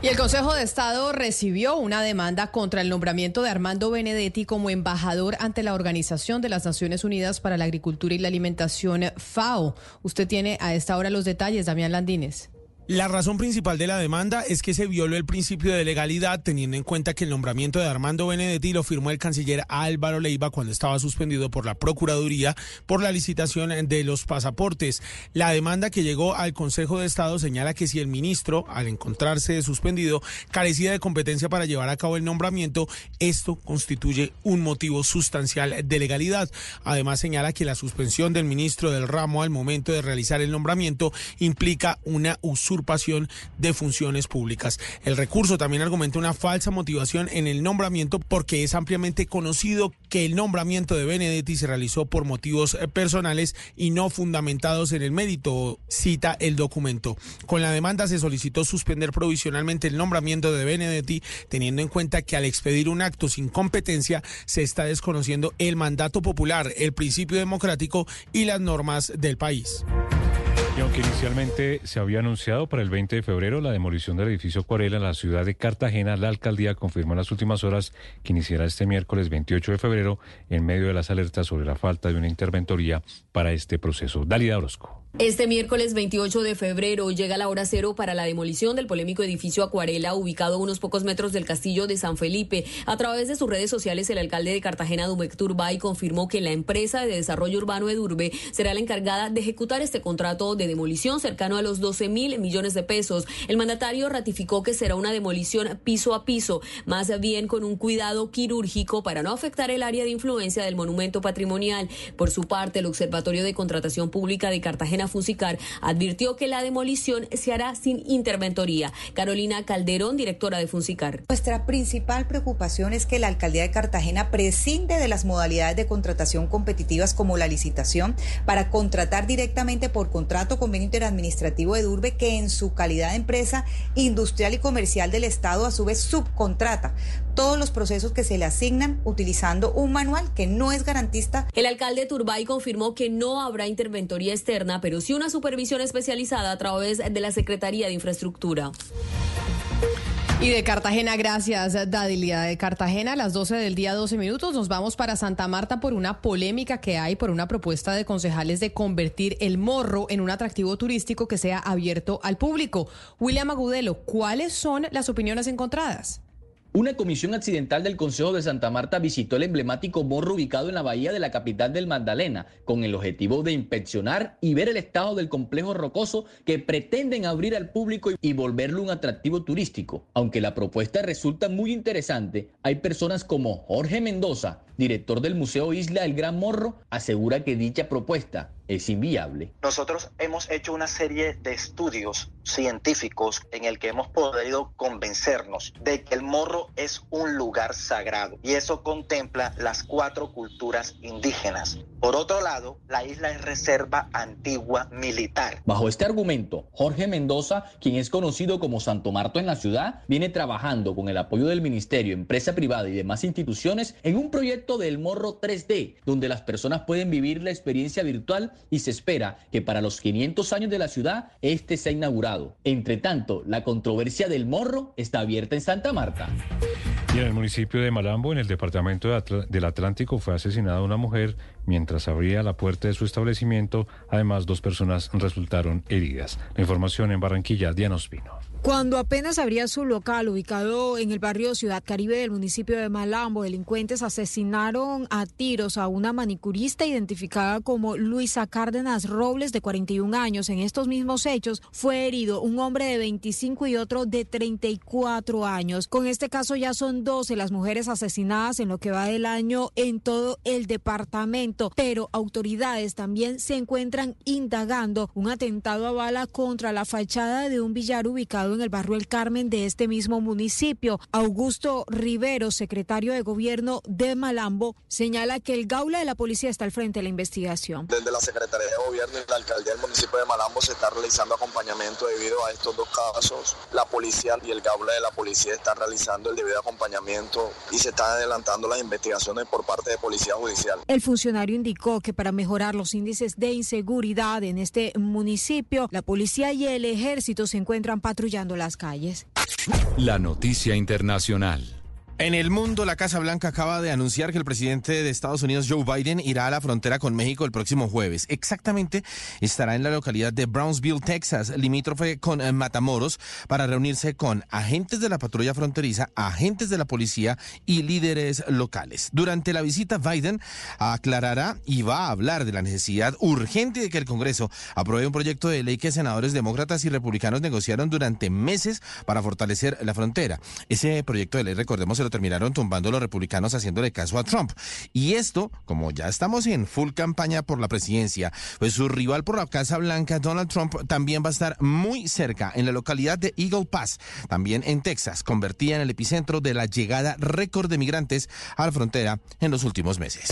Y el Consejo de Estado recibió una demanda contra el nombramiento de Armando Benedetti como embajador ante la Organización de las Naciones Unidas para la Agricultura y la Alimentación, FAO. Usted tiene a esta hora los detalles, Damián Landines. La razón principal de la demanda es que se violó el principio de legalidad teniendo en cuenta que el nombramiento de Armando Benedetti lo firmó el canciller Álvaro Leiva cuando estaba suspendido por la Procuraduría por la licitación de los pasaportes. La demanda que llegó al Consejo de Estado señala que si el ministro, al encontrarse suspendido, carecía de competencia para llevar a cabo el nombramiento, esto constituye un motivo sustancial de legalidad. Además señala que la suspensión del ministro del ramo al momento de realizar el nombramiento implica una usurpación de funciones públicas. El recurso también argumenta una falsa motivación en el nombramiento porque es ampliamente conocido que el nombramiento de Benedetti se realizó por motivos eh, personales y no fundamentados en el mérito, cita el documento. Con la demanda se solicitó suspender provisionalmente el nombramiento de Benedetti, teniendo en cuenta que al expedir un acto sin competencia se está desconociendo el mandato popular, el principio democrático y las normas del país. Y aunque inicialmente se había anunciado para el 20 de febrero la demolición del edificio Cuarela en la ciudad de Cartagena, la alcaldía confirmó en las últimas horas que iniciará este miércoles 28 de febrero en medio de las alertas sobre la falta de una interventoría para este proceso. Dalida Orozco. Este miércoles 28 de febrero llega la hora cero para la demolición del polémico edificio Acuarela ubicado a unos pocos metros del castillo de San Felipe. A través de sus redes sociales, el alcalde de Cartagena, Dumec Turbay, confirmó que la empresa de desarrollo urbano Edurbe será la encargada de ejecutar este contrato de demolición cercano a los 12 mil millones de pesos. El mandatario ratificó que será una demolición piso a piso, más bien con un cuidado quirúrgico para no afectar el área de influencia del monumento patrimonial. Por su parte, el Observatorio de Contratación Pública de Cartagena Fusicar advirtió que la demolición se hará sin interventoría. Carolina Calderón, directora de Fusicar. Nuestra principal preocupación es que la alcaldía de Cartagena prescinde de las modalidades de contratación competitivas como la licitación para contratar directamente por contrato convenio interadministrativo de Durbe que en su calidad de empresa industrial y comercial del Estado a su vez subcontrata todos los procesos que se le asignan utilizando un manual que no es garantista. El alcalde Turbay confirmó que no habrá interventoría externa, pero sí una supervisión especializada a través de la Secretaría de Infraestructura. Y de Cartagena, gracias, Dadilia. De Cartagena, a las 12 del día, 12 minutos, nos vamos para Santa Marta por una polémica que hay por una propuesta de concejales de convertir el morro en un atractivo turístico que sea abierto al público. William Agudelo, ¿cuáles son las opiniones encontradas? Una comisión accidental del Consejo de Santa Marta visitó el emblemático morro ubicado en la bahía de la capital del Magdalena, con el objetivo de inspeccionar y ver el estado del complejo rocoso que pretenden abrir al público y volverlo un atractivo turístico. Aunque la propuesta resulta muy interesante, hay personas como Jorge Mendoza, director del Museo Isla El Gran Morro, asegura que dicha propuesta es inviable. Nosotros hemos hecho una serie de estudios científicos en el que hemos podido convencernos de que el morro es un lugar sagrado y eso contempla las cuatro culturas indígenas. Por otro lado, la isla es reserva antigua militar. Bajo este argumento, Jorge Mendoza, quien es conocido como Santo Marto en la ciudad, viene trabajando con el apoyo del ministerio, empresa privada y demás instituciones en un proyecto del morro 3D, donde las personas pueden vivir la experiencia virtual y se espera que para los 500 años de la ciudad este sea inaugurado. Entre tanto, la controversia del morro está abierta en Santa Marta. Y en el municipio de Malambo, en el departamento del Atlántico, fue asesinada una mujer mientras abría la puerta de su establecimiento. Además, dos personas resultaron heridas. La información en Barranquilla, Diana Ospino. Cuando apenas abría su local ubicado en el barrio Ciudad Caribe del municipio de Malambo, delincuentes asesinaron a tiros a una manicurista identificada como Luisa Cárdenas Robles de 41 años. En estos mismos hechos fue herido un hombre de 25 y otro de 34 años. Con este caso ya son 12 las mujeres asesinadas en lo que va del año en todo el departamento, pero autoridades también se encuentran indagando un atentado a bala contra la fachada de un billar ubicado en el barrio El Carmen de este mismo municipio. Augusto Rivero, secretario de gobierno de Malambo, señala que el gaula de la policía está al frente de la investigación. Desde la Secretaría de Gobierno y la alcaldía del municipio de Malambo se está realizando acompañamiento debido a estos dos casos. La policía y el gaula de la policía están realizando el debido acompañamiento y se están adelantando las investigaciones por parte de Policía Judicial. El funcionario indicó que para mejorar los índices de inseguridad en este municipio, la policía y el ejército se encuentran patrullando las calles. La noticia internacional. En el mundo, la Casa Blanca acaba de anunciar que el presidente de Estados Unidos, Joe Biden, irá a la frontera con México el próximo jueves. Exactamente estará en la localidad de Brownsville, Texas, limítrofe con eh, Matamoros, para reunirse con agentes de la patrulla fronteriza, agentes de la policía y líderes locales. Durante la visita, Biden aclarará y va a hablar de la necesidad urgente de que el Congreso apruebe un proyecto de ley que senadores demócratas y republicanos negociaron durante meses para fortalecer la frontera. Ese proyecto de ley, recordemos, terminaron tumbando los republicanos haciéndole caso a Trump. Y esto, como ya estamos en full campaña por la presidencia, pues su rival por la Casa Blanca, Donald Trump, también va a estar muy cerca en la localidad de Eagle Pass, también en Texas, convertida en el epicentro de la llegada récord de migrantes a la frontera en los últimos meses.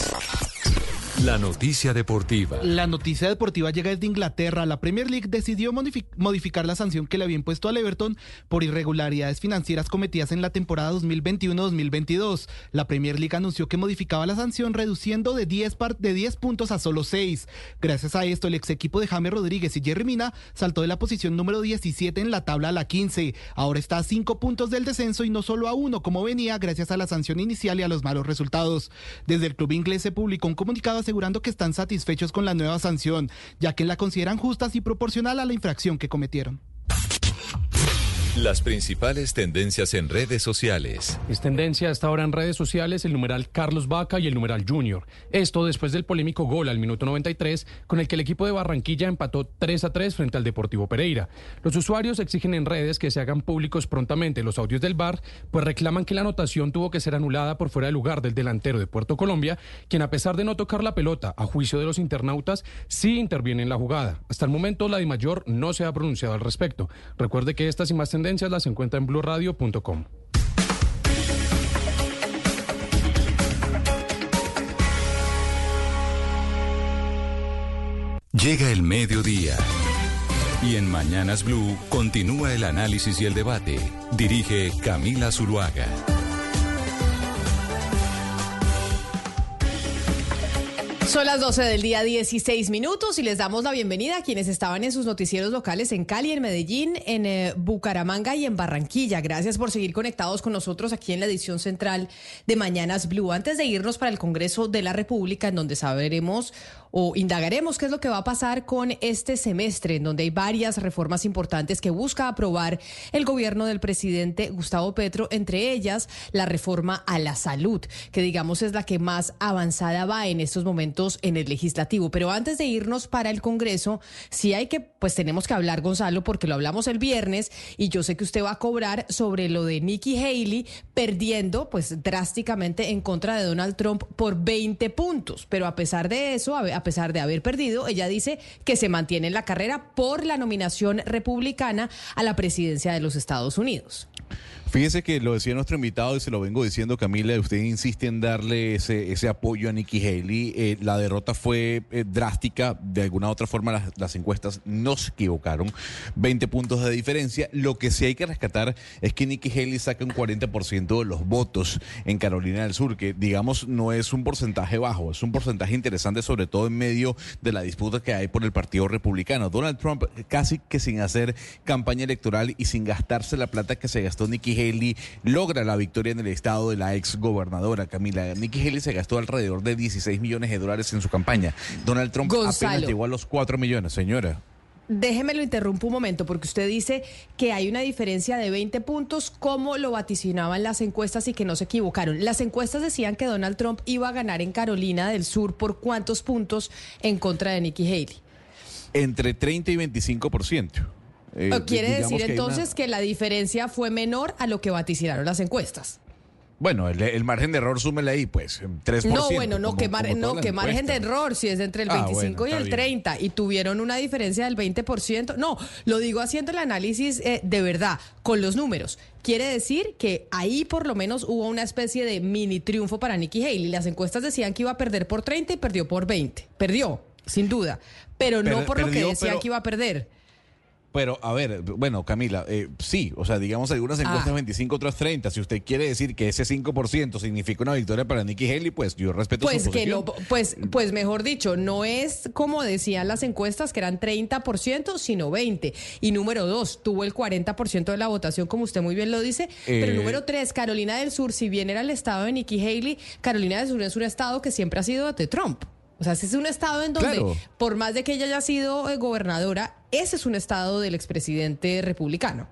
La noticia deportiva. La noticia deportiva llega desde Inglaterra. La Premier League decidió modificar la sanción que le había impuesto al Everton por irregularidades financieras cometidas en la temporada 2021-2022. La Premier League anunció que modificaba la sanción reduciendo de 10, de 10 puntos a solo 6. Gracias a esto, el ex equipo de James Rodríguez y Jerry Mina saltó de la posición número 17 en la tabla a la 15. Ahora está a 5 puntos del descenso y no solo a uno como venía gracias a la sanción inicial y a los malos resultados. Desde el club inglés se publicó un comunicado asegurando que están satisfechos con la nueva sanción, ya que la consideran justas y proporcional a la infracción que cometieron. Las principales tendencias en redes sociales. Es tendencia hasta ahora en redes sociales el numeral Carlos Vaca y el numeral Junior. Esto después del polémico gol al minuto 93 con el que el equipo de Barranquilla empató 3 a 3 frente al Deportivo Pereira. Los usuarios exigen en redes que se hagan públicos prontamente los audios del VAR, pues reclaman que la anotación tuvo que ser anulada por fuera de lugar del delantero de Puerto Colombia, quien a pesar de no tocar la pelota, a juicio de los internautas, sí interviene en la jugada. Hasta el momento la Mayor no se ha pronunciado al respecto. Recuerde que estas y más tendencias las encuentra en blurradio.com. Llega el mediodía. Y en Mañanas Blue continúa el análisis y el debate. Dirige Camila Zuluaga. Son las 12 del día 16 minutos y les damos la bienvenida a quienes estaban en sus noticieros locales en Cali, en Medellín, en eh, Bucaramanga y en Barranquilla. Gracias por seguir conectados con nosotros aquí en la edición central de Mañanas Blue. Antes de irnos para el Congreso de la República, en donde sabremos o indagaremos qué es lo que va a pasar con este semestre, en donde hay varias reformas importantes que busca aprobar el gobierno del presidente Gustavo Petro, entre ellas la reforma a la salud, que digamos es la que más avanzada va en estos momentos en el legislativo. Pero antes de irnos para el Congreso, sí hay que, pues tenemos que hablar, Gonzalo, porque lo hablamos el viernes y yo sé que usted va a cobrar sobre lo de Nikki Haley perdiendo, pues drásticamente en contra de Donald Trump por 20 puntos. Pero a pesar de eso, a pesar de haber perdido, ella dice que se mantiene en la carrera por la nominación republicana a la presidencia de los Estados Unidos. Fíjese que lo decía nuestro invitado y se lo vengo diciendo, Camila, usted insiste en darle ese, apoyo a Nikki Haley. Eh, la derrota fue eh, drástica, de alguna u otra forma las, las, encuestas no se equivocaron. 20 puntos de diferencia. Lo que sí hay que rescatar es que Nikki Haley saca un 40% de los votos en Carolina del Sur, que digamos no es un porcentaje bajo, es un porcentaje interesante, sobre todo en medio de la disputa que hay por el Partido Republicano. Donald Trump casi que sin hacer campaña electoral y sin gastarse la plata que se gastó Nikki Haley logra la victoria en el estado de la ex gobernadora Camila. Nikki Haley se gastó alrededor de 16 millones de dólares en su campaña. Donald Trump apenas llegó a los 4 millones, señora. Déjeme lo interrumpo un momento, porque usted dice que hay una diferencia de 20 puntos, como lo vaticinaban las encuestas y que no se equivocaron. Las encuestas decían que Donald Trump iba a ganar en Carolina del Sur por cuántos puntos en contra de Nikki Haley. Entre 30 y 25%. Eh, ¿Quiere decir entonces que la diferencia fue menor a lo que vaticinaron las encuestas? Bueno, el, margen de error súmele ahí, pues, 3%. No, bueno, no, que, no, que margen de error, si es entre el 25 ah, y el 30 y tuvieron una diferencia del 20%. No, lo digo haciendo el análisis eh, de verdad, con los números. Quiere decir que ahí por lo menos hubo una especie de mini triunfo para Nikki Haley. Las encuestas decían que iba a perder por 30 y perdió por 20. Perdió, sin duda, pero no por lo que decían que iba a perder. Pero, a ver, bueno, Camila, eh, sí, o sea, digamos algunas encuestas 25, ah. otras 30. Si usted quiere decir que ese 5% significa una victoria para Nikki Haley, pues yo respeto pues su que no, pues, pues mejor dicho, no es como decían las encuestas que eran 30%, sino 20. Y número dos, tuvo el 40% de la votación, como usted muy bien lo dice. Pero eh, número tres, Carolina del Sur, si bien era el estado de Nikki Haley, Carolina del Sur es un estado que siempre ha sido de Trump. O sea, ese es un estado en donde, por más de que ella haya sido eh, gobernadora, ese es un estado del expresidente republicano.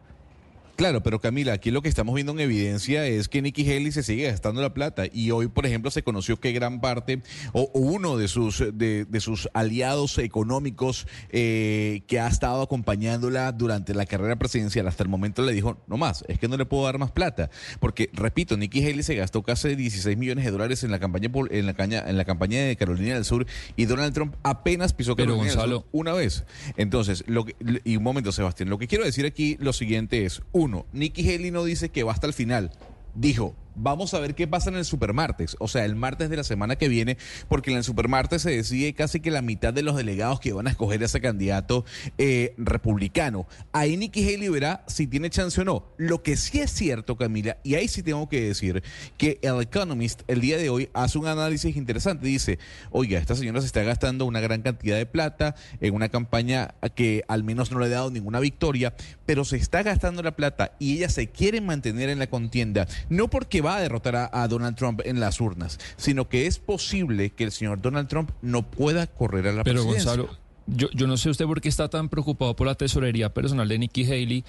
Claro, pero Camila, aquí lo que estamos viendo en evidencia es que Nikki Haley se sigue gastando la plata y hoy, por ejemplo, se conoció que gran parte o, uno de sus de, sus aliados económicos eh, que ha estado acompañándola durante la carrera presidencial hasta el momento le dijo, no más, es que no le puedo dar más plata, porque repito, Nikki Haley se gastó casi 16 millones de dólares en la campaña en la caña, en la campaña de Carolina del Sur y Donald Trump apenas pisó Carolina del Sur una vez. Entonces, lo y un momento, Sebastián, lo que quiero decir aquí lo siguiente es uno, Nikki Haley no dice que va hasta el final. Dijo, Vamos a ver qué pasa en el supermartes, o sea, el martes de la semana que viene, porque en el supermartes se decide casi que la mitad de los delegados que van a escoger a ese candidato eh, republicano. Ahí Nikki Haley verá si tiene chance o no. Lo que sí es cierto, Camila, y ahí sí tengo que decir que el Economist el día de hoy hace un análisis interesante. Dice, oiga, esta señora se está gastando una gran cantidad de plata en una campaña que al menos no le ha dado ninguna victoria, pero se está gastando la plata y ella se quiere mantener en la contienda, no porque va a derrotar a, Donald Trump en las urnas, sino que es posible que el señor Donald Trump no pueda correr a la Pero presidencia. Gonzalo, yo, yo no sé usted por qué está tan preocupado por la tesorería personal de Nikki Haley,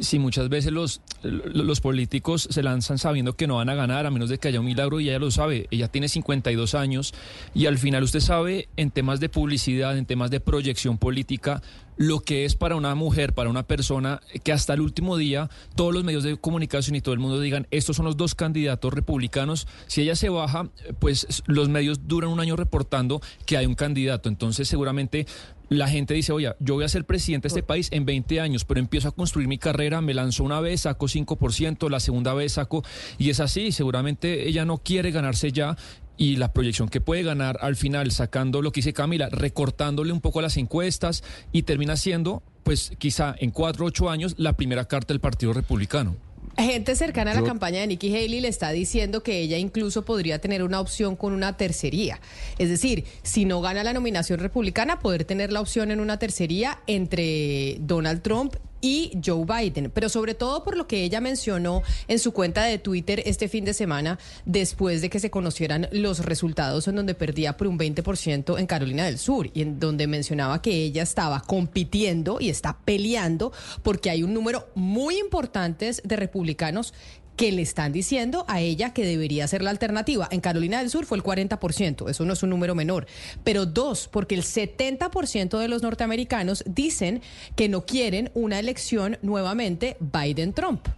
si muchas veces los, los políticos se lanzan sabiendo que no van a ganar, a menos de que haya un milagro, y ella lo sabe. Ella tiene 52 años y al final usted sabe, en temas de publicidad, en temas de proyección política, lo que es para una mujer, para una persona, que hasta el último día todos los medios de comunicación y todo el mundo digan, estos son los dos candidatos republicanos, si ella se baja, pues los medios duran un año reportando que hay un candidato, entonces seguramente la gente dice, oye, yo voy a ser presidente de este país en 20 años, pero empiezo a construir mi carrera, me lanzo una vez, saco 5%, la segunda vez saco, y es así, seguramente ella no quiere ganarse ya y la proyección que puede ganar al final sacando lo que dice Camila, recortándole un poco las encuestas y termina siendo, pues quizá en cuatro o ocho años, la primera carta del Partido Republicano. Gente cercana a la campaña de Nikki Haley le está diciendo que ella incluso podría tener una opción con una tercería. Es decir, si no gana la nominación republicana, poder tener la opción en una tercería entre Donald Trump y Joe Biden, pero sobre todo por lo que ella mencionó en su cuenta de Twitter este fin de semana, después de que se conocieran los resultados en donde perdía por un 20% en Carolina del Sur y en donde mencionaba que ella estaba compitiendo y está peleando porque hay un número muy importante de republicanos que le están diciendo a ella que debería ser la alternativa. En Carolina del Sur fue el 40%, eso no es un número menor. Pero dos, porque el 70% de los norteamericanos dicen que no quieren una elección nuevamente Biden-Trump.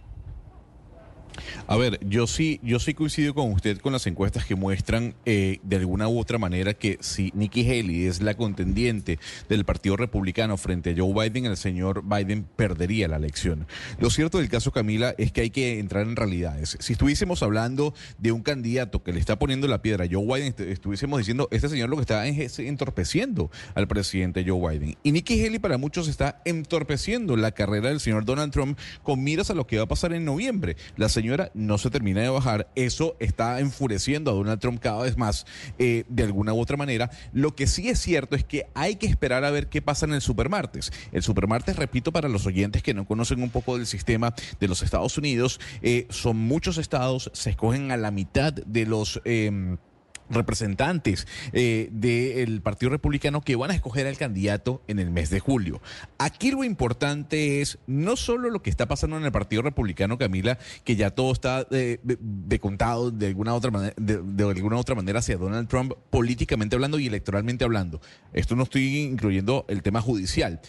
A ver, yo sí, yo sí coincido con usted con las encuestas que muestran eh, de alguna u otra manera que si Nikki Haley es la contendiente del Partido Republicano frente a Joe Biden, el señor Biden perdería la elección. Lo cierto del caso, Camila, es que hay que entrar en realidades. Si estuviésemos hablando de un candidato que le está poniendo la piedra a Joe Biden, estuviésemos diciendo, este señor lo que está es entorpeciendo al presidente Joe Biden. Y Nikki Haley para muchos está entorpeciendo la carrera del señor Donald Trump con miras a lo que va a pasar en noviembre. La señora no se termina de bajar. Eso está enfureciendo a Donald Trump cada vez más eh, de alguna u otra manera. Lo que sí es cierto es que hay que esperar a ver qué pasa en el supermartes. El supermartes, repito, para los oyentes que no conocen un poco del sistema de los Estados Unidos, eh, son muchos estados, se escogen a la mitad de los... Em, representantes eh, del Partido Republicano que van a escoger al candidato en el mes de julio. Aquí lo importante es no solo lo que está pasando en el Partido Republicano, Camila, que ya todo está eh, decontado de alguna otra manera, de, alguna otra manera hacia Donald Trump políticamente hablando y electoralmente hablando. Esto no estoy incluyendo el tema judicial.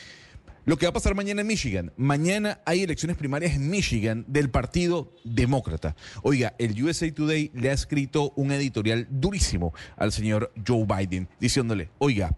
Lo que va a pasar mañana en Michigan. Mañana hay elecciones primarias en Michigan del Partido Demócrata. Oiga, el USA Today le ha escrito un editorial durísimo al señor Joe Biden, diciéndole, oiga,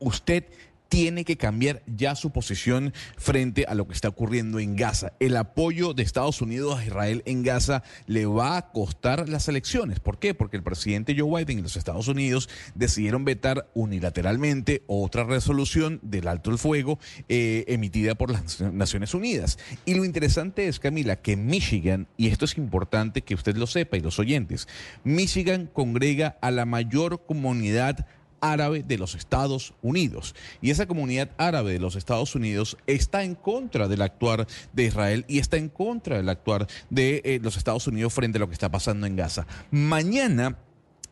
usted tiene que cambiar ya su posición frente a lo que está ocurriendo en Gaza. El apoyo de Estados Unidos a Israel en Gaza le va a costar las elecciones. ¿Por qué? Porque el presidente Joe Biden y los Estados Unidos decidieron vetar unilateralmente otra resolución del alto el fuego eh, emitida por las Naciones Unidas. Y lo interesante es, Camila, que Michigan, y esto es importante que usted lo sepa y los oyentes, Michigan congrega a la mayor comunidad árabe de los Estados Unidos. Y esa comunidad árabe de los Estados Unidos está en contra del actuar de Israel y está en contra del actuar de eh, los Estados Unidos frente a lo que está pasando en Gaza. Mañana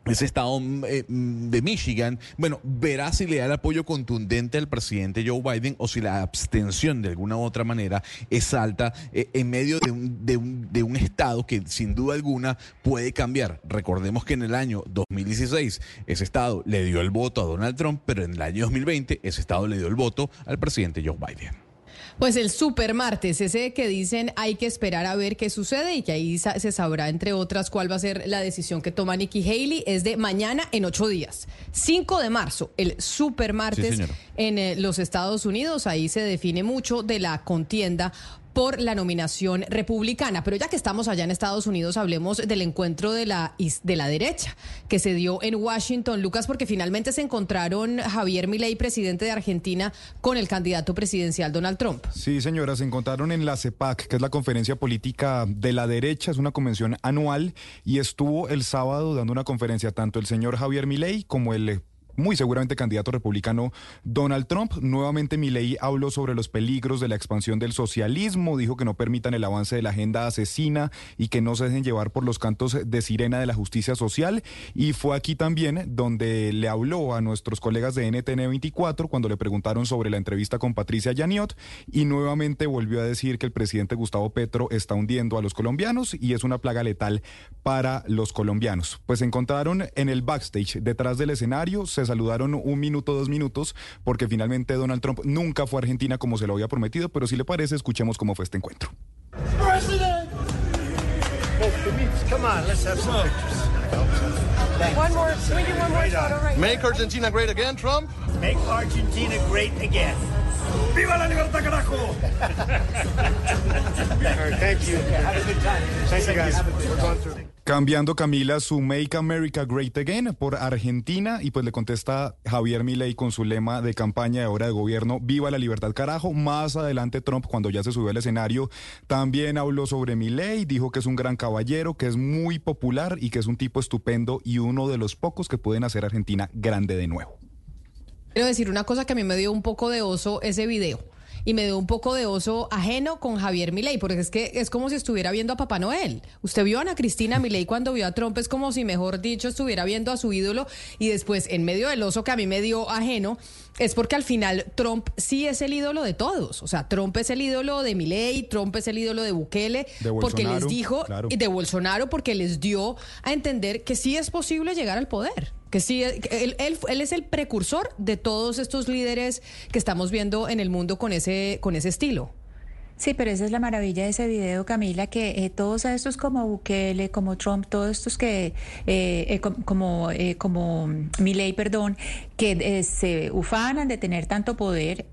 ese estado eh, de Michigan, bueno, verá si le da el apoyo contundente al presidente Joe Biden o si la abstención de alguna u otra manera es alta eh, en medio de un, de, un, de un estado que sin duda alguna puede cambiar. Recordemos que en el año 2016 ese estado le dio el voto a Donald Trump, pero en el año 2020 ese estado le dio el voto al presidente Joe Biden. Pues el super martes, ese que dicen hay que esperar a ver qué sucede y que ahí se sabrá, entre otras, cuál va a ser la decisión que toma Nikki Haley, es de mañana en ocho días. 5 de marzo, el super martes en eh, los Estados Unidos. Ahí se define mucho de la contienda por la nominación republicana. Pero ya que estamos allá en Estados Unidos, hablemos del encuentro de la, de la derecha que se dio en Washington, Lucas, porque finalmente se encontraron Javier Milei, presidente de Argentina, con el candidato presidencial Donald Trump. Sí, señora, se encontraron en la CEPAC, que es la conferencia política de la derecha, es una convención anual, y estuvo el sábado dando una conferencia tanto el señor Javier Milei como el muy seguramente candidato republicano Donald Trump. Nuevamente Milei habló sobre los peligros de la expansión del socialismo, dijo que no permitan el avance de la agenda asesina y que no se dejen llevar por los cantos de sirena de la justicia social. Y fue aquí también donde le habló a nuestros colegas de NTN 24 cuando le preguntaron sobre la entrevista con Patricia Yaniot y nuevamente volvió a decir que el presidente Gustavo Petro está hundiendo a los colombianos y es una plaga letal para los colombianos. Pues se encontraron en el backstage detrás del escenario, se saludaron un minuto, dos minutos, porque finalmente Donald Trump nunca fue a Argentina como se lo había prometido, pero si le parece, escuchemos cómo fue este encuentro. Make Argentina great again, Trump. Make Argentina great again. ¡Viva la libertad, carajo! Thank you. Thank you, guys. Cambiando Camila su Make America Great Again por Argentina y pues le contesta Javier Milei con su lema de campaña de hora de gobierno, viva la libertad carajo. Más adelante Trump cuando ya se subió al escenario también habló sobre Milei, dijo que es un gran caballero, que es muy popular y que es un tipo estupendo y uno de los pocos que pueden hacer Argentina grande de nuevo. Quiero decir una cosa que a mí me dio un poco de oso ese video y me dio un poco de oso ajeno con Javier Milei, porque es que es como si estuviera viendo a Papá Noel. Usted vio a Ana Cristina Milei cuando vio a Trump, es como si, mejor dicho, estuviera viendo a su ídolo y después, en medio del oso que a mí me dio ajeno, es porque al final Trump sí es el ídolo de todos. O sea, Trump es el ídolo de Milei, Trump es el ídolo de Bukele, porque les dijo, y de Bolsonaro, porque les dio a entender que sí es posible llegar al poder. Que sí, él, él, él, es el precursor de todos estos líderes que estamos viendo en el mundo con ese, con ese estilo. Sí, pero esa es la maravilla de ese video, Camila, que eh, todos estos como Bukele, como Trump, todos estos que, eh, eh, como, como Milley, perdón, que se ufanan de tener tanto poder,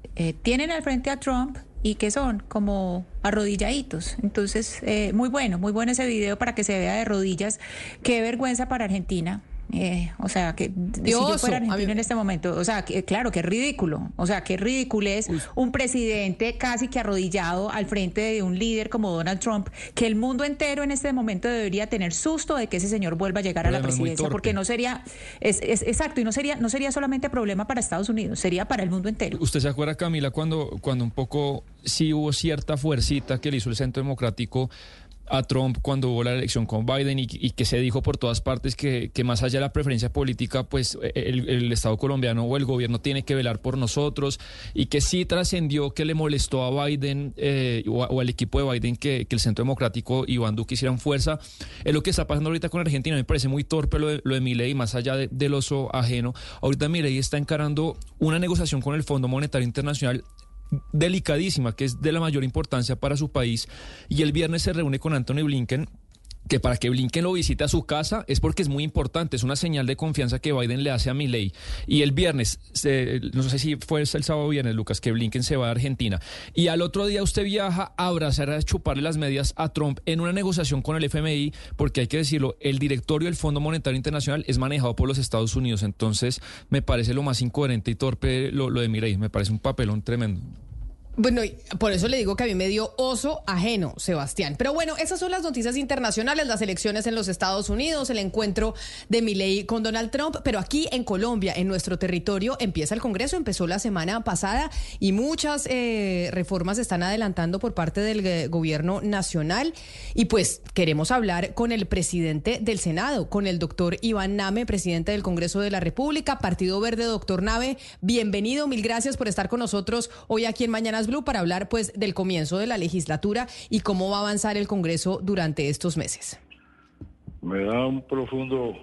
tienen al frente a Trump y que son como arrodilladitos. Entonces, muy bueno, muy bueno ese video para que se vea de rodillas. Qué vergüenza para Argentina. Eh, o sea, que si yo fuera argentino en este momento, o sea, que, claro, que ridículo. O sea, qué ridículo es un presidente casi que arrodillado al frente de un líder como Donald Trump, que el mundo entero en este momento debería tener susto de que ese señor vuelva a llegar a la presidencia, porque no sería, es, exacto, y no sería, no sería solamente problema para Estados Unidos, sería para el mundo entero. ¿Usted se acuerda, Camila, cuando, cuando un poco sí hubo cierta fuercita que le hizo el Centro Democrático a Trump cuando hubo la elección con Biden y, que se dijo por todas partes que, más allá de la preferencia política, pues e, el, Estado colombiano o el gobierno tiene que velar por nosotros y que sí trascendió que le molestó a Biden eh, o, al equipo de Biden que, el Centro Democrático y Iván Duque hicieran fuerza. Es lo que está pasando ahorita con Argentina. Me parece muy torpe lo de, lo de más allá del oso ajeno. Ahorita Milei está encarando una negociación con el Fondo Monetario Internacional delicadísima, que es de la mayor importancia para su país. Y el viernes se reúne con Anthony Blinken que para que Blinken lo visite a su casa es porque es muy importante, es una señal de confianza que Biden le hace a Milley. Y el viernes, no sé si fue el sábado o viernes, Lucas, que Blinken se va a Argentina. Y al otro día usted viaja a abrazar, a chuparle las medias a Trump en una negociación con el FMI, porque hay que decirlo, el directorio del Fondo Monetario Internacional es manejado por los Estados Unidos. Entonces, me parece lo más incoherente y torpe lo, lo de Milley. Me parece un papelón tremendo. Bueno, por eso le digo que a mí me dio oso ajeno, Sebastián. Pero bueno, esas son las noticias internacionales, las elecciones en los Estados Unidos, el encuentro de Milei con Donald Trump, pero aquí en Colombia, en nuestro territorio, empieza el Congreso, empezó la semana pasada y muchas eh, reformas se están adelantando por parte del eh, gobierno nacional. Y pues queremos hablar con el presidente del Senado, con el doctor Iván Name, presidente del Congreso de la República, Partido Verde, doctor Name. Bienvenido, mil gracias por estar con nosotros hoy aquí en Mañana Blue para hablar pues del comienzo de la legislatura y cómo va a avanzar el Congreso durante estos meses. Me da un profundo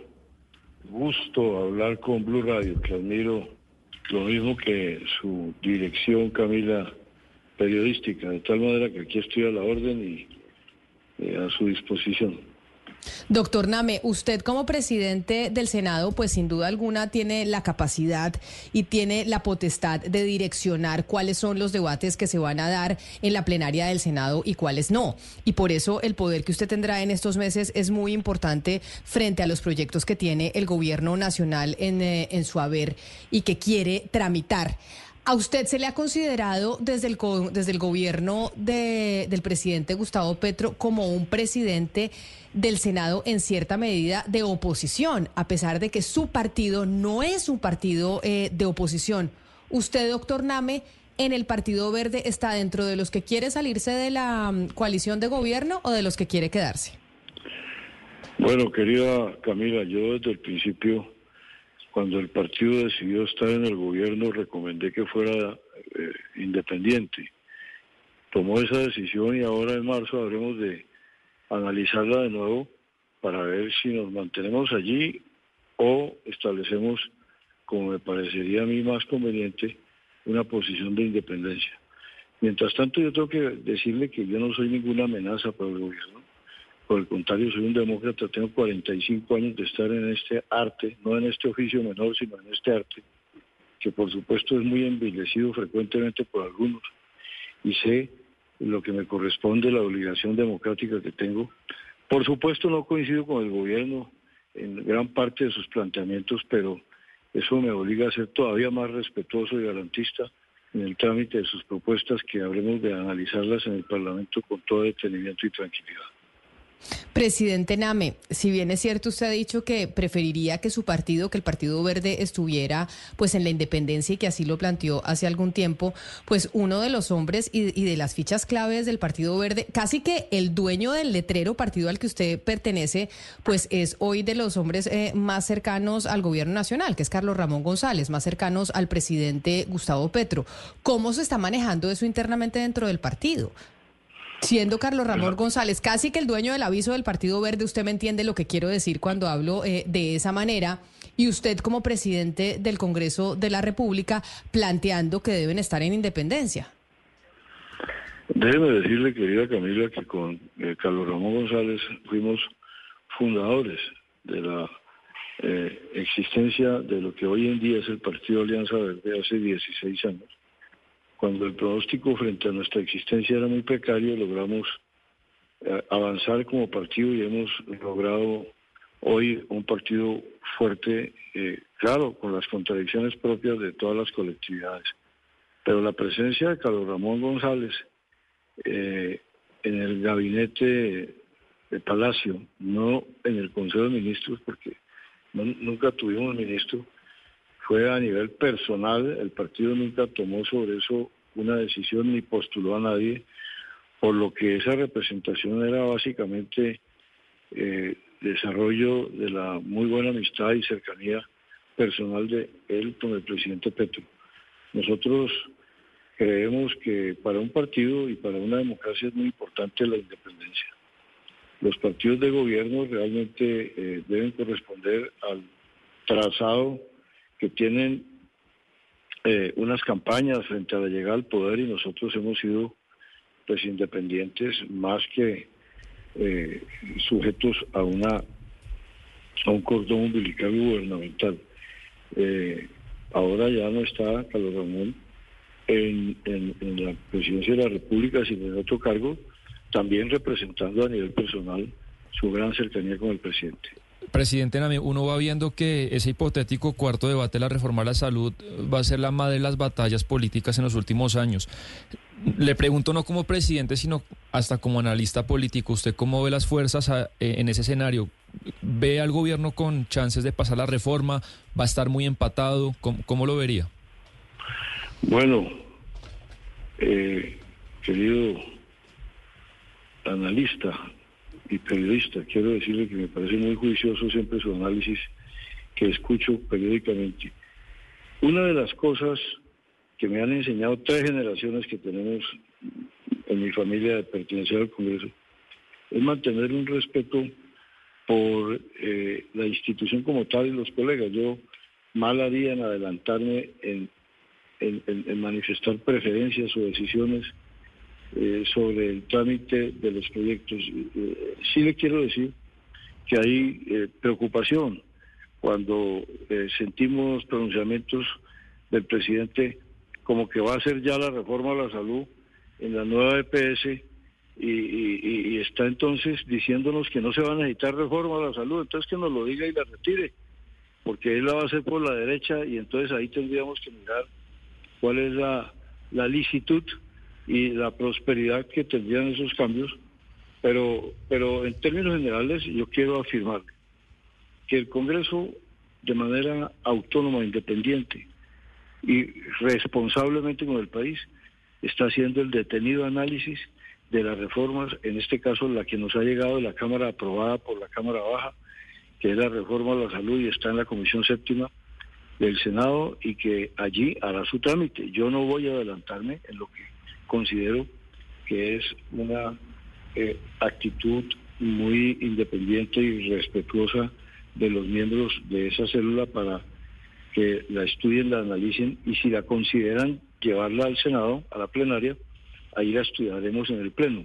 gusto hablar con Blue Radio, que admiro lo mismo que su dirección, Camila, periodística, de tal manera que aquí estoy a la orden y eh, a su disposición. Doctor Name, usted como presidente del Senado, pues sin duda alguna tiene la capacidad y tiene la potestad de direccionar cuáles son los debates que se van a dar en la plenaria del Senado y cuáles no. Y por eso el poder que usted tendrá en estos meses es muy importante frente a los proyectos que tiene el gobierno nacional en, eh, en su haber y que quiere tramitar. ¿A usted se le ha considerado desde el, desde el gobierno del presidente Gustavo Petro como un presidente del Senado en cierta medida de oposición, a pesar de que su partido no es un partido eh, de oposición? ¿Usted, doctor Name, en el Partido Verde está dentro de los que quiere salirse de la mm, coalición de gobierno o de los que quiere quedarse? Bueno, querida Camila, yo desde el principio cuando el partido decidió estar en el gobierno, recomendé que fuera eh, independiente. Tomó esa decisión y ahora en marzo habremos de analizarla de nuevo para ver si nos mantenemos allí o establecemos, como me parecería a mí más conveniente, una posición de independencia. Mientras tanto, yo tengo que decirle que yo no soy ninguna amenaza para el gobierno. Por el contrario, soy un demócrata, tengo 45 años de estar en este arte, no en este oficio menor, sino en este arte, que por supuesto es muy envilecido frecuentemente por algunos. Y sé lo que me corresponde, la obligación democrática que tengo. Por supuesto no coincido con el gobierno en gran parte de sus planteamientos, pero eso me obliga a ser todavía más respetuoso y garantista en el trámite de sus propuestas que habremos de analizarlas en el Parlamento con todo detenimiento y tranquilidad. Presidente Name, si bien es cierto, usted ha dicho que preferiría que su partido, que el Partido Verde estuviera pues en la independencia y que así lo planteó hace algún tiempo, pues uno de los hombres y, de las fichas claves del Partido Verde, casi que el dueño del letrero partido al que usted pertenece, pues es hoy de los hombres eh, más cercanos al gobierno nacional, que es Carlos Ramón González, más cercanos al presidente Gustavo Petro. ¿Cómo se está manejando eso internamente dentro del partido? Siendo Carlos Ramón González casi que el dueño del aviso del Partido Verde, usted me entiende lo que quiero decir cuando hablo eh, de esa manera, y usted como presidente del Congreso de la República planteando que deben estar en independencia. Déjeme decirle, querida Camila, que con eh, Carlos Ramón González fuimos fundadores de la eh, existencia de lo que hoy en día es el Partido Alianza Verde hace 16 años cuando el pronóstico frente a nuestra existencia era muy precario, logramos eh, avanzar como partido y hemos logrado hoy un partido fuerte, eh, claro, con las contradicciones propias de todas las colectividades. Pero la presencia de Carlos Ramón González eh, en el gabinete de Palacio, no en el Consejo de Ministros, porque nunca tuvimos ministro, fue a nivel personal, el partido nunca tomó sobre eso una decisión ni postuló a nadie, por lo que esa representación era básicamente eh, desarrollo de la muy buena amistad y cercanía personal de él con el presidente Petro. Nosotros creemos que para un partido y para una democracia es muy importante la independencia. Los partidos de gobierno realmente eh, deben corresponder al trazado que tienen eh, unas campañas frente a la llegada al poder y nosotros hemos sido pues independientes más que eh, sujetos a una a un cordón umbilical gubernamental. Eh, ahora ya no está Carlos Ramón en, en la presidencia de la República, sino en otro cargo, también representando a nivel personal su gran cercanía con el presidente. Presidente uno va viendo que ese hipotético cuarto debate de la reforma a la salud va a ser la madre de las batallas políticas en los últimos años. Le pregunto no como presidente, sino hasta como analista político, ¿usted cómo ve las fuerzas eh, en ese escenario? ¿Ve al gobierno con chances de pasar la reforma? ¿Va a estar muy empatado? ¿Cómo, lo vería? Bueno, eh, querido analista, y periodista. Quiero decirle que me parece muy juicioso siempre su análisis que escucho periódicamente. Una de las cosas que me han enseñado tres generaciones que tenemos en mi familia de pertenecer al Congreso es mantener un respeto por eh, la institución como tal y los colegas. Yo mal haría en adelantarme en manifestar preferencias o decisiones eh, sobre el trámite de los proyectos. Eh, sí le quiero decir que hay eh, preocupación cuando sentimos pronunciamientos del presidente como que va a ser ya la reforma a la salud en la nueva EPS y, está entonces diciéndonos que no se va a necesitar reforma a la salud, entonces que nos lo diga y la retire, porque él la va a hacer por la derecha y entonces ahí tendríamos que mirar cuál es la, la licitud y la prosperidad que tendrían esos cambios, pero, pero en términos generales yo quiero afirmar que el Congreso de manera autónoma, independiente y responsablemente con el país está haciendo el detenido análisis de las reformas, en este caso la que nos ha llegado de la Cámara aprobada por la Cámara Baja, que es la reforma a la salud y está en la Comisión Séptima del Senado y que allí hará su trámite. Yo no voy a adelantarme en lo que considero que es una eh, actitud muy independiente y respetuosa de los miembros de esa célula para que la estudien, la analicen y si la consideran llevarla al Senado, a la plenaria, ahí la estudiaremos en el Pleno.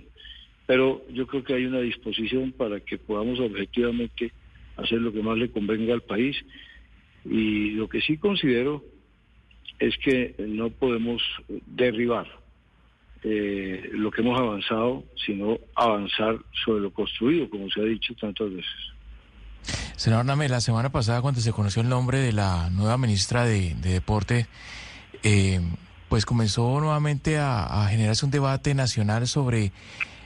Pero yo creo que hay una disposición para que podamos objetivamente hacer lo que más le convenga al país y lo que sí considero es que no podemos derribar eh, lo que hemos avanzado, sino avanzar sobre lo construido, como se ha dicho tantas veces. Senador Name, la semana pasada cuando se conoció el nombre de la nueva ministra de, Deporte, eh, pues comenzó nuevamente a, generarse un debate nacional sobre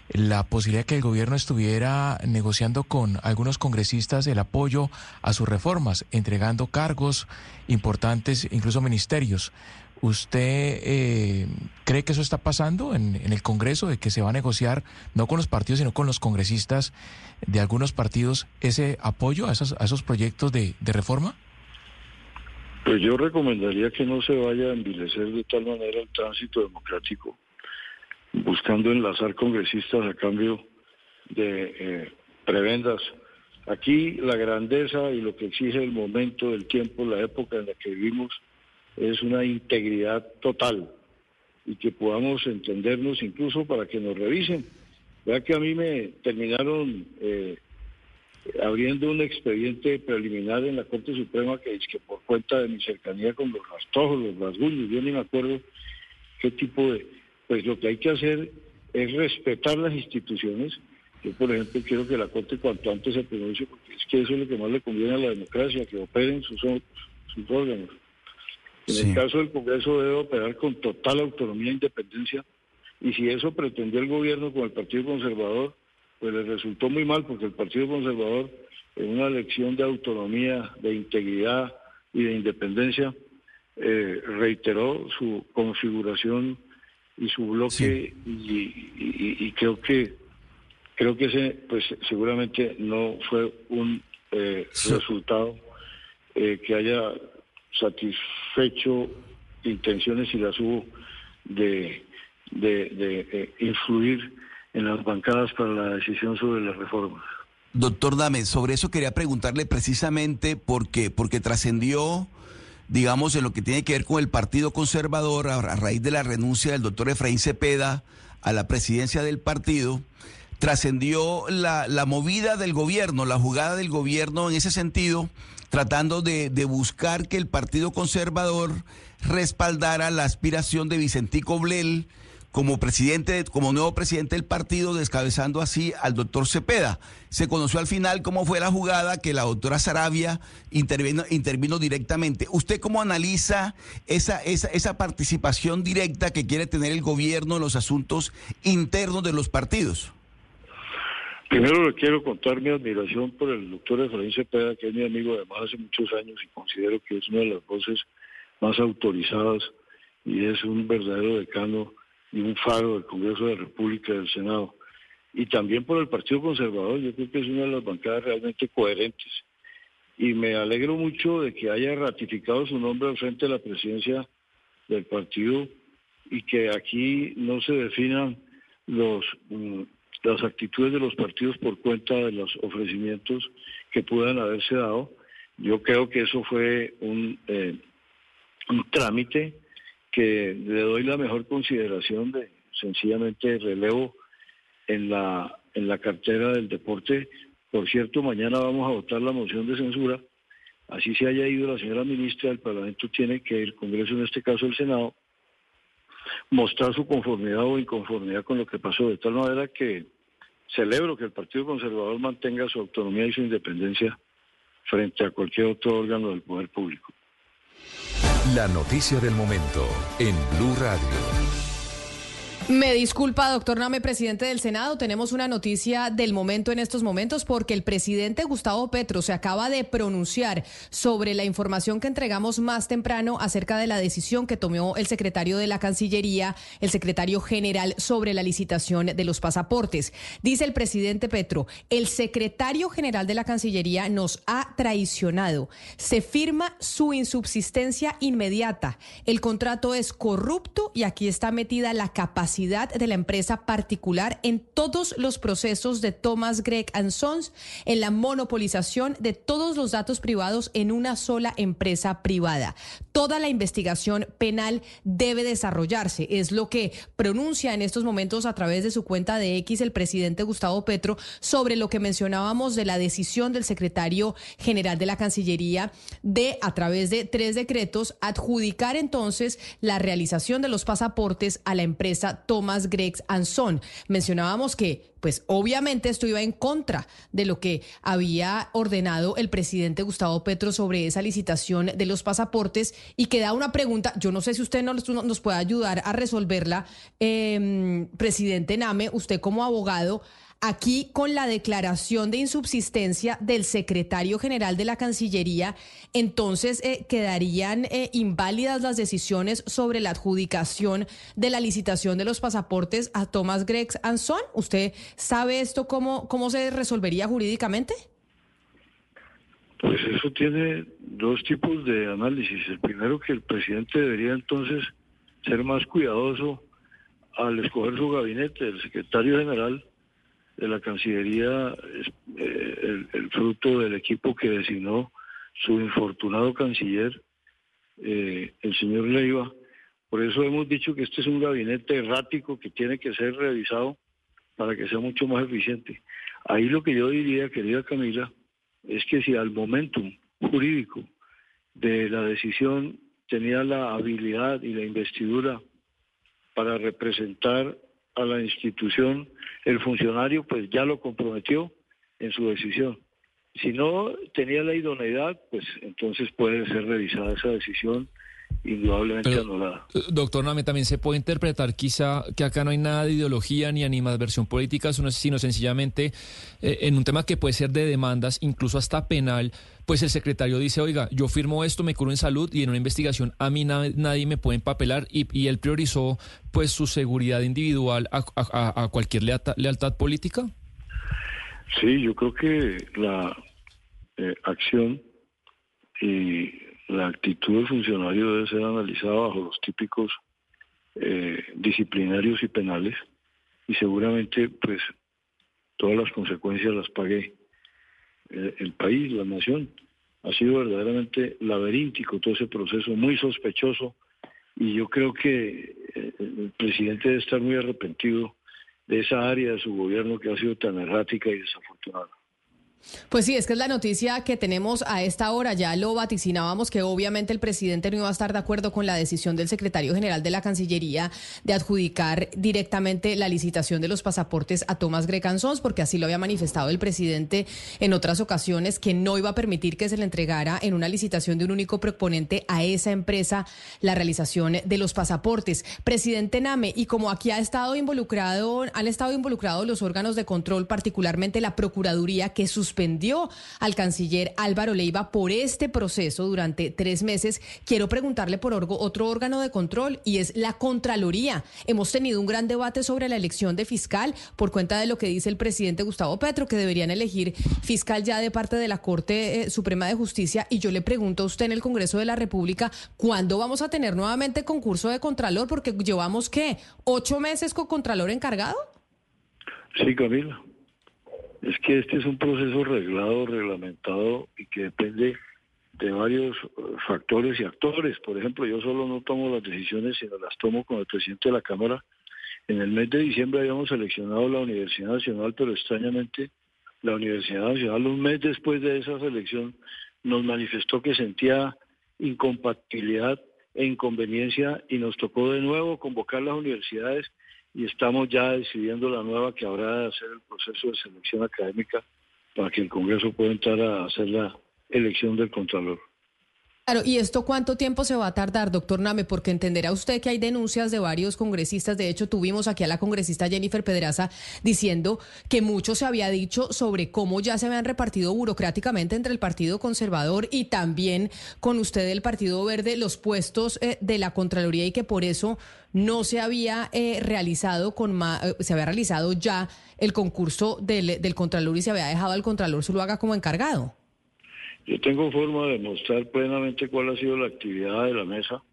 la posibilidad de que el gobierno estuviera negociando con algunos congresistas el apoyo a sus reformas, entregando cargos importantes, incluso ministerios. ¿Usted eh, cree que eso está pasando en, el Congreso, de que se va a negociar no con los partidos, sino con los congresistas de algunos partidos ese apoyo a esos, proyectos de, de reforma? Pues yo recomendaría que no se vaya a envilecer de tal manera el tránsito democrático, buscando enlazar congresistas a cambio de eh, prebendas. Aquí la grandeza y lo que exige el momento, el tiempo, la época en la que vivimos es una integridad total y que podamos entendernos incluso para que nos revisen. Vea que a mí me terminaron eh, abriendo un expediente preliminar en la Corte Suprema que es que por cuenta de mi cercanía con los rastojos, los rasguños, yo ni me acuerdo qué tipo de... Pues lo que hay que hacer es respetar las instituciones. Yo, por ejemplo, quiero que la Corte cuanto antes se pronuncie, porque es que eso es lo que más le conviene a la democracia, que operen sus, sus órganos. En el caso del Congreso debe operar con total autonomía e independencia, y si eso pretendió el gobierno con el Partido Conservador, pues le resultó muy mal porque el Partido Conservador, en una elección de autonomía, de integridad y de independencia, eh, reiteró su configuración y su bloque y, creo que creo que ese pues seguramente no fue un eh, resultado eh, que haya satisfecho intenciones y las hubo de, de influir en las bancadas para la decisión sobre las reformas. Doctor Dame, sobre eso quería preguntarle precisamente porque, porque trascendió, digamos, en lo que tiene que ver con el Partido Conservador a, raíz de la renuncia del doctor Efraín Cepeda a la presidencia del partido, trascendió la, la movida del gobierno, la jugada del gobierno en ese sentido, tratando de, de buscar que el Partido Conservador respaldara la aspiración de Vicentico Blel como presidente, como nuevo presidente del partido, descabezando así al doctor Cepeda. Se conoció al final cómo fue la jugada, que la doctora Sarabia intervino, intervino directamente. ¿Usted cómo analiza esa, esa, esa participación directa que quiere tener el gobierno en los asuntos internos de los partidos? Primero le quiero contar mi admiración por el doctor Efraín Cepeda, que es mi amigo además hace muchos años y considero que es una de las voces más autorizadas y es un verdadero decano y un faro del Congreso de la República y del Senado. Y también por el Partido Conservador, yo creo que es una de las bancadas realmente coherentes. Y me alegro mucho de que haya ratificado su nombre al frente de la presidencia del partido y que aquí no se definan los, mm, las actitudes de los partidos por cuenta de los ofrecimientos que puedan haberse dado. Yo creo que eso fue un, eh, un trámite que le doy la mejor consideración de sencillamente relevo en la, en la cartera del deporte. Por cierto, mañana vamos a votar la moción de censura. Así se haya ido la señora ministra, el Parlamento tiene que, el Congreso, en este caso el Senado, mostrar su conformidad o inconformidad con lo que pasó, de tal manera que celebro que el Partido Conservador mantenga su autonomía y su independencia frente a cualquier otro órgano del poder público. La noticia del momento en Blue Radio. Me disculpa, doctor Name, presidente del Senado. Tenemos una noticia del momento en estos momentos porque el presidente Gustavo Petro se acaba de pronunciar sobre la información que entregamos más temprano acerca de la decisión que tomó el secretario de la Cancillería, el secretario general, sobre la licitación de los pasaportes. Dice el presidente Petro, el secretario general de la Cancillería nos ha traicionado. Se firma su insubsistencia inmediata. El contrato es corrupto y aquí está metida la capacidad de la empresa particular en todos los procesos de Thomas Gregg Sons, en la monopolización de todos los datos privados en una sola empresa privada. Toda la investigación penal debe desarrollarse, es lo que pronuncia en estos momentos a través de su cuenta de X el presidente Gustavo Petro sobre lo que mencionábamos de la decisión del secretario general de la Cancillería de, a través de tres decretos, adjudicar entonces la realización de los pasaportes a la empresa Thomas Greggs Anson. Mencionábamos que pues obviamente esto iba en contra de lo que había ordenado el presidente Gustavo Petro sobre esa licitación de los pasaportes. Y queda una pregunta, yo no sé si usted nos, nos puede ayudar a resolverla, eh, presidente Name, usted como abogado, Aquí, con la declaración de insubsistencia del secretario general de la Cancillería, entonces eh, quedarían eh, inválidas las decisiones sobre la adjudicación de la licitación de los pasaportes a Thomas Grex Anson. ¿Usted sabe esto cómo, cómo se resolvería jurídicamente? Pues eso tiene dos tipos de análisis. El primero que el presidente debería entonces ser más cuidadoso al escoger su gabinete. El secretario general de la Cancillería es eh, el, fruto del equipo que designó su infortunado canciller, eh, el señor Leiva. Por eso hemos dicho que este es un gabinete errático que tiene que ser revisado para que sea mucho más eficiente. Ahí lo que yo diría, querida Camila, es que si al momentum jurídico de la decisión tenía la habilidad y la investidura para representar a la institución, el funcionario pues ya lo comprometió en su decisión. Si no tenía la idoneidad, pues entonces puede ser revisada esa decisión indudablemente anulada. Eh, doctor Name, también se puede interpretar quizá que acá no hay nada de ideología ni animadversión política, sino sencillamente eh, en un tema que puede ser de demandas, incluso hasta penal, pues el secretario dice, oiga, yo firmo esto, me curo en salud y en una investigación a mí nadie me puede empapelar y, y, él priorizó pues su seguridad individual a, cualquier lealtad, política. Sí, yo creo que la eh, acción y la actitud del funcionario debe ser analizada bajo los típicos eh, disciplinarios y penales y seguramente pues todas las consecuencias las pague eh, el país, la nación. Ha sido verdaderamente laberíntico todo ese proceso, muy sospechoso y yo creo que eh, el presidente debe estar muy arrepentido de esa área de su gobierno que ha sido tan errática y desafortunada. Pues sí, es que es la noticia que tenemos a esta hora. Ya lo vaticinábamos que obviamente el presidente no iba a estar de acuerdo con la decisión del secretario general de la Cancillería de adjudicar directamente la licitación de los pasaportes a Tomás Grecansons, porque así lo había manifestado el presidente en otras ocasiones, que no iba a permitir que se le entregara en una licitación de un único proponente a esa empresa la realización de los pasaportes. Presidente Name, y como aquí ha estado involucrado, han estado involucrados los órganos de control, particularmente la Procuraduría, que sus suspendió al canciller Álvaro Leiva por este proceso durante tres meses. Quiero preguntarle por otro órgano de control y es la Contraloría. Hemos tenido un gran debate sobre la elección de fiscal por cuenta de lo que dice el presidente Gustavo Petro, que deberían elegir fiscal ya de parte de la Corte eh, Suprema de Justicia. Y yo le pregunto a usted en el Congreso de la República, ¿cuándo vamos a tener nuevamente concurso de Contralor? Porque llevamos, ¿qué? ¿Ocho meses con Contralor encargado? Sí, Camila es que este es un proceso reglado, reglamentado y que depende de varios eh, factores y actores. Por ejemplo, yo solo no tomo las decisiones, sino las tomo con el presidente de la Cámara. En el mes de diciembre habíamos seleccionado la Universidad Nacional, pero extrañamente la Universidad Nacional, un mes después de esa selección, nos manifestó que sentía incompatibilidad e inconveniencia y nos tocó de nuevo convocar las universidades y estamos ya decidiendo la nueva que habrá de hacer el proceso de selección académica para que el Congreso pueda entrar a hacer la elección del Contralor. Claro, ¿y esto cuánto tiempo se va a tardar, doctor Name? Porque entenderá usted que hay denuncias de varios congresistas. De hecho, tuvimos aquí a la congresista Jennifer Pedraza diciendo que mucho se había dicho sobre cómo ya se habían repartido burocráticamente entre el Partido Conservador y también con usted el Partido Verde los puestos eh, de la Contraloría y que por eso no se había eh, realizado con eh, se había realizado ya el concurso del, del Contralor y se había dejado al Contralor lo haga como encargado. Yo tengo forma de mostrar plenamente cuál ha sido la actividad de la mesa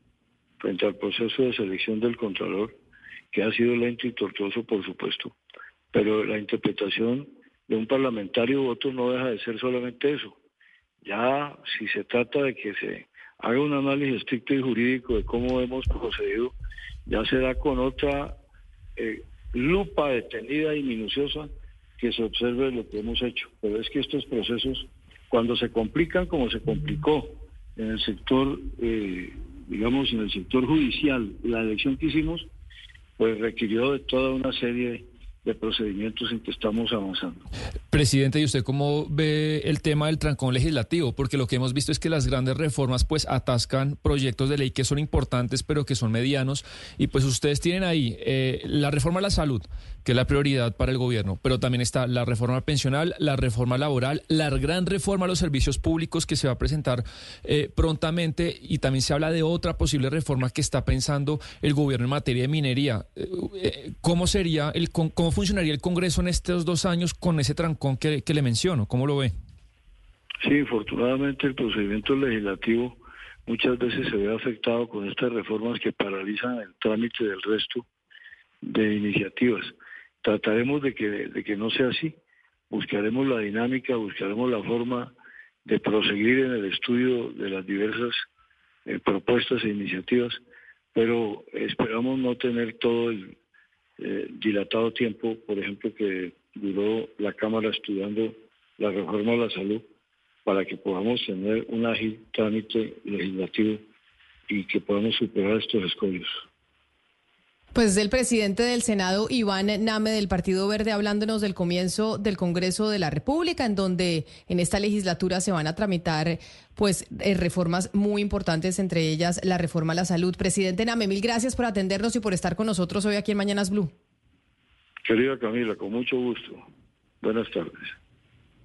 frente al proceso de selección del Contralor, que ha sido lento y tortuoso, por supuesto. Pero la interpretación de un parlamentario u otro no deja de ser solamente eso. Ya si se trata de que se haga un análisis estricto y jurídico de cómo hemos procedido, ya será con otra eh, lupa detenida y minuciosa que se observe lo que hemos hecho. Pero es que estos procesos cuando se complican como se complicó en el sector, eh, digamos, en el sector judicial, la elección que hicimos, pues requirió de toda una serie de procedimientos en que estamos avanzando. Presidente, ¿y usted cómo ve el tema del trancón legislativo? Porque lo que hemos visto es que las grandes reformas pues atascan proyectos de ley que son importantes pero que son medianos y pues ustedes tienen ahí eh, la reforma a la salud, que es la prioridad para el gobierno, pero también está la reforma pensional, la reforma laboral, la gran reforma a los servicios públicos que se va a presentar eh, prontamente y también se habla de otra posible reforma que está pensando el gobierno en materia de minería. Eh, ¿Cómo sería cómo funcionaría el Congreso en estos dos años con ese trancón que, le menciono? ¿Cómo lo ve? Sí, infortunadamente el procedimiento legislativo muchas veces se ve afectado con estas reformas que paralizan el trámite del resto de iniciativas. Trataremos de que, de que no sea así. Buscaremos la dinámica, buscaremos la forma de proseguir en el estudio de las diversas eh, propuestas e iniciativas, pero esperamos no tener todo el, eh, dilatado tiempo, por ejemplo, que duró la Cámara estudiando la reforma de la salud para que podamos tener un ágil trámite legislativo y que podamos superar estos escollos. Pues el presidente del Senado, Iván Name, del Partido Verde, hablándonos del comienzo del Congreso de la República, en donde en esta legislatura se van a tramitar pues eh, reformas muy importantes, entre ellas la reforma a la salud. Presidente Name, mil gracias por atendernos y por estar con nosotros hoy aquí en Mañanas Blue. Querida Camila, con mucho gusto. Buenas tardes.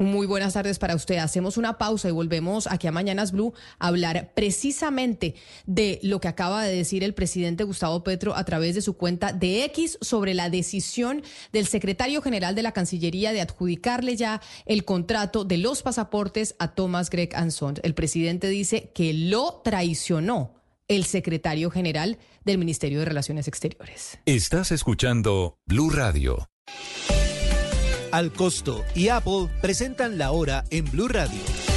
Muy buenas tardes para usted. Hacemos una pausa y volvemos aquí a Mañanas Blue a hablar precisamente de lo que acaba de decir el presidente Gustavo Petro a través de su cuenta de X sobre la decisión del secretario general de la Cancillería de adjudicarle ya el contrato de los pasaportes a Thomas Greg Anson. El presidente dice que lo traicionó el secretario general del Ministerio de Relaciones Exteriores. Estás escuchando Blue Radio. Al Costo y Apple presentan la hora en Blue Radio.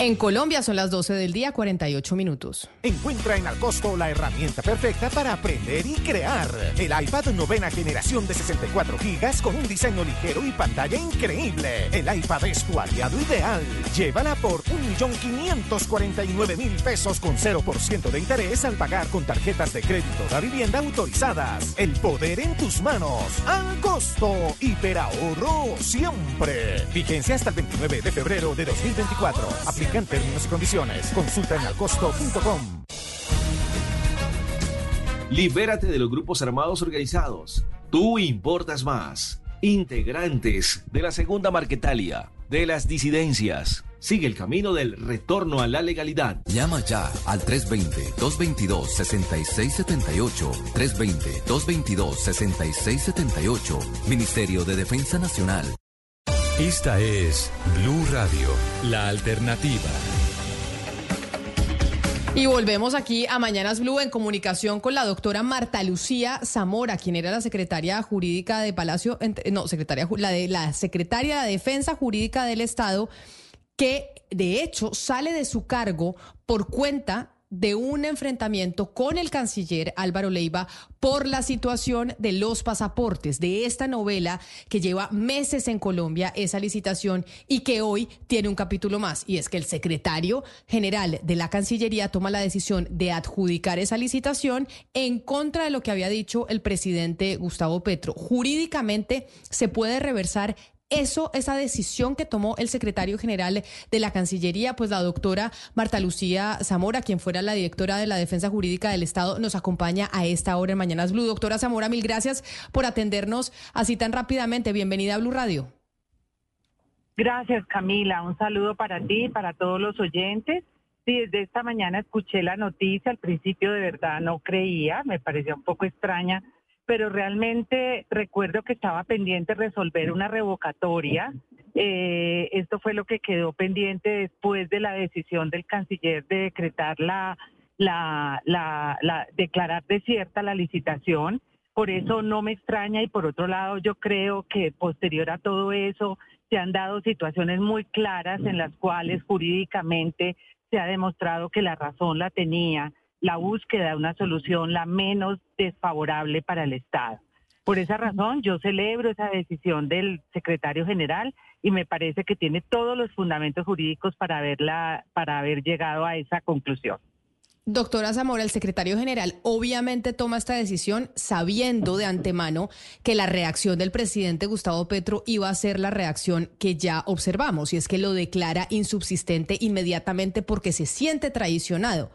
En Colombia son las 12 del día, 48 minutos. Encuentra en Alcosto la herramienta perfecta para aprender y crear. El iPad novena generación de 64 gigas con un diseño ligero y pantalla increíble. El iPad es tu aliado ideal. Llévala por 1.549.000 pesos con 0% de interés al pagar con tarjetas de crédito de vivienda autorizadas. El poder en tus manos. Al costo. Hiperahorro siempre. Vigencia hasta el 29 de febrero de 2024 en términos y condiciones. Consulta en alcosto.com. Libérate de los grupos armados organizados. Tú importas más. Integrantes de la Segunda Marquetalia, de las disidencias. Sigue el camino del retorno a la legalidad. Llama ya al 320-222-6678. 320-222-6678. Ministerio de Defensa Nacional. Esta es Blue Radio, la alternativa. Y volvemos aquí a Mañanas Blue en comunicación con la doctora Marta Lucía Zamora, quien era la secretaria jurídica de Palacio, no, secretaria, la de la secretaria de Defensa Jurídica del Estado, que de hecho sale de su cargo por cuenta de un enfrentamiento con el canciller Álvaro Leiva por la situación de los pasaportes, de esta novela que lleva meses en Colombia, esa licitación, y que hoy tiene un capítulo más, y es que el secretario general de la Cancillería toma la decisión de adjudicar esa licitación en contra de lo que había dicho el presidente Gustavo Petro. Jurídicamente se puede reversar eso, esa decisión que tomó el secretario general de la Cancillería, pues la doctora Marta Lucía Zamora, quien fuera la directora de la Defensa Jurídica del Estado, nos acompaña a esta hora en Mañanas Blue. Doctora Zamora, mil gracias por atendernos así tan rápidamente. Bienvenida a Blue Radio. Gracias, Camila. Un saludo para ti y para todos los oyentes. Sí, desde esta mañana escuché la noticia. Al principio de verdad no creía, me parecía un poco extraña pero realmente recuerdo que estaba pendiente resolver una revocatoria. Eh, esto fue lo que quedó pendiente después de la decisión del canciller de decretar la, la, la, la declarar desierta la licitación. Por eso no me extraña y por otro lado yo creo que posterior a todo eso se han dado situaciones muy claras en las cuales jurídicamente se ha demostrado que la razón la tenía la búsqueda de una solución la menos desfavorable para el Estado. Por esa razón, yo celebro esa decisión del secretario general y me parece que tiene todos los fundamentos jurídicos para, haberla, para haber llegado a esa conclusión. Doctora Zamora, el secretario general obviamente toma esta decisión sabiendo de antemano que la reacción del presidente Gustavo Petro iba a ser la reacción que ya observamos, y es que lo declara insubsistente inmediatamente porque se siente traicionado.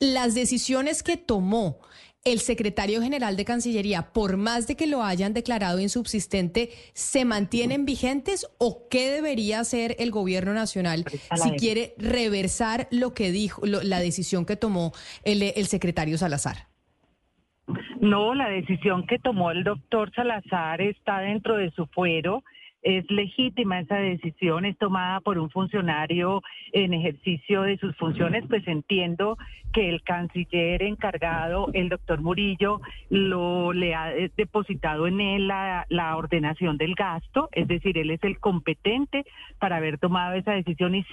Las decisiones que tomó el secretario general de Cancillería, por más de que lo hayan declarado insubsistente, ¿se mantienen vigentes o qué debería hacer el gobierno nacional si quiere reversar lo que dijo, la decisión que tomó el, el secretario Salazar? No, la decisión que tomó el doctor Salazar está dentro de su fuero es legítima esa decisión, es tomada por un funcionario en ejercicio de sus funciones, pues entiendo que el canciller encargado, el doctor Murillo, lo le ha depositado en él la, la ordenación del gasto, es decir, él es el competente para haber tomado esa decisión y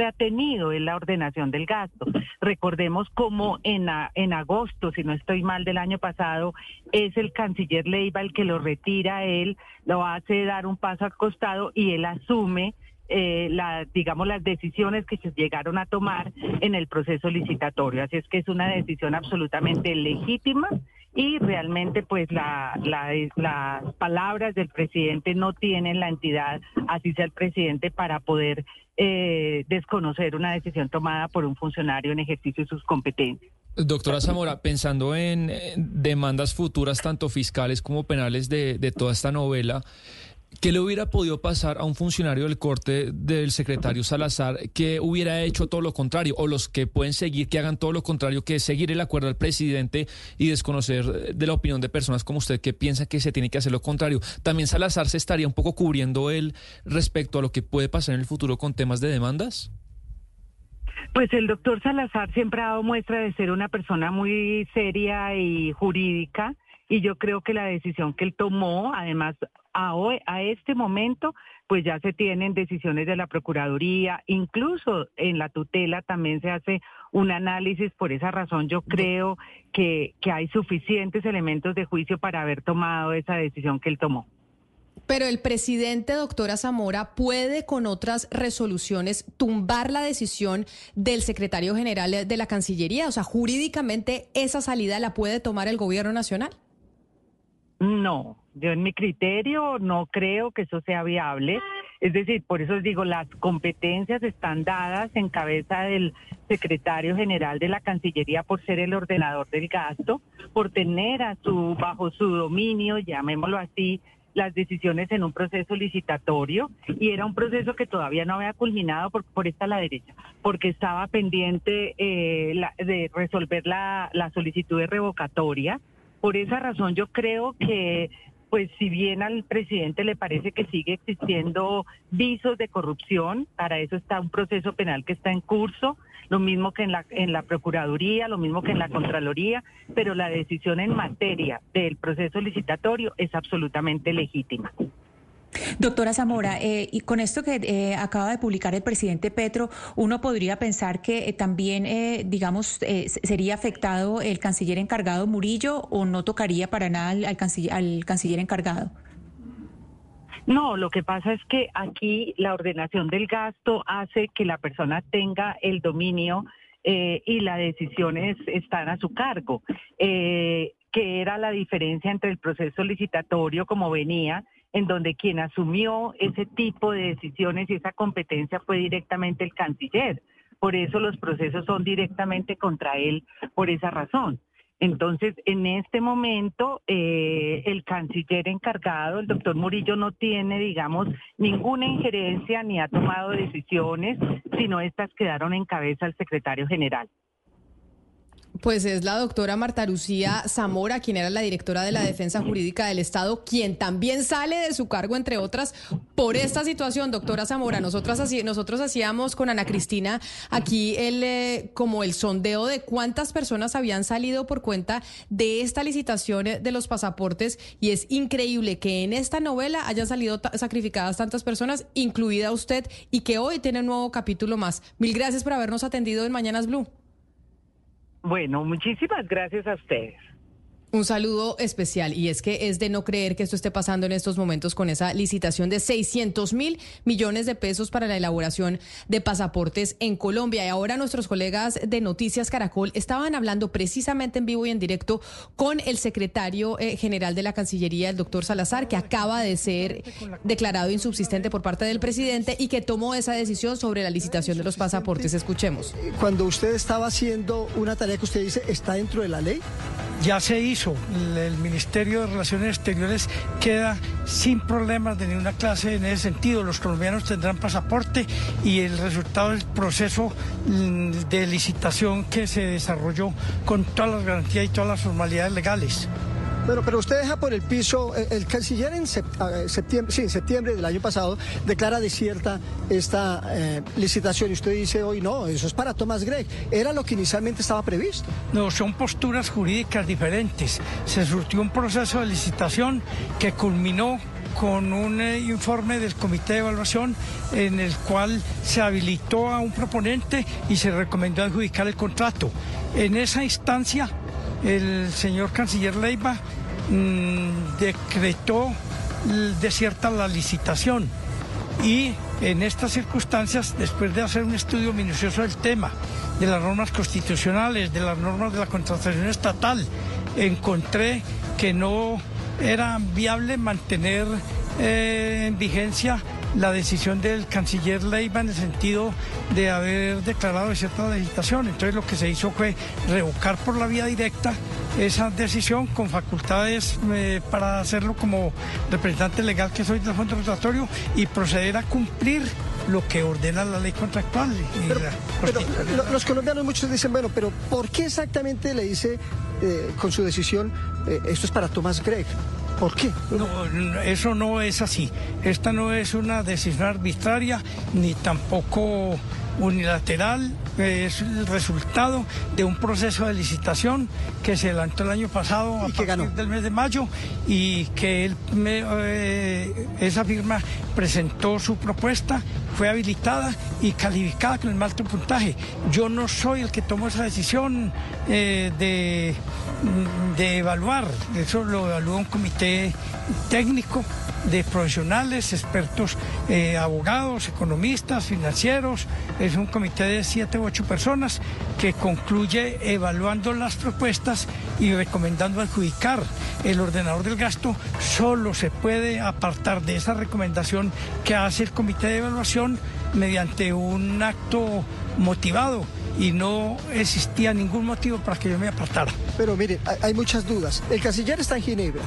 ha tenido en la ordenación del gasto. Recordemos cómo en, en agosto, si no estoy mal, del año pasado, es el canciller Leiva el que lo retira, él lo hace dar un paso al costado y él asume eh, la, digamos, las decisiones que se llegaron a tomar en el proceso licitatorio. Así es que es una decisión absolutamente legítima y realmente pues la, las palabras del presidente no tienen la entidad, así sea el presidente, para poder eh, desconocer una decisión tomada por un funcionario en ejercicio de sus competencias. Doctora Zamora, pensando en demandas futuras, tanto fiscales como penales de, de toda esta novela, ¿Qué le hubiera podido pasar a un funcionario del corte del secretario Salazar que hubiera hecho todo lo contrario? O los que pueden seguir, que hagan todo lo contrario, que seguir el acuerdo del presidente y desconocer de la opinión de personas como usted que piensa que se tiene que hacer lo contrario. También Salazar se estaría un poco cubriendo él respecto a lo que puede pasar en el futuro con temas de demandas. Pues el doctor Salazar siempre ha dado muestra de ser una persona muy seria y jurídica y yo creo que la decisión que él tomó, además a, hoy, a este momento, pues ya se tienen decisiones de la Procuraduría, incluso en la tutela también se hace un análisis, por esa razón yo creo que, que hay suficientes elementos de juicio para haber tomado esa decisión que él tomó. Pero el presidente, doctora Zamora, puede con otras resoluciones tumbar la decisión del secretario general de la Cancillería. O sea, jurídicamente esa salida la puede tomar el gobierno nacional. No, yo en mi criterio no creo que eso sea viable. Es decir, por eso os digo, las competencias están dadas en cabeza del secretario general de la Cancillería por ser el ordenador del gasto, por tener a su bajo su dominio, llamémoslo así, las decisiones en un proceso licitatorio y era un proceso que todavía no había culminado por, por esta la derecha, porque estaba pendiente eh, de resolver la, la solicitud de revocatoria por esa razón yo creo que pues si bien al presidente le parece que sigue existiendo visos de corrupción, para eso está un proceso penal que está en curso, lo mismo que en la, en la Procuraduría, lo mismo que en la Contraloría, pero la decisión en materia del proceso licitatorio es absolutamente legítima. Doctora Zamora, eh, y con esto que eh, acaba de publicar el presidente Petro, uno podría pensar que eh, también, digamos, sería afectado el canciller encargado Murillo o no tocaría para nada al, canciller, al canciller encargado. No, lo que pasa es que aquí la ordenación del gasto hace que la persona tenga el dominio y las decisiones están a su cargo. que era la diferencia entre el proceso licitatorio como venía en donde quien asumió ese tipo de decisiones y esa competencia fue directamente el canciller. Por eso los procesos son directamente contra él, por esa razón. Entonces, en este momento, eh, el canciller encargado, el doctor Murillo, no tiene, digamos, ninguna injerencia ni ha tomado decisiones, sino estas quedaron en cabeza del secretario general. Pues es la doctora Marta Lucía Zamora, quien era la directora de la Defensa Jurídica del Estado, quien también sale de su cargo, entre otras, por esta situación. Doctora Zamora, nosotros, nosotros hacíamos con Ana Cristina aquí el, eh, como el sondeo de cuántas personas habían salido por cuenta de esta licitación de los pasaportes y es increíble que en esta novela hayan salido sacrificadas tantas personas, incluida usted, y que hoy tiene un nuevo capítulo más. Mil gracias por habernos atendido en Mañanas Blue. Bueno, muchísimas gracias a ustedes. Un saludo especial y es que es de no creer que esto esté pasando en estos momentos con esa licitación de 600 mil millones de pesos para la elaboración de pasaportes en Colombia. Y ahora nuestros colegas de Noticias Caracol estaban hablando precisamente en vivo y en directo con el secretario eh, general de la Cancillería, el doctor Salazar, que acaba de ser declarado insubsistente por parte del presidente y que tomó esa decisión sobre la licitación de los pasaportes. Escuchemos. Cuando usted estaba haciendo una tarea que usted dice está dentro de la ley, ya se hizo. El Ministerio de Relaciones Exteriores queda sin problemas de ninguna clase en ese sentido. Los colombianos tendrán pasaporte y el resultado del proceso mm, de licitación que se desarrolló con todas las garantías y todas las formalidades legales. Bueno, pero usted deja por el piso, eh, el canciller en septiembre, sí, en septiembre del año pasado declara desierta esta eh, licitación y usted dice hoy no, eso es para Thomas Gregg. Era lo que inicialmente estaba previsto. No, son posturas jurídicas diferentes. Se surtió un proceso de licitación que culminó con un eh, informe del comité de evaluación en el cual se habilitó a un proponente y se recomendó adjudicar el contrato. En esa instancia el señor canciller Leiva mm, decretó desierta la licitación. Y en estas circunstancias, después de hacer un estudio minucioso del tema, de las normas constitucionales, de las normas de la contratación estatal, encontré que no era viable mantener eh, en vigencia la decisión del canciller Leiva en el sentido de haber declarado cierta legislación. Entonces lo que se hizo fue revocar por la vía directa esa decisión con facultades eh, para hacerlo como representante legal que soy del Fondo Rotatorio y proceder a cumplir lo que ordena la ley contractual. Pero, los colombianos muchos dicen, bueno, pero ¿por qué exactamente le dice eh, con su decisión eh, esto es para Tomás Gregg? ¿Por qué? No, eso no es así. Esta no es una decisión arbitraria ni tampoco unilateral es el resultado de un proceso de licitación que se adelantó el año pasado a partir del mes de mayo y que él eh, esa firma presentó su propuesta, fue habilitada y calificada con el más alto puntaje. Yo no soy el que tomó esa decisión eh, de, de evaluar, eso lo evalúa un comité técnico de profesionales, expertos, eh, abogados, economistas, financieros. Es un comité de siete u ocho personas que concluye evaluando las propuestas y recomendando adjudicar. El ordenador del gasto solo se puede apartar de esa recomendación que hace el comité de evaluación mediante un acto motivado y no existía ningún motivo para que yo me apartara. Pero mire, hay muchas dudas. El canciller está en Ginebra.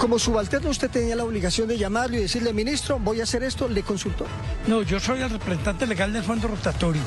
Como subalterno usted tenía la obligación de llamarlo y decirle, ministro, voy a hacer esto, ¿le consultó? No, yo soy el representante legal del Fondo Rotatorio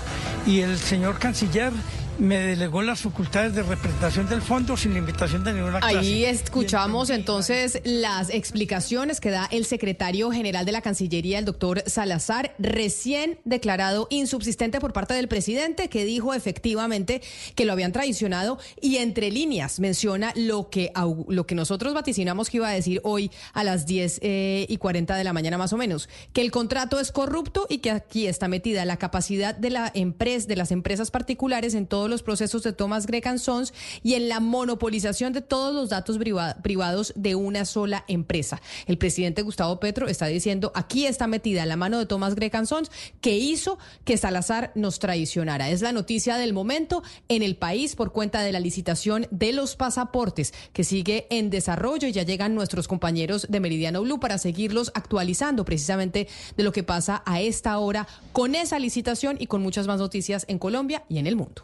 y el señor canciller me delegó las facultades de representación del fondo sin la invitación de ninguna clase. Ahí escuchamos entonces las explicaciones que da el secretario general de la Cancillería, el doctor Salazar, recién declarado insubsistente por parte del presidente, que dijo efectivamente que lo habían traicionado y entre líneas menciona lo que, lo que nosotros vaticinamos que iba a decir hoy a las 10 eh, y 40 de la mañana más o menos, que el contrato es corrupto y que aquí está metida la capacidad de, la empresa, de las empresas particulares en todo los procesos de Thomas Gregg Sons y en la monopolización de todos los datos privados de una sola empresa. El presidente Gustavo Petro está diciendo, aquí está metida la mano de Thomas Gregg Sons que hizo que Salazar nos traicionara. Es la noticia del momento en el país por cuenta de la licitación de los pasaportes que sigue en desarrollo y ya llegan nuestros compañeros de Meridiano Blue para seguirlos actualizando precisamente de lo que pasa a esta hora con esa licitación y con muchas más noticias en Colombia y en el mundo.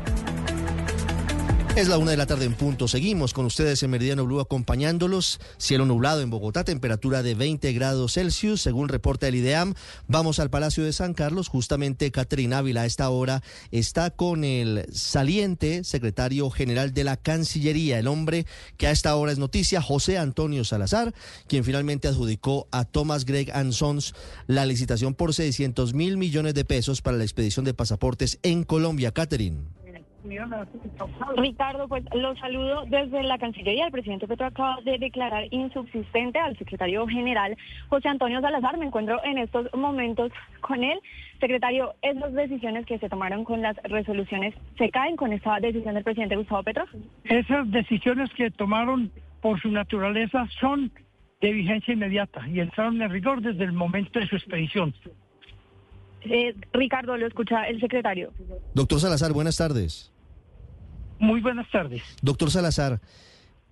Es la una de la tarde en punto. Seguimos con ustedes en Meridiano Blue acompañándolos. Cielo nublado en Bogotá, temperatura de 20 grados Celsius, según reporta el IDEAM. Vamos al Palacio de San Carlos. Justamente Caterina Ávila a esta hora está con el saliente secretario general de la Cancillería, el hombre que a esta hora es noticia, José Antonio Salazar, quien finalmente adjudicó a Thomas Gregg Sons la licitación por 600 mil millones de pesos para la expedición de pasaportes en Colombia. Catherine. Ricardo, pues los saludo desde la Cancillería. El presidente Petro acaba de declarar insubsistente al secretario general José Antonio Salazar. Me encuentro en estos momentos con él. Secretario, ¿esas decisiones que se tomaron con las resoluciones se caen con esta decisión del presidente Gustavo Petro? Esas decisiones que tomaron por su naturaleza son de vigencia inmediata y entraron en rigor desde el momento de su expedición. Eh, Ricardo, lo escucha el secretario. Doctor Salazar, buenas tardes. Muy buenas tardes. Doctor Salazar,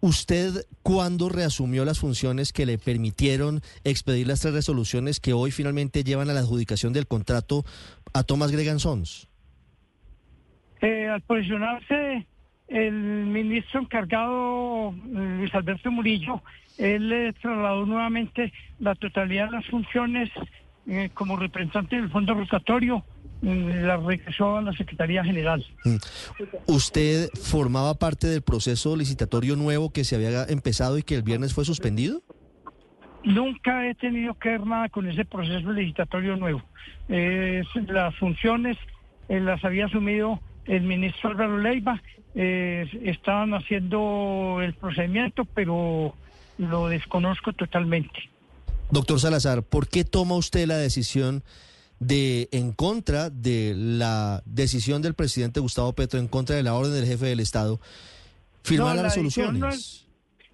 ¿usted cuándo reasumió las funciones que le permitieron expedir las tres resoluciones que hoy finalmente llevan a la adjudicación del contrato a Tomás Gregan Sons? Eh, al posicionarse el ministro encargado, eh, Luis Alberto Murillo, él le trasladó nuevamente la totalidad de las funciones eh, como representante del fondo rotatorio, la regresó a la Secretaría General. Mm. ¿Usted formaba parte del proceso licitatorio nuevo que se había empezado y que el viernes fue suspendido? Nunca he tenido que ver nada con ese proceso licitatorio nuevo. Eh, las funciones eh, las había asumido el ministro Álvaro Leiva, estaban haciendo el procedimiento, pero lo desconozco totalmente. Doctor Salazar, ¿por qué toma usted la decisión de, en contra de la decisión del presidente Gustavo Petro, en contra de la orden del jefe del Estado, firmar las resoluciones?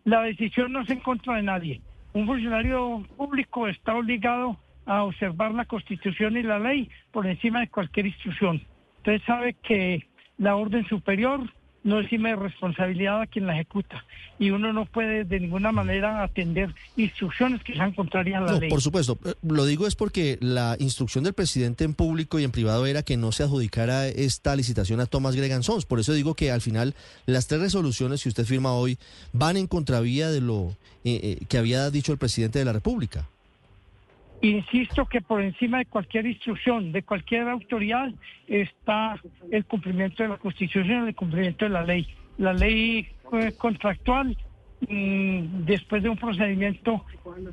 la decisión no es en contra de nadie. Un funcionario público está obligado a observar la Constitución y la ley por encima de cualquier instrucción. Usted sabe que la orden superior no encima responsabilidad a quien la ejecuta. Y uno no puede de ninguna manera atender instrucciones que sean contrarias a la no, ley. Por supuesto. Eh, lo digo es porque la instrucción del presidente en público y en privado era que no se adjudicara esta licitación a Thomas Gregan Sons. Por eso digo que al final las tres resoluciones que usted firma hoy van en contravía de lo eh, eh, que había dicho el presidente de la República. Insisto que por encima de cualquier instrucción, de cualquier autoridad, está el cumplimiento de la Constitución, el cumplimiento de la ley. La ley contractual, mm, después de un procedimiento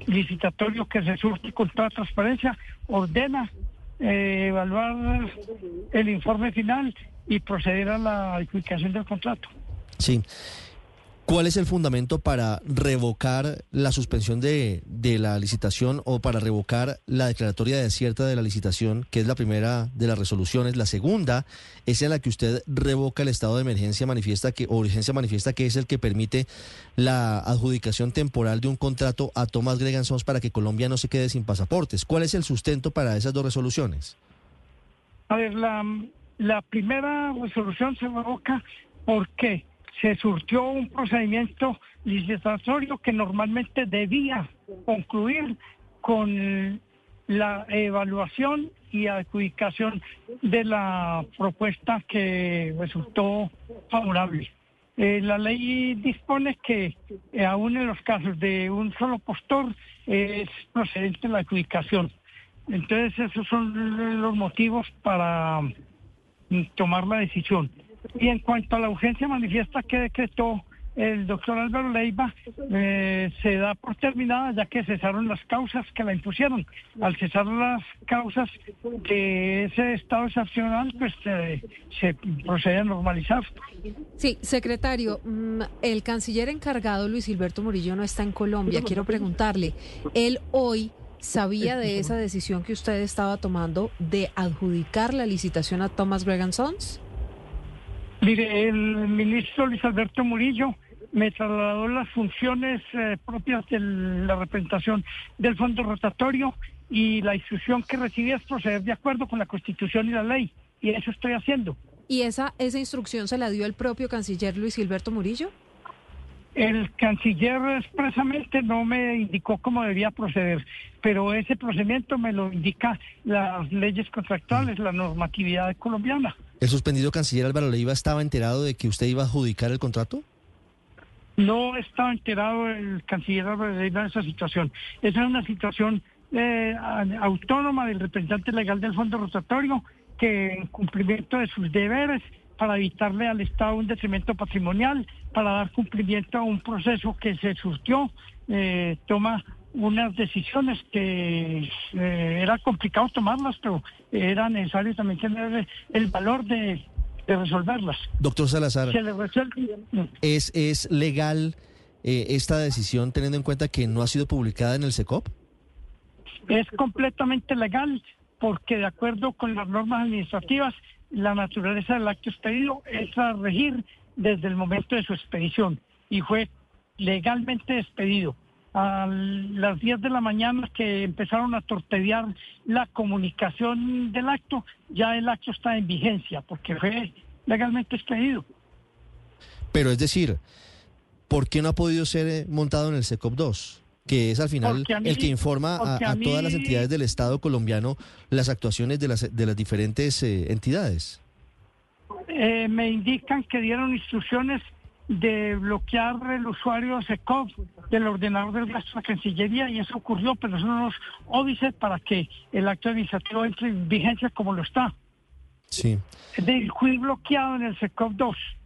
licitatorio que se con toda transparencia, ordena eh, evaluar el informe final y proceder a la adjudicación del contrato. Sí. ¿Cuál es el fundamento para revocar la suspensión de, la licitación o para revocar la declaratoria desierta de la licitación, que es la primera de las resoluciones? La segunda es en la que usted revoca el estado de emergencia manifiesta que, o urgencia manifiesta, que es el que permite la adjudicación temporal de un contrato a Tomás Gregan Sons para que Colombia no se quede sin pasaportes. ¿Cuál es el sustento para esas dos resoluciones? A ver, la, la primera resolución se revoca porque se surtió un procedimiento licitatorio que normalmente debía concluir con la evaluación y adjudicación de la propuesta que resultó favorable. Eh, la ley dispone que eh, aún en los casos de un solo postor es procedente la adjudicación. Entonces esos son los motivos para tomar la decisión. Y en cuanto a la urgencia manifiesta que decretó el doctor Álvaro Leiva, eh, se da por terminada ya que cesaron las causas que la impusieron. Al cesar las causas de ese estado excepcional, pues eh, se procede a normalizar. Sí, secretario, mm, el canciller encargado Luis Gilberto Murillo no está en Colombia. Quiero preguntarle, él hoy sabía de esa decisión que usted estaba tomando de adjudicar la licitación a Thomas Gregan Sons? Mire, el ministro Luis Alberto Murillo me trasladó las funciones eh, propias de la representación del fondo rotatorio y la instrucción que recibí es proceder de acuerdo con la Constitución y la ley. Y eso estoy haciendo. ¿Y esa, esa instrucción se la dio el propio canciller Luis Gilberto Murillo? El canciller expresamente no me indicó cómo debía proceder, pero ese procedimiento me lo indica las leyes contractuales, la normatividad colombiana. ¿El suspendido canciller Álvaro Leiva estaba enterado de que usted iba a adjudicar el contrato? No estaba enterado el canciller Álvaro Leiva de esa situación. Esa es una situación eh, autónoma del representante legal del Fondo Rotatorio que en cumplimiento de sus deberes para evitarle al Estado un detrimento patrimonial, para dar cumplimiento a un proceso que se surgió, eh, toma unas decisiones que eh, era complicado tomarlas, pero era necesario también tener el valor de, resolverlas. Doctor Salazar, Se le resuelve- ¿es, es legal eh, esta decisión teniendo en cuenta que no ha sido publicada en el SECOP? es completamente legal porque de acuerdo con las normas administrativas, la naturaleza del acto expedido es a regir desde el momento de su expedición y fue legalmente despedido. A las 10 de la mañana que empezaron a torpedear la comunicación del acto, ya el acto está en vigencia porque fue legalmente expedido. Pero es decir, ¿por qué no ha podido ser eh, montado en el SECOP 2? Que es al final mí- el que informa a, todas las entidades del Estado colombiano las actuaciones de las, de las diferentes eh, entidades. Eh, me indican que dieron instrucciones de bloquear el usuario SECOP del ordenador del gasto de la Cancillería y eso ocurrió, pero son unos óbices para que el acto administrativo entre en vigencia como lo está. Sí. Decir, fui bloqueado en el SECOP 2, eh,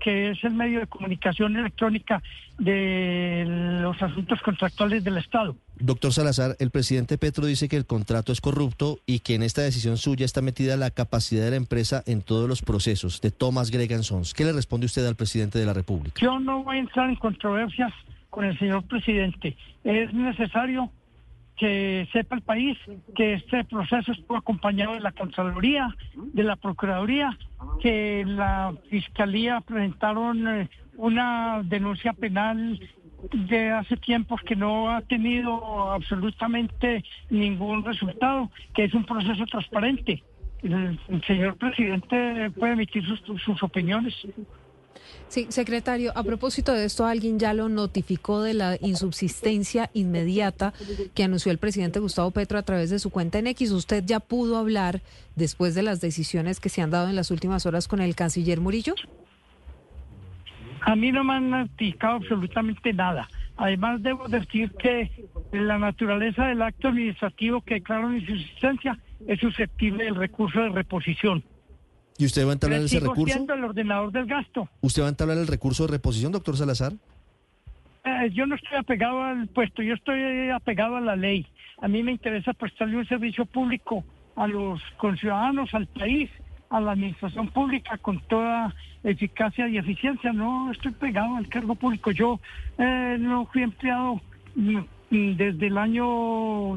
que es el medio de comunicación electrónica de los asuntos contractuales del Estado. Doctor Salazar, el presidente Petro dice que el contrato es corrupto y que en esta decisión suya está metida la capacidad de la empresa en todos los procesos de Thomas Gregan Sons. ¿Qué le responde usted al presidente de la República? Yo no voy a entrar en controversias con el señor presidente. Es necesario que sepa el país que este proceso estuvo acompañado de la Contraloría, de la Procuraduría, que la Fiscalía presentaron eh, una denuncia penal de hace tiempos que no ha tenido absolutamente ningún resultado, que es un proceso transparente. El, señor presidente puede emitir sus opiniones. Sí, secretario, a propósito de esto, alguien ya lo notificó de la insubsistencia inmediata que anunció el presidente Gustavo Petro a través de su cuenta en X. ¿Usted ya pudo hablar después de las decisiones que se han dado en las últimas horas con el canciller Murillo? A mí no me han notificado absolutamente nada. Además, debo decir que la naturaleza del acto administrativo que declararon insuficiencia es susceptible del recurso de reposición. ¿Y usted va a entablar ese recurso? el ordenador del gasto. ¿Usted va a entablar el recurso de reposición, doctor Salazar? Eh, yo no estoy apegado al puesto, yo estoy apegado a la ley. A mí me interesa prestarle un servicio público a los conciudadanos, al país, a la administración pública con toda eficacia y eficiencia. No estoy pegado al cargo público. Yo eh, no fui empleado desde el año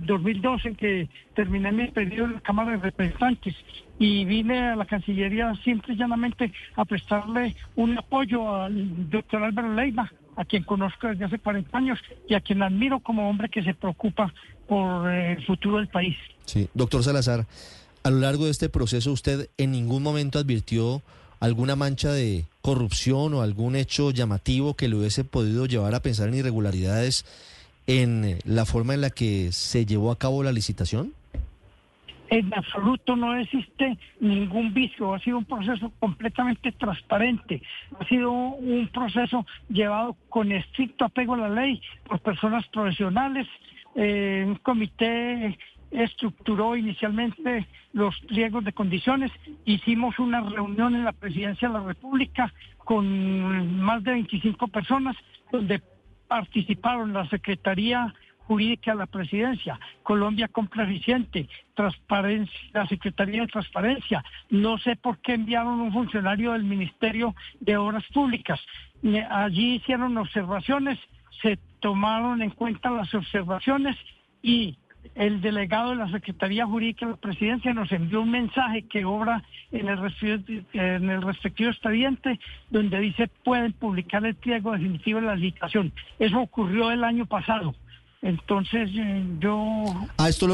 2012 en que terminé mi periodo en la Cámara de Representantes y vine a la Cancillería simple y llanamente a prestarle un apoyo al doctor Álvaro Leiva, a quien conozco desde hace 40 años y a quien admiro como hombre que se preocupa por eh, el futuro del país. Sí. Doctor Salazar, a lo largo de este proceso, ¿usted en ningún momento advirtió alguna mancha de corrupción o algún hecho llamativo que le hubiese podido llevar a pensar en irregularidades en eh, la forma en la que se llevó a cabo la licitación? En absoluto no existe ningún vicio, ha sido un proceso completamente transparente, ha sido un proceso llevado con estricto apego a la ley por personas profesionales. Eh, un comité estructuró inicialmente los pliegos de condiciones, hicimos una reunión en la presidencia de la República con más de 25 personas donde participaron la Secretaría Jurídica de la Presidencia, Colombia Compra Eficiente, Transparencia, la Secretaría de Transparencia. No sé por qué enviaron un funcionario del Ministerio de Obras Públicas. Eh, Allí hicieron observaciones, se tomaron en cuenta las observaciones y el delegado de la Secretaría Jurídica de la Presidencia nos envió un mensaje que obra en el, en el respectivo expediente donde dice pueden publicar el pliego definitivo de la licitación. Eso ocurrió el año pasado. Entonces eh, yo Ah, esto lo